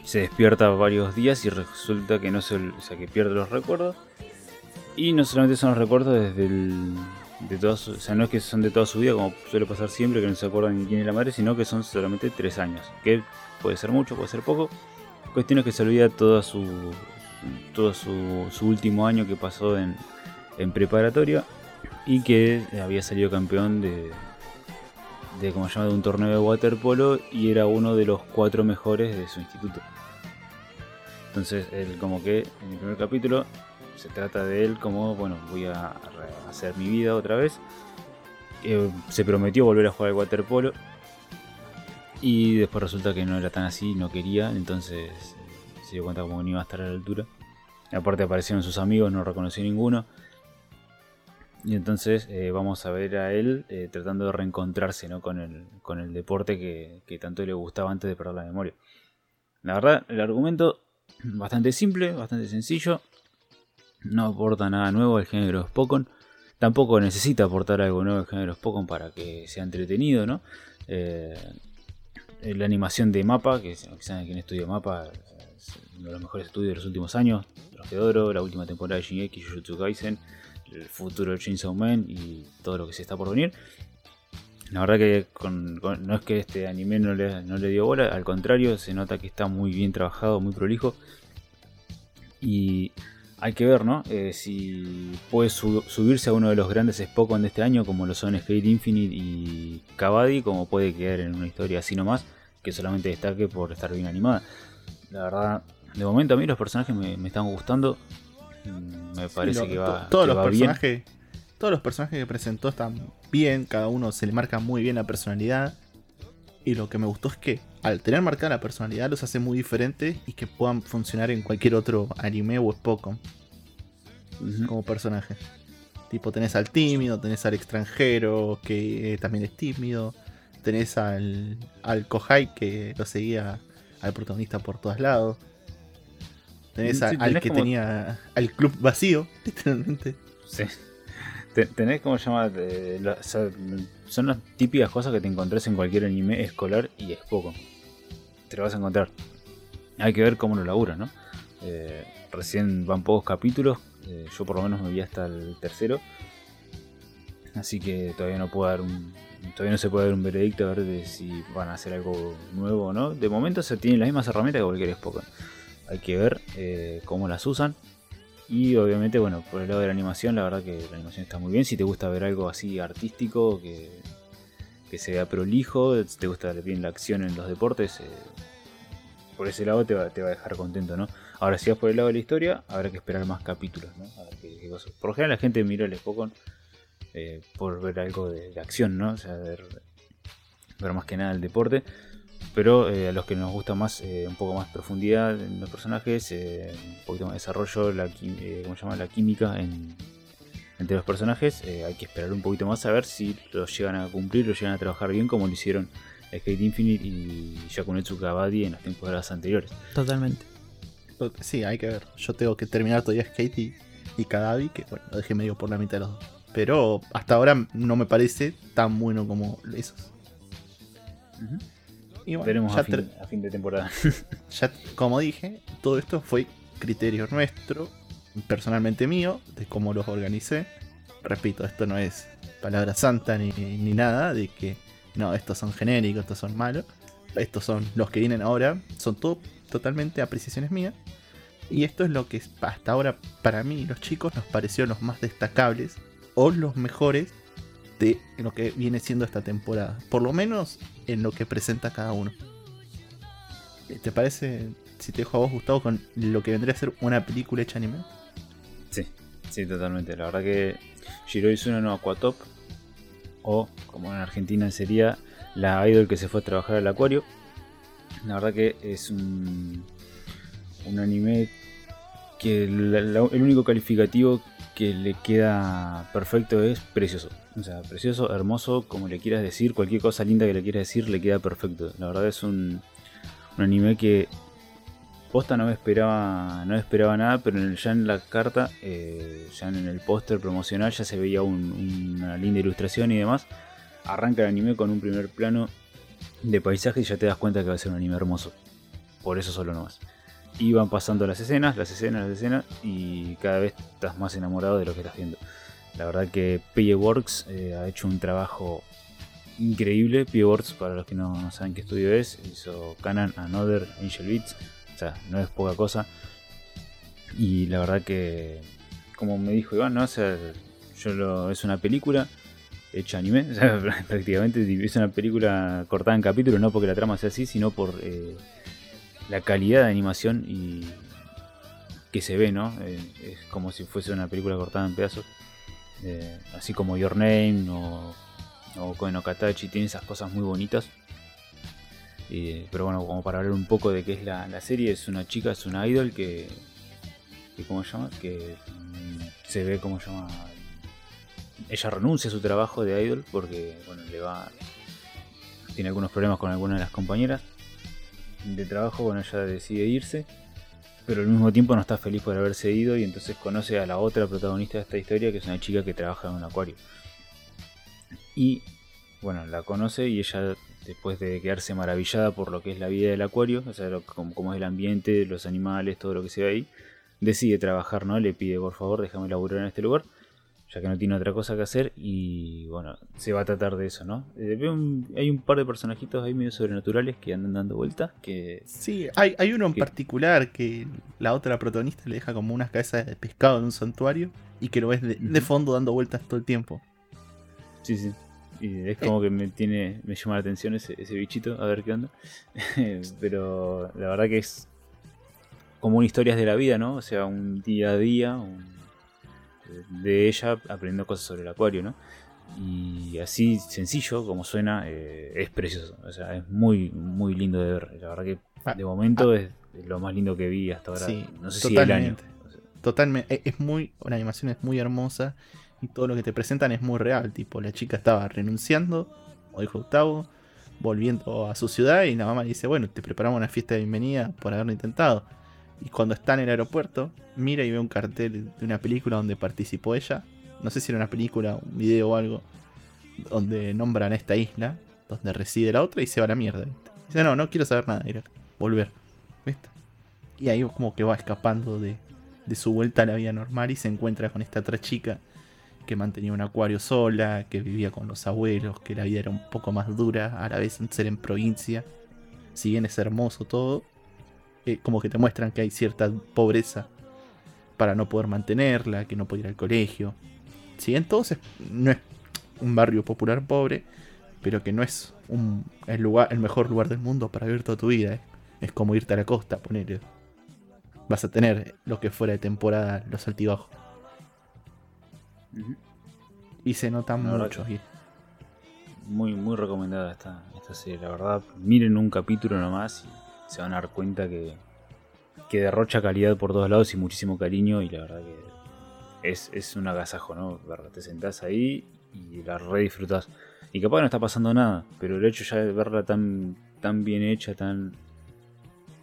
se despierta varios días y resulta que no se, o sea, que pierde los recuerdos. Y no solamente son los recuerdos desde el, de todos, o sea, no es que son de toda su vida, como suele pasar siempre, que no se acuerdan quién es la madre, sino que son solamente tres años, que puede ser mucho, puede ser poco. Cuestión es que se olvida todo su, todo su, su último año que pasó en, en preparatoria y que había salido campeón de, de, como se llama, de un torneo de waterpolo y era uno de los cuatro mejores de su instituto. Entonces, él como que en el primer capítulo se trata de él como, bueno, voy a hacer mi vida otra vez. Eh, se prometió volver a jugar al waterpolo. Y después resulta que no era tan así, no quería, entonces se dio cuenta como no iba a estar a la altura. aparte aparecieron sus amigos, no reconoció ninguno. Y entonces eh, vamos a ver a él eh, tratando de reencontrarse ¿no? con, el, con el deporte que, que tanto le gustaba antes de perder la memoria. La verdad, el argumento bastante simple, bastante sencillo. No aporta nada nuevo al género Spokon. Tampoco necesita aportar algo nuevo al género Spokon para que sea entretenido, ¿no? Eh, la animación de Mapa, que saben quien estudia Mapa, es uno de los mejores estudios de los últimos años. Los la última temporada de Shingeki, Jujutsu Kaisen, el futuro de Chainsaw Man y todo lo que se está por venir. La verdad que no es que este anime no le, no le dio bola, al contrario, se nota que está muy bien trabajado, muy prolijo. Y hay que ver, ¿no? Eh, si puede subirse a uno de los grandes Spokon de este año, como lo son Skate Infinite y Cavadi, como puede quedar en una historia así nomás, que solamente destaque por estar bien animada. La verdad, de momento a mí los personajes me, están gustando. Mm, me parece que va, todos los personajes, Todos los personajes que presentó están bien, cada uno se le marca muy bien la personalidad. Y lo que me gustó es que al tener marcada la personalidad los hace muy diferentes y que puedan funcionar en cualquier otro anime o Spokon como personaje. Tipo, tenés al tímido, tenés al extranjero que también es tímido, tenés al, al Kohai que lo seguía al protagonista por todos lados. Tenés, al que tenía al club vacío, [LAUGHS] literalmente. Sí. Tenés, como se llama? son las típicas cosas que te encontrás en cualquier anime escolar y es poco. Te lo vas a encontrar. Hay que ver cómo lo laburas, ¿no? Eh, recién van pocos capítulos. Eh, yo por lo menos me vi hasta el tercero. Así que todavía no puedo dar un. Todavía no se puede dar un veredicto a ver de si van a hacer algo nuevo o no. De momento se tienen las mismas herramientas que cualquier Spoken. Hay que ver eh, cómo las usan. Y obviamente, bueno, por el lado de la animación, la verdad que la animación está muy bien. Si te gusta ver algo así artístico, que, que se vea prolijo, si te gusta bien la acción en los deportes, eh, por ese lado te va, te va, a dejar contento, ¿no? Ahora, si vas por el lado de la historia, habrá que esperar más capítulos, ¿no? por lo general la gente mira el Spokon eh, por ver algo de, acción, ¿no? O sea, ver, ver más que nada el deporte pero eh, a los que nos gusta más eh, un poco más profundidad en los personajes, eh, un poquito más desarrollo, la, ¿cómo se llama? la química entre los personajes, hay que esperar un poquito más a ver si los llegan a cumplir, los llegan a trabajar bien como lo hicieron Skate Infinite y Yakunetsu Kabaddi en las temporadas anteriores. Totalmente. Sí, hay que ver. Yo tengo que terminar todavía Skate y, y que bueno, lo dejé medio por la mitad de los dos. Pero hasta ahora no me parece tan bueno como esos. Veremos a fin, de temporada. [LAUGHS] ya, como dije, todo esto fue criterio nuestro, personalmente mío, de cómo los organicé. Repito, esto no es palabra santa ni, nada de que no, estos son genéricos, estos son malos. Estos son los que vienen ahora, son todo totalmente apreciaciones mías. Y esto es lo que hasta ahora para mí los chicos nos pareció los más destacables o los mejores de lo que viene siendo esta temporada. Por lo menos en lo que presenta cada uno. ¿Te parece, si te dejo a vos, Gustavo, con lo que vendría a ser una película hecha anime? Sí, sí, totalmente. La verdad que Shiro Izuna no Aquatop, o como en Argentina sería la idol que se fue a trabajar al acuario. La verdad que es un, un anime que el único calificativo que le queda perfecto es precioso. O sea, precioso, hermoso, como le quieras decir, cualquier cosa linda que le quieras decir, le queda perfecto. La verdad es un, un anime que posta no me esperaba, no esperaba nada, pero ya en la carta, eh, ya en el póster promocional ya se veía una linda ilustración y demás. Arranca el anime con un primer plano de paisaje y ya te das cuenta que va a ser un anime hermoso. Por eso solo no más. Y van pasando las escenas, las escenas, las escenas, y cada vez estás más enamorado de lo que estás viendo. La verdad que PJ Works eh, ha hecho un trabajo increíble. PJ Works, para los que no, saben qué estudio es, hizo Canon Another Angel Beats. O sea, no es poca cosa. Y la verdad que, como me dijo Iván, ¿no? yo es una película hecha anime. [LAUGHS] prácticamente es una película cortada en capítulos, no porque la trama sea así, sino por eh, la calidad de animación y que se ve, ¿no? Eh, es como si fuese una película cortada en pedazos. Eh, así como Your Name o, o Koen Katachi, tiene esas cosas muy bonitas. pero bueno, como para hablar un poco de qué es la, serie, es una chica, es una idol que, que ¿cómo se llama? Que mm, se ve, como llama? Ella renuncia a su trabajo de idol porque, bueno, le va... Tiene algunos problemas con alguna de las compañeras de trabajo, bueno, ella decide irse pero al mismo tiempo no está feliz por haberse ido y entonces conoce a la otra protagonista de esta historia, que es una chica que trabaja en un acuario. Y bueno, la conoce y ella, después de quedarse maravillada por lo que es la vida del acuario, o sea, como, es el ambiente, los animales, todo lo que se ve ahí, decide trabajar, ¿no? Le pide, por favor, déjame laburar en este lugar ya que no tiene otra cosa que hacer y bueno, se va a tratar de eso, ¿no? Eh, hay un par de personajitos ahí medio sobrenaturales que andan dando vueltas, que... Sí, hay, hay uno en particular que la otra protagonista le deja como unas cabezas de pescado en un santuario y que lo ves de, fondo dando vueltas todo el tiempo. Sí, sí. Y es como que me tiene, me llama la atención ese, ese bichito, a ver qué onda. [LAUGHS] Pero la verdad que es como historias de la vida, ¿no? O sea, un día a día, un de ella aprendiendo cosas sobre el acuario, ¿no? Y así sencillo como suena, eh, es precioso. O sea, es muy, muy lindo de ver. La verdad que ah, de momento ah. es lo más lindo que vi hasta ahora. no sé si el año. Totalmente. E, es muy, la animación es muy hermosa y todo lo que te presentan es muy real. Tipo, la chica estaba renunciando, o dijo Gustavo, volviendo a su ciudad y la mamá le dice, bueno, te preparamos una fiesta de bienvenida por haberlo intentado. Y cuando está en el aeropuerto, mira y ve un cartel de una película donde participó ella. No sé si era una película, un video o algo. Donde nombran esta isla, donde reside la otra y se va a la mierda. Dice, no, no quiero saber nada, ir volver. ¿Viste? Y ahí como que va escapando de, de su vuelta a la vida normal y se encuentra con esta otra chica que mantenía un acuario sola, que vivía con los abuelos, que la vida era un poco más dura, a la vez ser en provincia. Si bien es hermoso todo, como que te muestran que hay cierta pobreza para no poder mantenerla, que no puede ir al colegio. Si entonces no es un barrio popular pobre, pero que no es un, el, lugar, el mejor lugar del mundo para vivir toda tu vida. ¿eh? Es como irte a la costa, poner. Vas a tener lo que fuera de temporada, los altibajos. Y se nota mucho. Muy, muy recomendada esta, esta serie, la verdad. Miren un capítulo nomás y se van a dar cuenta que, que derrocha calidad por todos lados y muchísimo cariño y la verdad que es, es un agasajo, ¿no? Te sentás ahí y la re disfrutás. Y capaz no está pasando nada, pero el hecho ya de verla tan, tan bien hecha, tan,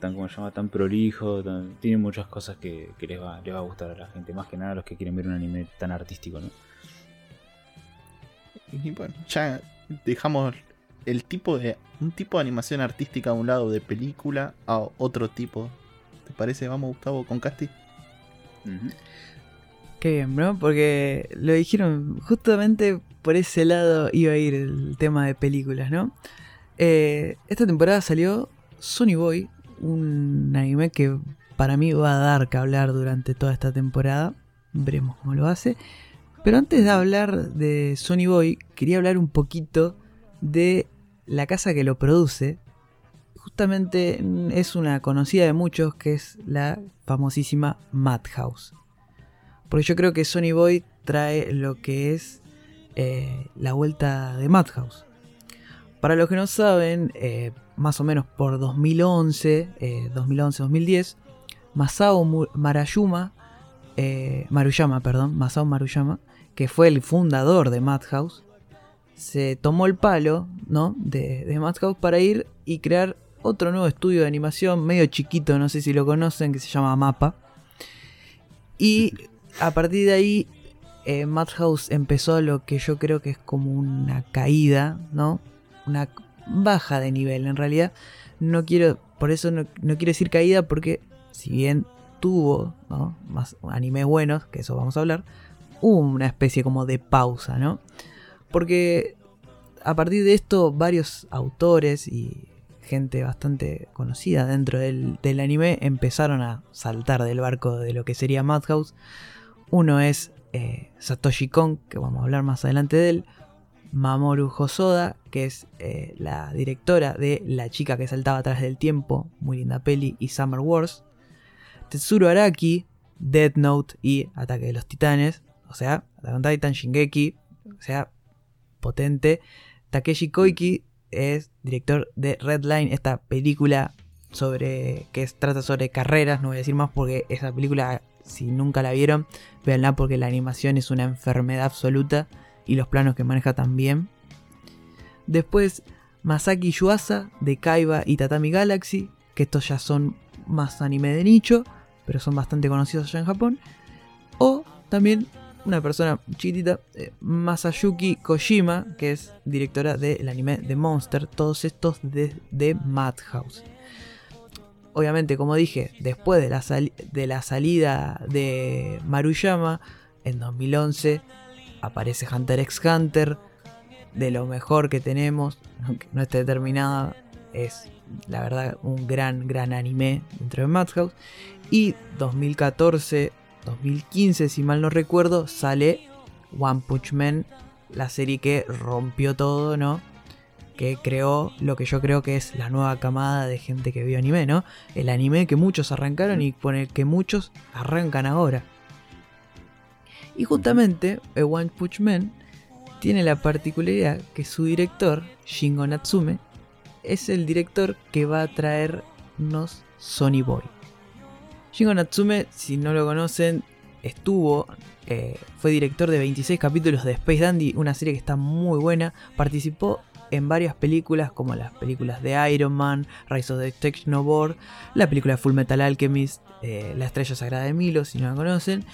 tan como se llama, tan prolijo, tiene muchas cosas que, les, va, les va a gustar a la gente, más que nada los que quieren ver un anime tan artístico, ¿no? Y bueno, ya dejamos el tipo de un tipo de animación artística a un lado de película a otro tipo. ¿Te parece? Vamos, Gustavo, con Casti. Qué bien, ¿no? Porque lo dijeron justamente por ese lado iba a ir el tema de películas, ¿no? Eh, esta temporada salió Sony Boy, un anime que para mí va a dar que hablar durante toda esta temporada. Veremos cómo lo hace. Pero antes de hablar de Sony Boy, quería hablar un poquito de la casa que lo produce justamente es una conocida de muchos que es la famosísima Madhouse. Porque yo creo que Sony Boy trae lo que es eh, la vuelta de Madhouse. Para los que no saben, eh, más o menos por 2011, 2011-2010, eh, Masao Marayuma, Maruyama, perdón, Masao Maruyama, que fue el fundador de Madhouse, se tomó el palo ¿no? de, Madhouse para ir y crear otro nuevo estudio de animación, medio chiquito, no sé si lo conocen, que se llama Mapa. Y a partir de ahí, eh, Madhouse empezó lo que yo creo que es como una caída, ¿no? Una baja de nivel, en realidad. No quiero, por eso no, no quiero decir caída, porque si bien tuvo ¿no? más animes buenos, que eso vamos a hablar, una especie como de pausa, ¿no? Porque a partir de esto varios autores y gente bastante conocida dentro del, anime empezaron a saltar del barco de lo que sería Madhouse. Uno es eh, Satoshi Kon, que vamos a hablar más adelante de él. Mamoru Hosoda, que es eh, la directora de La chica que saltaba atrás del tiempo, muy linda peli, y Summer Wars. Tetsuro Araki, Dead Note y Ataque de los Titanes. O sea, Attack Titan, Shingeki. O sea, potente. Takeshi Koiki es director de Redline, esta película sobre que trata sobre carreras, no voy a decir más porque esa película si nunca la vieron, véanla porque la animación es una enfermedad absoluta y los planos que maneja también. Después Masaki Yuasa de Kaiba y Tatami Galaxy, que estos ya son más anime de nicho, pero son bastante conocidos allá en Japón. O también una persona chiquitita, eh, Masayuki Kojima, que es directora del anime de Monster, todos estos de, Madhouse. Obviamente, como dije, después de la, de la salida de Maruyama, en 2011 aparece Hunter x Hunter, de lo mejor que tenemos, aunque no esté determinada, es la verdad un gran, gran anime dentro de Madhouse. Y 2014 2015, si mal no recuerdo, sale One Punch Man, la serie que rompió todo, ¿no? Que creó lo que yo creo que es la nueva camada de gente que vio anime, ¿no? El anime que muchos arrancaron y con el que muchos arrancan ahora. Y justamente One Punch Man tiene la particularidad que su director, Shingo Natsume, es el director que va a traernos Sony Boy. Shingo Natsume, si no lo conocen, estuvo, eh, fue director de 26 capítulos de Space Dandy, una serie que está muy buena. Participó en varias películas como las películas de Iron Man, Rise of the Technoboard, la película Full Metal Alchemist, eh, La Estrella Sagrada de Milo, si no la conocen.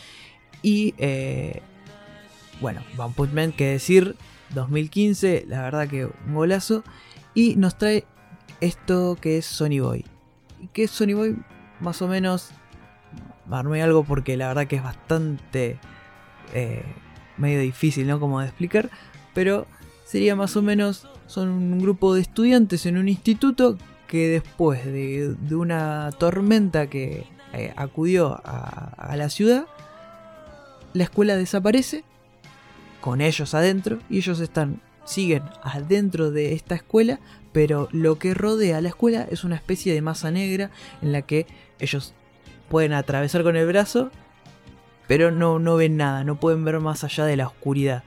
Y eh, bueno, Van Punch Man, que decir, 2015, la verdad que un golazo. Y nos trae esto que es Sony Boy. Y que es Sony Boy más o menos armé algo porque la verdad que es bastante eh, medio difícil, ¿no? Como de explicar, pero sería más o menos, son un grupo de estudiantes en un instituto que después de, una tormenta que eh, acudió a, la ciudad, la escuela desaparece con ellos adentro y ellos están siguen adentro de esta escuela, pero lo que rodea la escuela es una especie de masa negra en la que ellos pueden atravesar con el brazo, pero no, no ven nada, no pueden ver más allá de la oscuridad.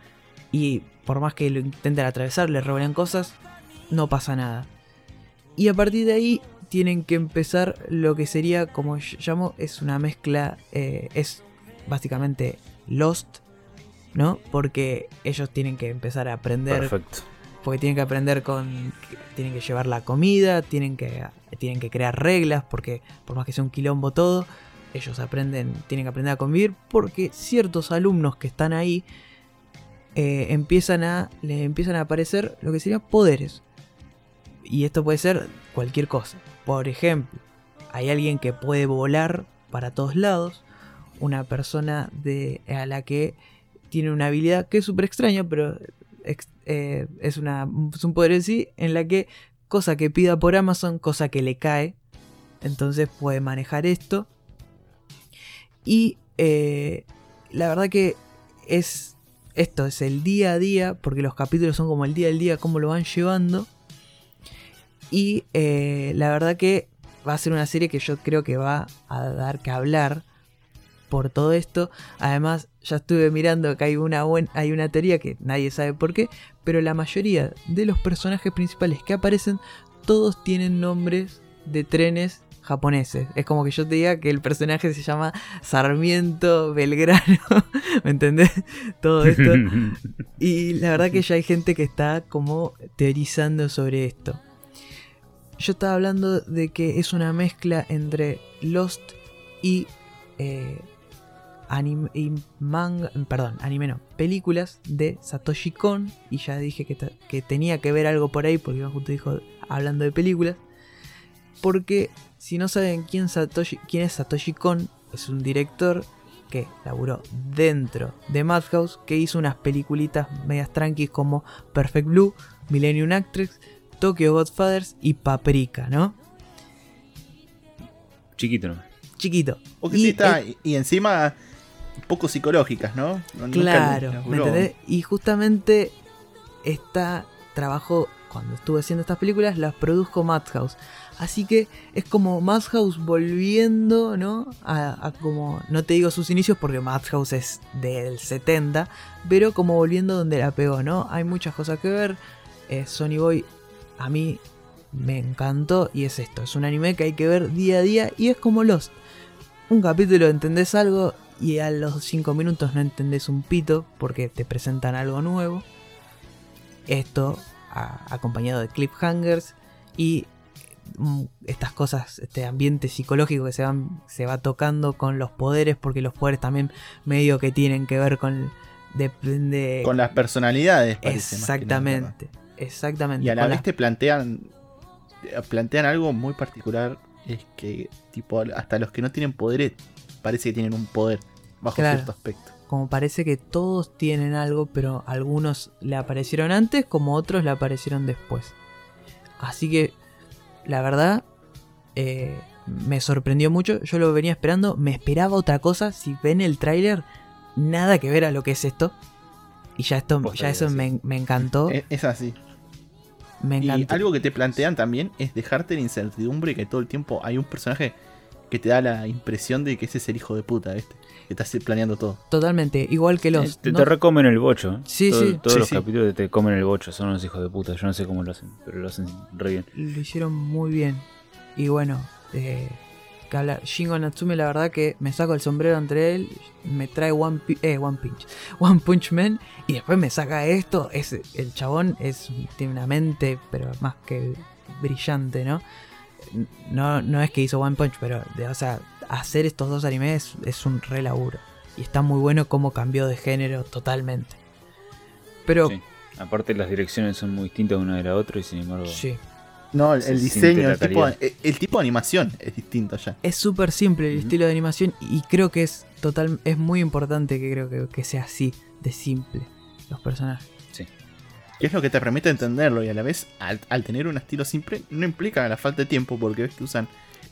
Y por más que lo intenten atravesar, les roban cosas, no pasa nada. Y a partir de ahí tienen que empezar lo que sería, como llamo, es una mezcla, eh, es básicamente Lost, ¿no? Porque ellos tienen que empezar a aprender. Perfecto. Porque tienen que aprender con. Tienen que llevar la comida, tienen que tienen que crear reglas, porque por más que sea un quilombo todo, ellos aprenden, tienen que aprender a convivir, porque ciertos alumnos que están ahí eh, empiezan a, les empiezan a aparecer lo que serían poderes. Y esto puede ser cualquier cosa. Por ejemplo, hay alguien que puede volar para todos lados, una persona de, a la que tiene una habilidad que es súper extraña, pero eh, es, una, es un poder en sí, en la que cosa que pida por Amazon, cosa que le cae. Entonces puede manejar esto. Y eh, la verdad que es esto, es el día a día, porque los capítulos son como el día al día, cómo lo van llevando. Y eh, la verdad que va a ser una serie que yo creo que va a dar que hablar por todo esto. Además, ya estuve mirando que hay una, hay una teoría que nadie sabe por qué, pero la mayoría de los personajes principales que aparecen, todos tienen nombres de trenes japoneses. Es como que yo te diga que el personaje se llama Sarmiento Belgrano, [LAUGHS] ¿me entendés? Todo esto. [LAUGHS] Y la verdad que ya hay gente que está como teorizando sobre esto. Yo estaba hablando de que es una mezcla entre Lost y eh, anime, manga, perdón, anime no, películas de Satoshi Kon. Y ya dije que, que tenía que ver algo por ahí, porque Iván justo dijo hablando de películas. Porque si no saben quién, Satoshi, quién es Satoshi Kon, es un director que laburó dentro de Madhouse, que hizo unas peliculitas medias tranquis como Perfect Blue, Millennium Actress, Tokyo Godfathers y Paprika, ¿no? Chiquito, ¿no? Chiquito. y, y, encima poco psicológicas, ¿no? claro, ¿me entendés? Y justamente esta trabajo, cuando estuve haciendo estas películas, las produjo Madhouse. Así que es como Madhouse volviendo, ¿no? A, como, no te digo sus inicios porque Madhouse es del 70, pero como volviendo donde la pegó, ¿no? Hay muchas cosas que ver. Eh, Sony Boy a mí me encantó y es esto, es un anime que hay que ver día a día y es como Lost. Un capítulo entendés algo y a los 5 minutos no entendés un pito porque te presentan algo nuevo. Esto acompañado de cliffhangers y mm, estas cosas, este ambiente psicológico que se, van, se va tocando con los poderes, porque los poderes también medio que tienen que ver con... Depende... Con las personalidades. parece. Exactamente, exactamente. Y a la vez te plantean, plantean algo muy particular. Es que, tipo, hasta los que no tienen poderes, parece que tienen un poder bajo Claro. cierto aspecto. como parece que todos tienen algo, pero algunos le aparecieron antes, como otros le aparecieron después. Así que, la verdad, eh, me sorprendió mucho. Yo lo venía esperando, me esperaba otra cosa. Si ven el tráiler, nada que ver a lo que es esto. Y ya esto, Posta ya eso me, me encantó. Es, así. me Y algo que te plantean también es dejarte la incertidumbre que todo el tiempo hay un personaje que te da la impresión de que ese es el hijo de puta, ¿viste? Que estás planeando todo. Totalmente, igual que los. Eh, te, no- te recomen el bocho. Sí, Todo- sí. Todos Sí, los sí. capítulos te comen el bocho. Son unos hijos de puta. Yo no sé cómo lo hacen, pero lo hacen re bien. lo hicieron muy bien. Y bueno, eh, que hablar. Shingo Natsume, la verdad que me saco el sombrero entre él, me trae One, Pi- eh, One Punch, [LAUGHS] One Punch Man, y después me saca esto. Es, el chabón es, tiene una mente, pero más que brillante, ¿no? No, no es que hizo One Punch, pero, de- o sea, hacer estos dos animes es un re laburo. Y está muy bueno cómo cambió de género totalmente. Pero, Sí. Aparte, las direcciones son muy distintas una de la otra y sin embargo. sí. No, el, diseño, el tipo, calidad. el, el tipo de animación es distinto ya. Es súper simple el estilo de animación y creo que es total es muy importante que creo que, que sea así de simple los personajes. Que es lo que te permite entenderlo y a la vez, al, al tener un estilo simple, no implica la falta de tiempo porque ves que usan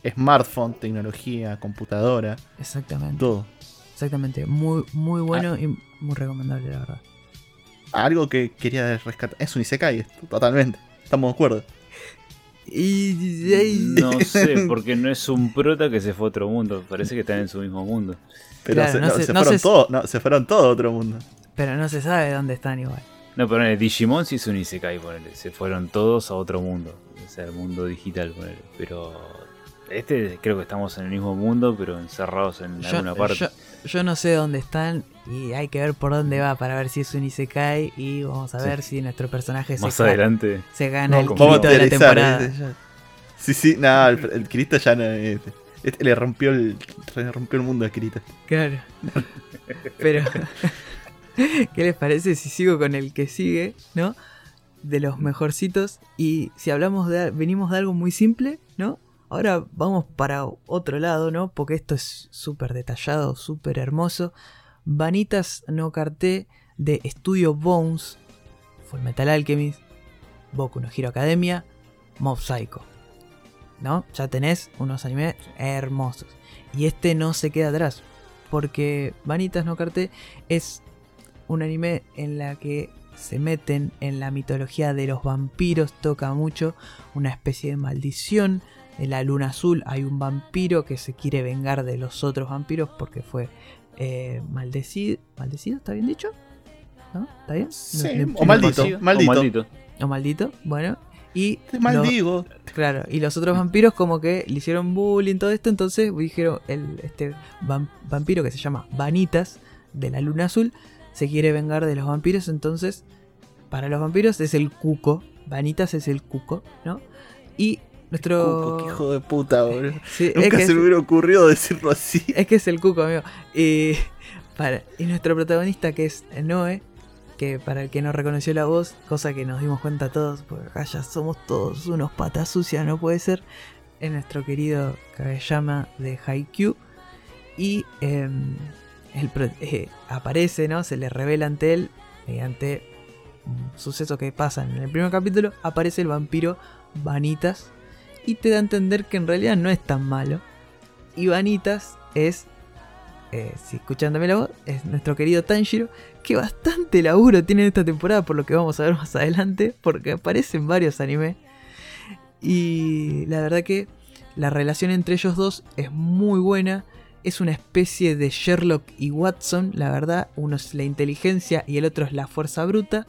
smartphone, tecnología, computadora, Exactamente. todo. Exactamente. Muy muy Ah. bueno y muy recomendable la verdad. Algo que quería rescatar. Es un Isekai, esto, totalmente. Estamos de acuerdo. Y, y- No sé, [LAUGHS] porque no es un prota que se fue a otro mundo. Parece que están en su mismo mundo. Pero Claro, se, no se- se no fueron se- todos, no, se fueron todos a otro mundo. pero no se sabe dónde están igual. No, pero en el Digimon sí es un Isekai, ponele. Se fueron todos a otro mundo. O sea, el mundo digital, ponele. Pero este creo que estamos en el mismo mundo, pero encerrados en Yo, alguna parte. yo- yo no sé dónde están y hay que ver por dónde va para ver si es un Isekai y vamos a Sí. ver si nuestro personaje se, Más adelante. se gana el No, como quinto de la temporada. Sí, sí, no, el, el Kirito ya no. Este, este le rompió el, le rompió el mundo a Kirito. Claro. Pero, [LAUGHS] ¿qué les parece si sigo con el que sigue, no? De los mejorcitos. Y si hablamos de. Venimos de algo muy simple, ¿no? Ahora vamos para otro lado, ¿no? Porque esto es súper detallado, súper hermoso. Vanitas no Carté de Studio Bones, Full Metal Alchemist, Boku no Hero Academia, Mob Psycho. ¿No? Ya tenés unos animes hermosos. Y este no se queda atrás. Porque Vanitas no Carté es un anime en la que se meten en la mitología de los vampiros. Toca mucho una especie de maldición. En la luna azul hay un vampiro que se quiere vengar de los otros vampiros porque fue eh, maldecido. ¿Maldecido? ¿Está bien dicho? ¿No? ¿Está bien? Sí, No- no- o maldito, maldito. O maldito. O maldito. Bueno. Y Te lo- maldigo. Claro, y los otros vampiros como que le hicieron bullying, todo esto, entonces dijeron, el, este vam- vampiro que se llama Vanitas, de la luna azul, se quiere vengar de los vampiros, entonces, para los vampiros es el cuco, Vanitas es el cuco, ¿no? Y nuestro... Cuco, qué hijo de puta, boludo. [LAUGHS] Sí, Nunca se me hubiera ocurrido decirlo así. [LAUGHS] es que es el cuco, amigo. Y, para, y nuestro protagonista que es Noé, que para el que no reconoció la voz, cosa que nos dimos cuenta todos, porque acá ya somos todos unos patas sucias, no puede ser, es nuestro querido Kageyama de Haikyuu. Y em, eh, aparece, ¿no? Se le revela ante él, mediante un suceso que pasa en el primer capítulo, aparece el vampiro Vanitas y te da a entender que en realidad no es tan malo. Y Vanitas es, eh, si escuchan también la voz, es nuestro querido Tanjiro, que bastante laburo tiene en esta temporada, por lo que vamos a ver más adelante, porque aparecen varios animes. Y la verdad que la relación entre ellos dos es muy buena. Es una especie de Sherlock y Watson, la verdad. Uno es la inteligencia y el otro es la fuerza bruta.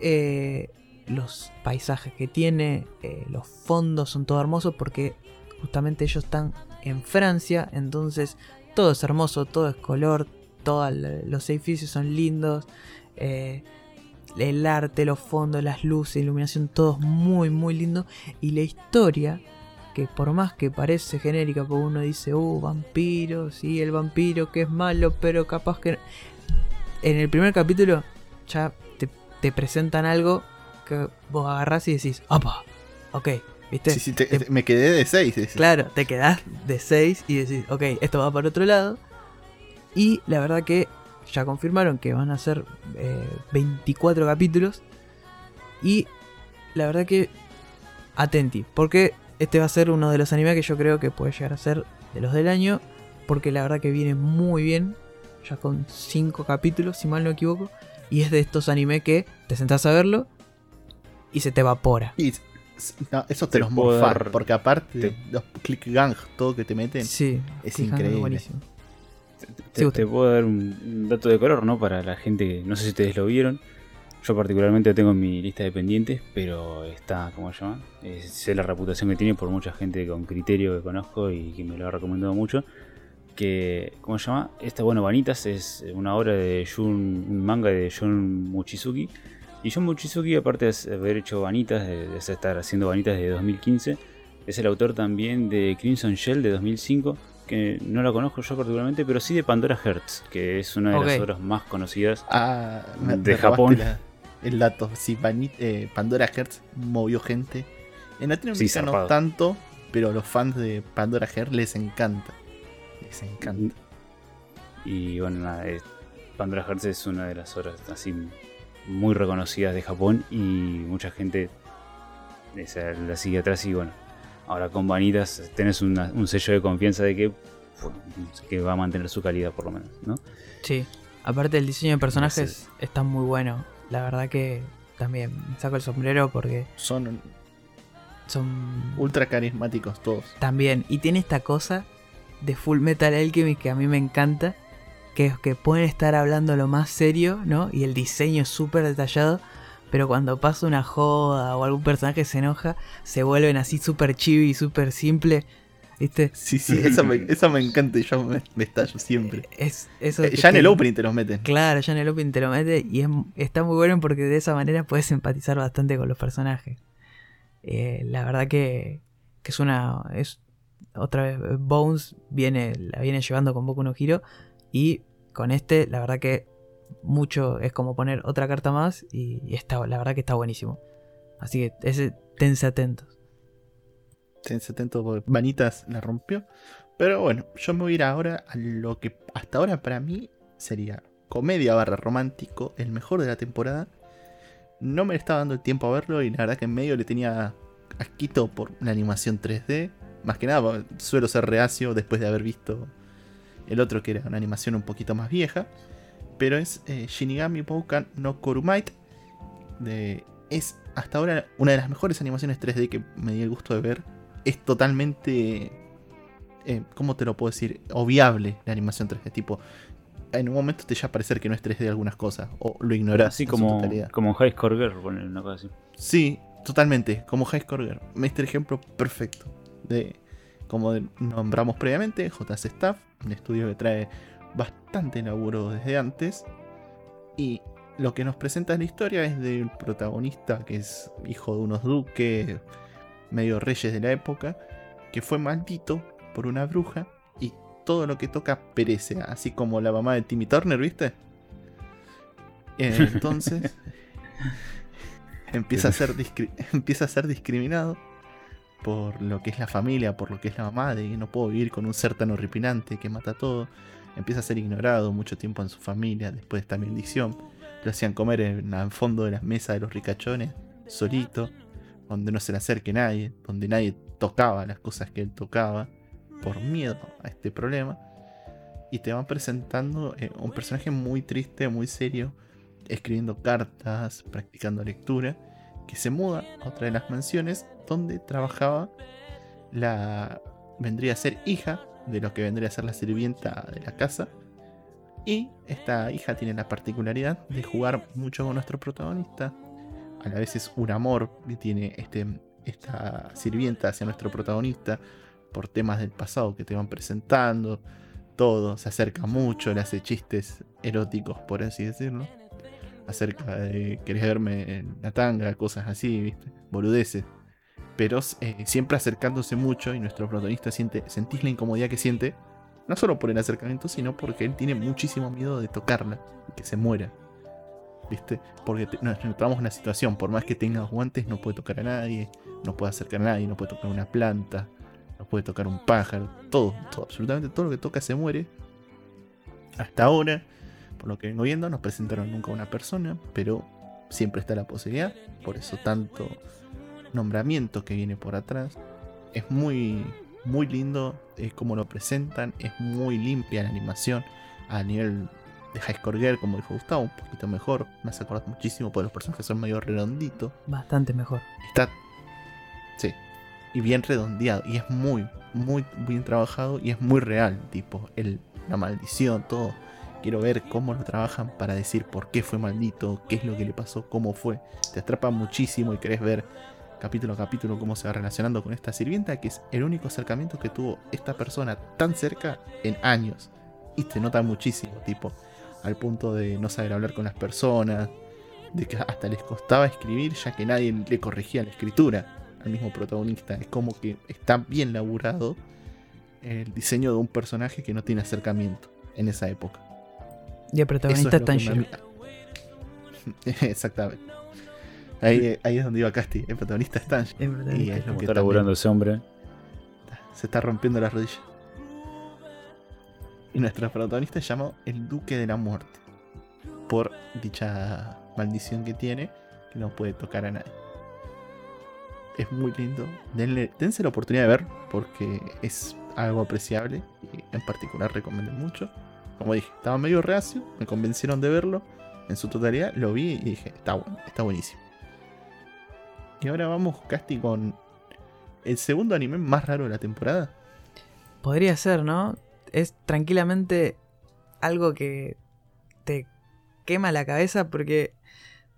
Eh, los paisajes que tiene, eh, los fondos son todo hermosos porque justamente ellos están en Francia. Entonces todo es hermoso, todo es color, todos los edificios son lindos. eh, el arte, los fondos, las luces, iluminación, todo es muy, muy lindo. Y la historia, que por más que parece genérica, porque uno dice, uh, vampiro, sí, el vampiro que es malo, pero capaz que. En el primer capítulo ya te, te presentan algo que vos agarrás y decís, ¡apa! Ok, ¿viste? Sí, sí, te- Te- me quedé de 6. Claro, te quedás de 6 y decís, ok, esto va para otro lado. Y la verdad que ya confirmaron que van a ser eh, 24 capítulos. Y la verdad que atenti, porque este va a ser uno de los animes que yo creo que puede llegar a ser de los del año. Porque la verdad que viene muy bien, ya con 5 capítulos, si mal no me equivoco. Y es de estos animes que te sentás a verlo y se te evapora. Y no, eso te los dar- porque aparte te- los click gang, todo que te meten, Sí, es increíble. buenísimo. Te, te puedo dar un, un dato de color, ¿no? Para la gente que no sé si ustedes lo vieron. Yo particularmente tengo en mi lista de pendientes, pero está, ¿cómo se llama? Eh, sé la reputación que tiene por mucha gente con criterio que conozco y que me lo ha recomendado mucho. Que, ¿cómo se llama? Esta, bueno, Vanitas es una obra de Jun, un manga de Jun Mochizuki. Y Jun Mochizuki, aparte de haber hecho Vanitas, de, de estar haciendo Vanitas desde 2015, es el autor también de Crimson Shell de 2005, que no la conozco yo particularmente, pero sí de Pandora Hearts, que es una de las obras más conocidas. Ah, me- De me Japón. la- el dato. Sí, Vani- eh, Pandora Hertz movió gente. En Latinoamérica no zarpado. tanto, pero a los fans de Pandora Hertz les encanta. Les encanta. Y bueno, nada, Pandora Hearts es una de las obras así muy reconocidas de Japón y mucha gente esa, la sigue atrás y bueno, ahora con Vanitas tenés una- un sello de confianza de que, que va a mantener su calidad por lo menos, ¿no? Sí, aparte el diseño de personajes Entonces- está muy bueno. La verdad que también me saco el sombrero porque Son son ultra carismáticos todos. también. Y tiene esta cosa de Full Metal Alchemist que a mí me encanta. Que es que pueden estar hablando lo más serio, ¿no? Y el diseño es súper detallado. Pero cuando pasa una joda o algún personaje se enoja, se vuelven así súper chibi y súper simple. ¿Viste? Sí, sí, eso me, eso me encanta y yo me, me estallo siempre. Es, eso Eh, ya en el opening te los meten. Claro, ya en el opening te lo mete y es- está muy bueno porque de esa manera puedes empatizar bastante con los personajes. Eh, la verdad que, que es una. es Otra vez, Bones viene, la viene llevando con Boku no Hero y con este, la verdad que mucho es como poner otra carta más y, y está, la verdad que está buenísimo. Así que ese, tense atentos. Atento porque Vanitas la rompió. Pero bueno, yo me voy a ir ahora a lo que hasta ahora para mí sería comedia barra romántico, el mejor de la temporada. No me estaba dando el tiempo a verlo y la verdad que en medio le tenía asquito por la animación 3D. Más que nada, suelo ser reacio después de haber visto el otro que era una animación un poquito más vieja. Pero es eh, Shinigami Boukan no Korumite. De, es hasta ahora una de las mejores animaciones 3D que me di el gusto de ver. Es totalmente. eh, ¿Cómo te lo puedo decir? Obviable la animación 3D. Tipo, en un momento te ya parecer que no es 3D algunas cosas. O lo ignoras. Así como, como High Score Girl, ponele una cosa así. Sí, totalmente. Como High Score Girl. Este ejemplo perfecto. De, como nombramos previamente, JS Staff, un estudio que trae bastante laburo desde antes. Y lo que nos presenta la historia es del protagonista, que es hijo de unos duques, medio reyes de la época, que fue maldito por una bruja y todo lo que toca perece, así como la mamá de Timmy Turner, ¿viste? Eh, [LAUGHS] Entonces empieza a ser empieza a ser discriminado por lo que es la familia, por lo que es la mamá, de que no puedo vivir con un ser tan horripilante que mata todo. Empieza a ser ignorado mucho tiempo en su familia después de esta bendición. Lo hacían comer en el fondo de las mesas de los ricachones, solito, donde no se le acerque nadie, donde nadie tocaba las cosas que él tocaba, por miedo a este problema. Y te van presentando eh, un personaje muy triste, muy serio, escribiendo cartas, practicando lectura, que se muda a otra de las mansiones donde trabajaba la vendría a ser hija de lo que vendría a ser la sirvienta de la casa. Y esta hija tiene la particularidad de jugar mucho con nuestro protagonista. A la vez es un amor que tiene este, esta sirvienta hacia nuestro protagonista por temas del pasado que te van presentando. Todo se acerca mucho, le hace chistes eróticos, por así decirlo. acerca de querés verme en la tanga, cosas así, ¿viste? Boludeces. Pero eh, siempre acercándose mucho y nuestro protagonista siente, sentís la incomodidad que siente, no solo por el acercamiento, sino porque él tiene muchísimo miedo de tocarla y que se muera. ¿Viste? Porque te- nos encontramos en una situación, por más que tenga guantes, no puede tocar a nadie, no puede acercar a nadie, no puede tocar una planta, no puede tocar un pájaro, todo, todo, absolutamente todo lo que toca se muere. Hasta ahora, por lo que vengo viendo, no presentaron nunca a una persona, pero siempre está la posibilidad, por eso tanto nombramiento que viene por atrás. Es muy, muy lindo eh, como lo presentan, es muy limpia la animación a nivel de High Score Girl, como dijo Gustavo, un poquito mejor. Me hace acordar muchísimo porque los personajes son medio redonditos. Bastante mejor. Está. Sí. Y bien redondeado. Y es muy, muy bien trabajado. Y es muy real. Tipo, el, la maldición, todo. Quiero ver cómo lo trabajan para decir por qué fue maldito, qué es lo que le pasó, cómo fue. Te atrapa muchísimo y querés ver capítulo a capítulo cómo se va relacionando con esta sirvienta, que es el único acercamiento que tuvo esta persona tan cerca en años. Y te nota muchísimo, tipo, al punto de no saber hablar con las personas, de que hasta les costaba escribir ya que nadie le corregía la escritura al mismo protagonista. Es como que está bien laburado el diseño de un personaje que no tiene acercamiento en esa época. Y el protagonista Eso está en es que me- [LAUGHS] Exactamente. Ahí, ahí es donde iba Casti. El protagonista es Tanji. El Y es lo que está laburando ese hombre. se está rompiendo las rodillas. Y nuestro protagonista se llama el Duque de la Muerte. Por dicha maldición que tiene, que no puede tocar a nadie. Es muy lindo. Denle, dense la oportunidad de ver, porque es algo apreciable. Y en particular recomiendo mucho. Como dije, estaba medio reacio, me convencieron de verlo. En su totalidad lo vi y dije, está bueno, está buenísimo. Y ahora vamos, Casti, con el segundo anime más raro de la temporada. Podría ser, ¿no? Es tranquilamente algo que te quema la cabeza porque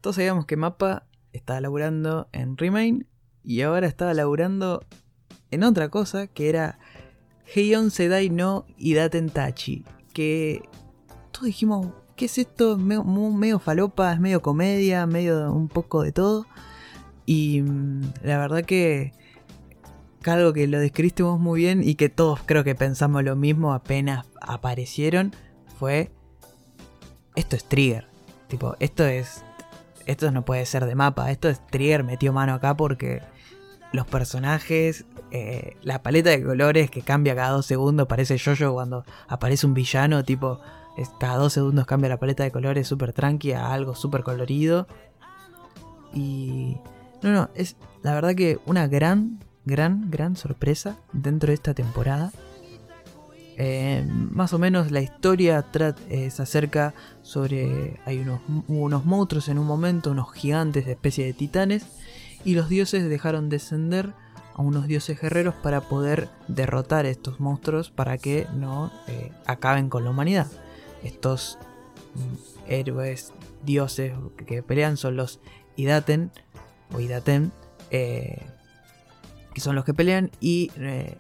todos sabíamos que Mapa estaba laburando en Remain y ahora estaba laburando en otra cosa que era Heion Sedai no Idaten Tachi. Que todos dijimos, ¿qué es esto? Mu- medio falopa, es medio comedia, medio un poco de todo. Y mm, la verdad que algo que lo describiste vos muy bien y que todos creo que pensamos lo mismo apenas aparecieron fue esto es Trigger. Tipo, esto es esto no puede ser de mapa, esto es Trigger metió mano acá porque los personajes, eh, la paleta de colores que cambia cada dos segundos, parece yo cuando aparece un villano, tipo, cada dos segundos cambia la paleta de colores súper tranqui a algo súper colorido. Y... No, no, es la verdad que una gran, gran, gran sorpresa dentro de esta temporada. Eh, más o menos la historia eh, se acerca sobre... Hay unos, unos monstruos en un momento, unos gigantes de especie de titanes, y los dioses dejaron descender a unos dioses guerreros para poder derrotar a estos monstruos para que no eh, acaben con la humanidad. Estos mm, héroes, dioses que pelean son los Idaten o Idaten, que son los que pelean y eh,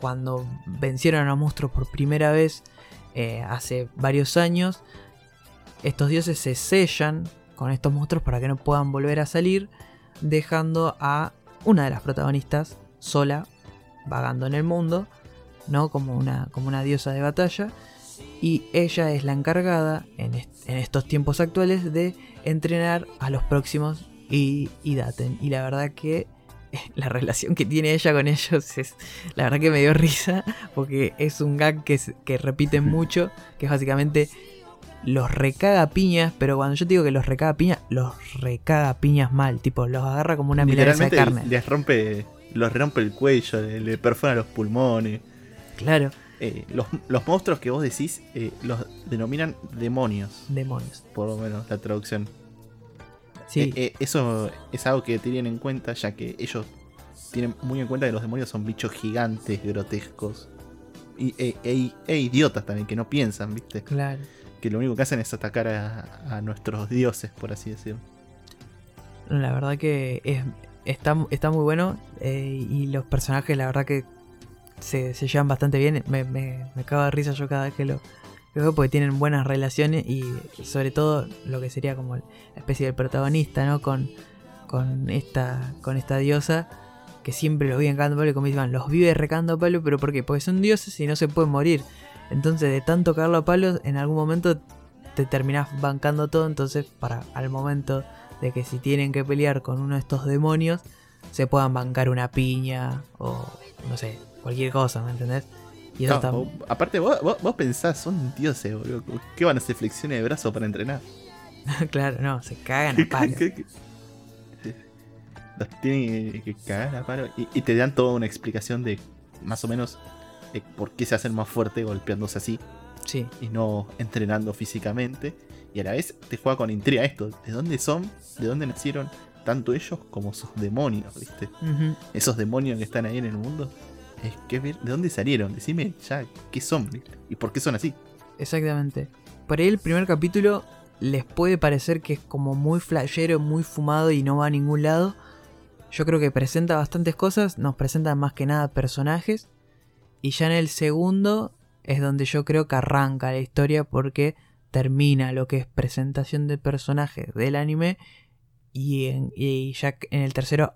cuando vencieron a monstruos por primera vez eh, hace varios años, estos dioses se sellan con estos monstruos para que no puedan volver a salir, dejando a una de las protagonistas sola, vagando en el mundo, ¿no? Como una, como una diosa de batalla. Y ella es la encargada en, en estos tiempos actuales de entrenar a los próximos y, Daten. Y la verdad que [LAUGHS] la relación que tiene ella con ellos es. La verdad que me dio risa. Porque es un gag que, que repiten mucho. Que es básicamente. Los recaga piñas. Pero cuando yo te digo que los recaga piñas. Los recaga piñas mal. Tipo, los agarra como una milanesa de carne. les rompe, los rompe el cuello, le, le perfora los pulmones. Claro, Eh, los, los monstruos que vos decís eh, los denominan demonios, demonios. por lo menos la traducción. Sí, Eh, eh, eso es algo que tienen en cuenta, ya que ellos tienen muy en cuenta que los demonios son bichos gigantes, grotescos. Y, e, e- e idiotas también, que no piensan, ¿viste? claro. Que lo único que hacen es atacar a, a nuestros dioses, por así decirlo. La verdad que es, está, está muy bueno. eh, y los personajes, la verdad que se, se llevan bastante bien. Me, me, me cago de risa yo cada vez que lo, Que porque tienen buenas relaciones y sobre todo lo que sería como la especie del protagonista, ¿no? Con, con, esta, con esta diosa que siempre los vive cagando palo y como los vive recando palo, pero ¿por? Porque son dioses y no se pueden morir. Entonces de tanto cagarlo a palos, en algún momento te terminás bancando todo, entonces para al momento de que si tienen que pelear con uno de estos demonios, se puedan bancar una piña o no sé, cualquier cosa, ¿me entendés? Y eso No, está... vos- aparte, vos, vos, vos pensás, son dioses, boludo. ¿Qué van a hacer flexiones de brazo para entrenar? [LAUGHS] claro, no, se cagan a palos. ¿Qué- qué- Los tienen que cagar a palo. Y, y te dan toda una explicación de más o menos de por qué se hacen más fuerte golpeándose así Sí, y no entrenando físicamente. Y a la vez te juega con intriga esto. ¿De dónde son? ¿De dónde nacieron? Tanto ellos como sus demonios, ¿viste? Esos demonios que están ahí en el mundo. Es que ¿de dónde salieron? Decime ya qué son y por qué son así. exactamente. Por ahí el primer capítulo les puede parecer que es como muy flashero, muy fumado y no va a ningún lado. Yo creo que presenta bastantes cosas, nos presenta más que nada personajes. Y ya en el segundo es donde yo creo que arranca la historia porque termina lo que es presentación de personajes del anime. Y, en- y ya en el tercero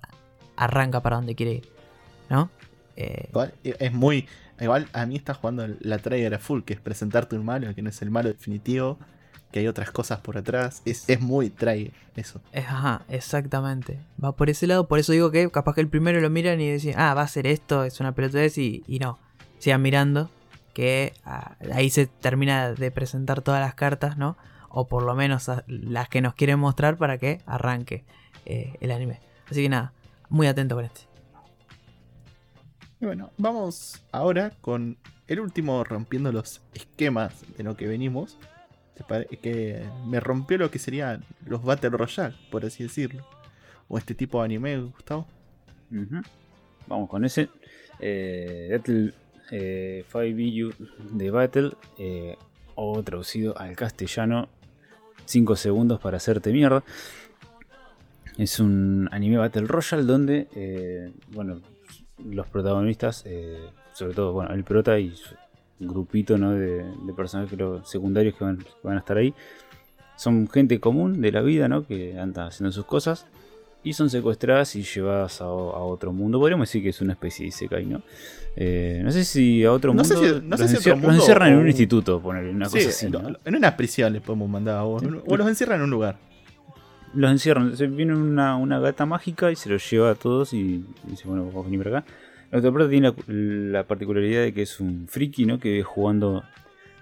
arranca para donde quiere ir. ¿No? Eh, Igual, e- es muy. Igual a mí está jugando la trailer a full, que es presentarte un malo, que no es el malo definitivo, que hay otras cosas por atrás. Es, es muy trailer eso. Es- Ajá, exactamente. Va por ese lado, por eso digo que capaz que el primero lo miran y dicen, ah, va a ser esto, es una pelotudez y, y no. Sigan mirando, que ah, ahí se termina de presentar todas las cartas, ¿no? O por lo menos las que nos quieren mostrar para que arranque eh, el anime. Así que nada, muy atento con este. Y bueno, vamos ahora con el último rompiendo los esquemas de lo que venimos. ¿Te pare- Que me rompió lo que serían los Battle Royale, por así decirlo. O este tipo de anime, Gustavo. Vamos con ese. Eh, Battle eh, 5BU de Battle. eh, o traducido al castellano. 5 segundos para hacerte mierda. Es un anime Battle Royale donde, eh, bueno, los protagonistas, eh, sobre todo, bueno, el prota y su grupito ¿no? de, de personajes secundarios que van, que van a estar ahí, son gente común de la vida, ¿no? Que anda haciendo sus cosas y son secuestradas y llevadas a, a otro mundo. Podríamos decir que es una especie de Isekai, ¿no? Eh, no sé si a otro No sé mundo. si- no sé los, si otro encier- los mundo encierran en o un un- instituto, ponerle una Sí, cosa así. en, ¿no? en una prisión les podemos mandar. O, o los encierran en un lugar. Los encierran. Se viene una, una gata mágica y se los lleva a todos y, dice, bueno, vamos a venir para acá. La otra parte tiene la, la particularidad de que es un friki, ¿no? Que jugando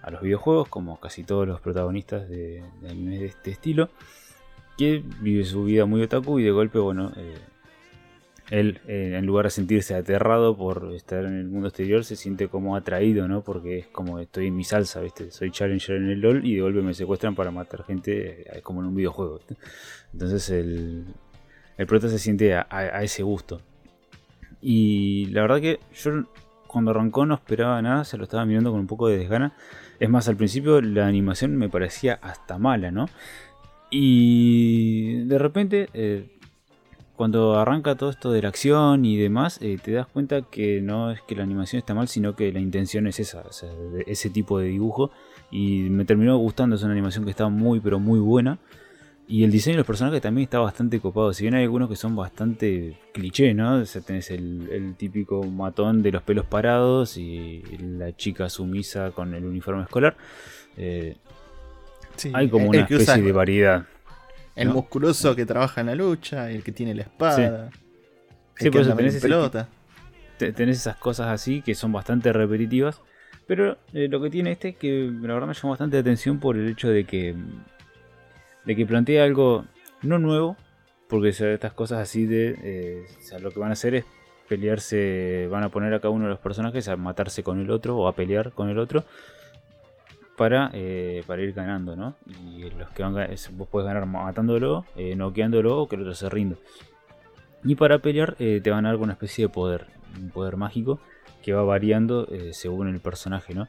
a los videojuegos, como casi todos los protagonistas de, de animes de este estilo. Que vive su vida muy otaku y de golpe, bueno, eh, él, eh, en lugar de sentirse aterrado por estar en el mundo exterior, se siente como atraído, ¿no? Porque es como estoy en mi salsa, ¿viste? Soy challenger en el LOL y de golpe me secuestran para matar gente, eh, como en un videojuego. Entonces el, el prota se siente a ese gusto. Y la verdad que yo cuando arrancó no esperaba nada, se lo estaba mirando con un poco de desgana. Es más, al principio la animación me parecía hasta mala, ¿no? Y de repente, eh, cuando arranca todo esto de la acción y demás, eh, te das cuenta que no es que la animación está mal, sino que la intención es esa, o sea, de- ese tipo de dibujo. Y me terminó gustando, es una animación que está muy, pero muy buena. Y el diseño de los personajes también está bastante copado. Si bien hay algunos que son bastante cliché, ¿no? O sea, tenés el, el típico matón de los pelos parados y la chica sumisa con el uniforme escolar. Eh, hay como una usa especie de variedad. El ¿no? musculoso que trabaja en la lucha, el que tiene la espada. Sí, el por que eso tenés en ese pelota. te- tenés esas cosas así que son bastante repetitivas. Pero eh, lo que tiene este es que la verdad me llamó bastante la atención por el hecho de que. de que plantea algo no nuevo. Porque estas cosas así de. eh, o sea, lo que van a hacer es pelearse. Van a poner a cada uno de los personajes a matarse con el otro o a pelear con el otro. Para, eh, para ir ganando, ¿no? Y los que van es- vos puedes ganar matándolo, eh, noqueándolo o que el otro se rinda. Y para pelear eh, te van a dar una especie de poder, un poder mágico que va variando según el personaje, ¿no?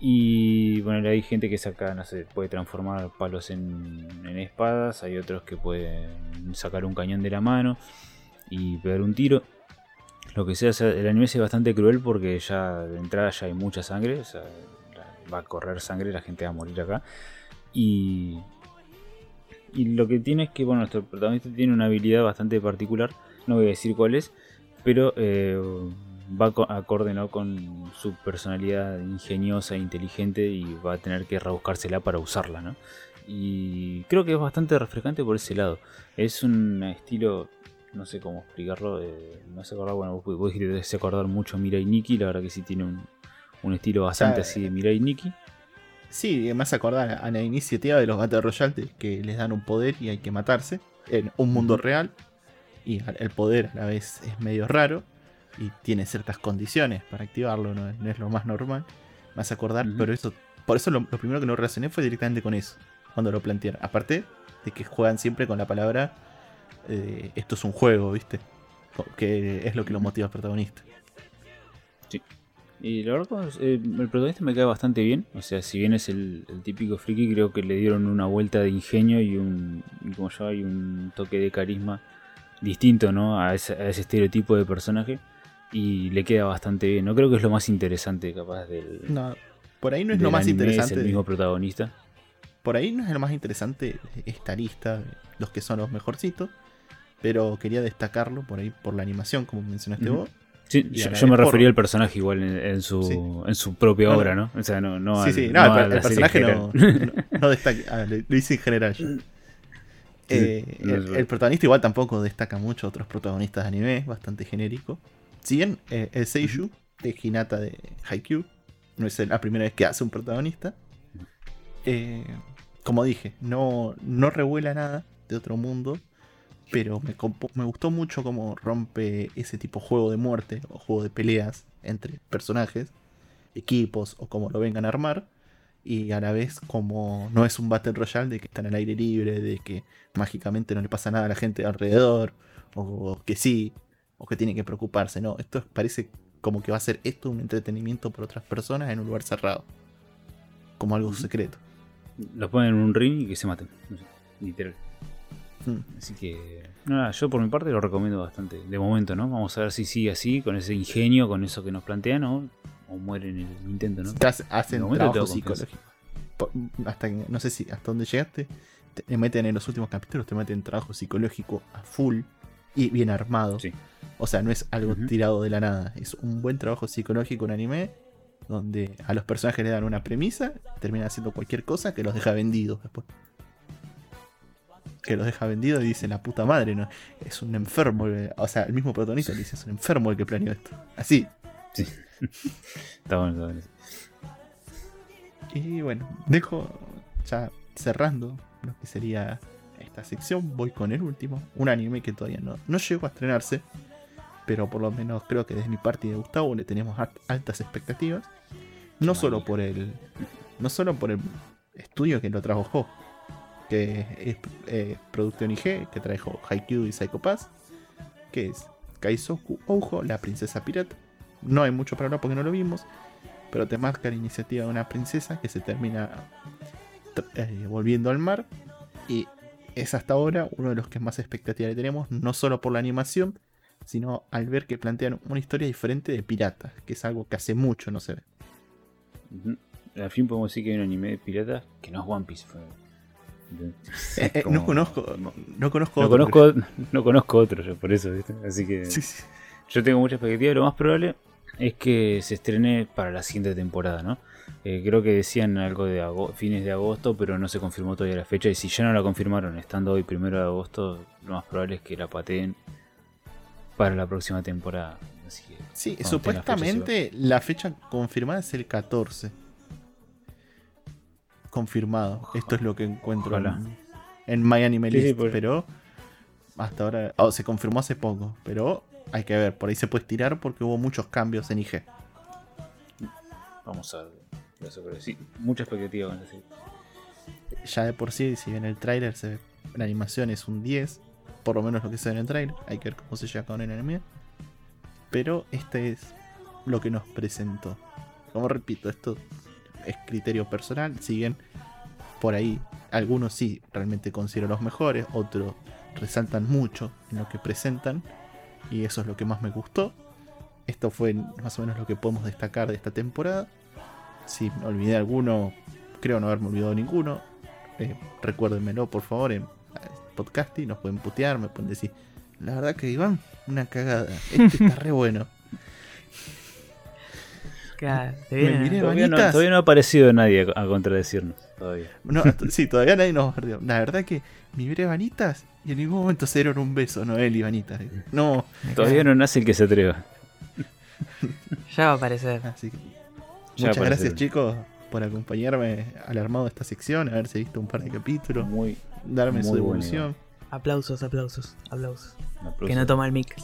Y bueno, hay gente que saca, no sé, puede transformar palos en, en espadas, hay otros que pueden sacar un cañón de la mano y pegar un tiro. Lo que sea, el anime es bastante cruel porque ya de entrada ya hay mucha sangre, o sea, va a correr sangre, la gente va a morir acá. Y, y lo que tiene es que, bueno, nuestro protagonista tiene una habilidad bastante particular, no voy a decir cuál es, pero eh, va acorde ¿no? con su personalidad ingeniosa e inteligente y va a tener que rebuscársela para usarla, ¿no? Y creo que es bastante refrescante por ese lado. Es un estilo, no sé cómo explicarlo, eh, no sé acordar, bueno, vos, vos dijiste acordar mucho a Mirai Nikki, la verdad que sí tiene un, un estilo bastante así de Mirai Nikki. Sí, más acordar a la iniciativa de los Battle Royale que les dan un poder y hay que matarse en un mundo real. Y el poder a la vez es medio raro y tiene ciertas condiciones para activarlo, no, es lo más normal. Más acordar, pero eso, por eso lo, primero que no relacioné fue directamente con eso, cuando lo plantearon. Aparte de que juegan siempre con la palabra eh, esto es un juego, ¿viste? Que es lo que lo motiva al protagonista. Sí. Y la verdad, eh, el protagonista me cae bastante bien. O sea, si bien es el, típico friki, creo que le dieron una vuelta de ingenio y un, como yo, hay un toque de carisma distinto, ¿no? A ese, a ese, estereotipo de personaje. Y le queda bastante bien. No creo que es lo más interesante, capaz, del. No, por ahí no es lo más interesante. Es el mismo protagonista. Por ahí no es lo más interesante esta lista, los que son los mejorcitos. Pero quería destacarlo por ahí por la animación, como mencionaste vos Sí, yo, me refería al personaje igual en, su, en su propia obra, ¿no? O sea, no, no Sí, sí, no, el, personaje no, [LAUGHS] no, destaca. Ah, lo hice en general yo. Eh, el, protagonista igual tampoco destaca mucho otros protagonistas de anime, bastante genérico. Si bien eh, el Seishu de Hinata de Haikyuu no es la primera vez que hace un protagonista, eh, como dije, no, no revuela nada de otro mundo pero me, gustó mucho cómo rompe ese tipo de juego de muerte o juego de peleas entre personajes, equipos o como lo vengan a armar. Y a la vez como no es un Battle Royale de que están al aire libre, de que mágicamente no le pasa nada a la gente alrededor, o que sí, o que tiene que preocuparse. No, esto parece como que va a ser esto un entretenimiento por otras personas en un lugar cerrado. Como algo secreto. Los ponen en un ring y que se maten. Literal. Así que, nada, yo por mi parte lo recomiendo bastante. De momento, ¿no? Vamos a ver si sigue así, con ese ingenio, con eso que nos plantean, ¿no? O muere en el intento, ¿no? hacen trabajo psicológico. Hasta, no sé si hasta dónde llegaste. Te meten en los últimos capítulos, te meten trabajo psicológico a full y bien armado. O sea, no es algo tirado de la nada. Es un buen trabajo psicológico en anime donde a los personajes le dan una premisa, terminan haciendo cualquier cosa que los deja vendidos después que los deja vendidos y dice la puta madre, ¿no? Es un enfermo, o sea, el mismo protagonista dice, es un enfermo el que planeó esto. Así. Sí. [LAUGHS] está bueno, Y bueno, dejo ya cerrando lo que sería esta sección, voy con el último, un anime que todavía no, no llegó a estrenarse, pero por lo menos creo que desde mi parte y de Gustavo le tenemos altas expectativas. No solo por el. No solo por el estudio que lo trabajó, que es eh, producción IG, que trajo Haikyuu y Psycho Pass, que es Kaisoku Oujo, la princesa pirata. No hay mucho para hablar porque no lo vimos, pero te marca la iniciativa de una princesa que se termina eh, volviendo al mar y es hasta ahora uno de los que más expectativa le tenemos, no solo por la animación, sino al ver que plantean una historia diferente de piratas, que es algo que hace mucho no se ve. Al fin podemos decir que hay un anime de piratas que no es One Piece. Eh, eh, no conozco, no, conozco otro. Conozco, no conozco otro yo, por eso, Así que yo tengo mucha expectativa. Lo más probable es que se estrene para la siguiente temporada, ¿no? Eh, creo que decían algo de fines de agosto, pero no se confirmó todavía la fecha. Y si ya no la confirmaron, estando hoy primero de agosto, lo más probable es que la pateen para la próxima temporada. sí, supuestamente la fecha confirmada es el 14 confirmado. Esto es lo que encuentro en, en My Anime List, pero hasta ahora oh, se confirmó hace poco, pero hay que ver, por ahí se puede estirar porque hubo muchos cambios en IG. Vamos a ver. Sí, mucha expectativa con Ya de por sí, si bien el trailer se ve, la animación es un 10, por lo menos lo que se ve en el trailer, hay que ver cómo se llega con el anime. Pero este es lo que nos presentó. Como repito, esto es criterio personal. Siguen por ahí, algunos sí realmente considero los mejores, otros resaltan mucho en lo que presentan. Y eso es lo que más me gustó. Esto fue más o menos lo que podemos destacar de esta temporada. si me olvidé alguno, creo no haberme olvidado ninguno. Eh, recuérdenmelo, por favor, en podcast y nos pueden putear, me pueden decir. La verdad que Iván, una cagada. Este está re bueno. [LAUGHS] Claro, [LAUGHS] Me miré- Todavía no, Vanitas. todavía no ha aparecido nadie a, a contradecirnos. Todavía. [LAUGHS] No, sí, todavía nadie nos perdió. La verdad que me miré Vanitas y en ningún momento se dieron un beso, Noel y Vanitas. No, Todavía no nace el que se atreva. [LAUGHS] Ya va a aparecer. así que. Muchas gracias, chicos, por acompañarme al armado de esta sección, haberse visto un par de capítulos, Muy. darme su muy devolución. Aplausos, aplausos, aplausos. aplauso. Que no toma el mic.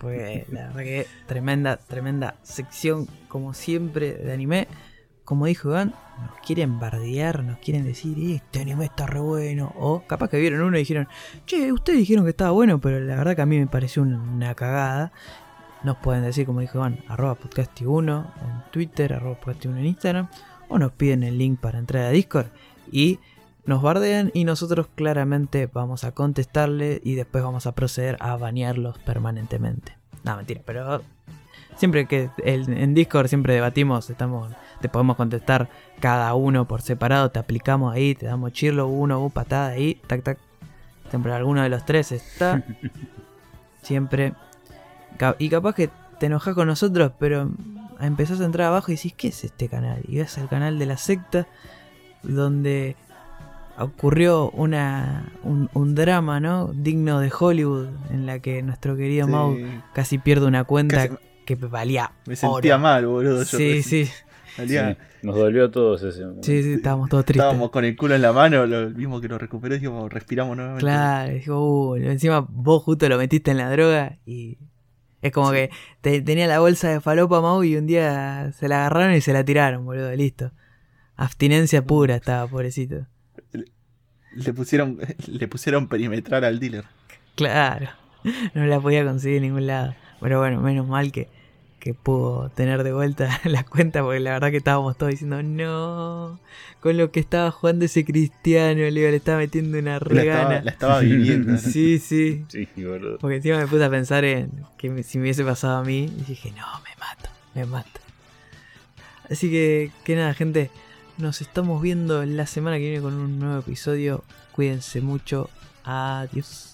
Porque la verdad que tremenda, tremenda sección, como siempre, de anime. Como dijo Iván, nos quieren bardear, nos quieren decir, "Eh, este anime está re bueno. O capaz que vieron uno y dijeron, che, ustedes dijeron que estaba bueno, pero la verdad que a mí me pareció una, cagada. Nos pueden decir, como dijo Iván, arroba podcasti1 en Twitter, arroba podcasti1 en Instagram. O nos piden el link para entrar a Discord. Y nos bardean y nosotros claramente vamos a contestarle y después vamos a proceder a banearlos permanentemente. No, mentira, pero siempre que el- en Discord siempre debatimos, estamos, te podemos contestar cada uno por separado, te aplicamos ahí, te damos chirlo, uno, uh, patada ahí, tac, tac. Siempre alguno de los tres está. [LAUGHS] Siempre. Y capaz que te enojas con nosotros, pero empezás a entrar abajo y decís, ¿qué es este canal? Y ves el canal de la secta, donde ocurrió una, un, un drama, ¿no? Digno de Hollywood, en la que nuestro querido Sí, Mau casi pierde una cuenta casi- que valía me sentía oro. mal, boludo. yo Sí, sí, nos dolió a todos ese momento. sí, sí, estábamos todos tristes. Estábamos con el culo en la mano, lo mismo que lo recuperó, dijimos, respiramos nuevamente. Claro, dijo, "Uh", encima vos justo lo metiste en la droga y es como que te- tenía la bolsa de falopa Mau y un día se la agarraron y se la tiraron, boludo, listo. Abstinencia pura estaba, pobrecito. Le pusieron, [LAUGHS] le pusieron perimetral al dealer. Claro, no la podía conseguir en ningún lado. Pero bueno, menos mal que, que pudo tener de vuelta [LAUGHS] la cuenta, porque la verdad que estábamos todos diciendo, no, con lo que estaba jugando ese cristiano, le, le estaba metiendo una La estaba, regana. la estaba viviendo. [LAUGHS] Sí, sí. Sí, boludo. Porque encima me puse a pensar en que me- si me hubiese pasado a mí, y dije, no, me mato, me mato. Así que, que nada, gente, nos estamos viendo la semana que viene con un nuevo episodio. Cuídense mucho. Adiós.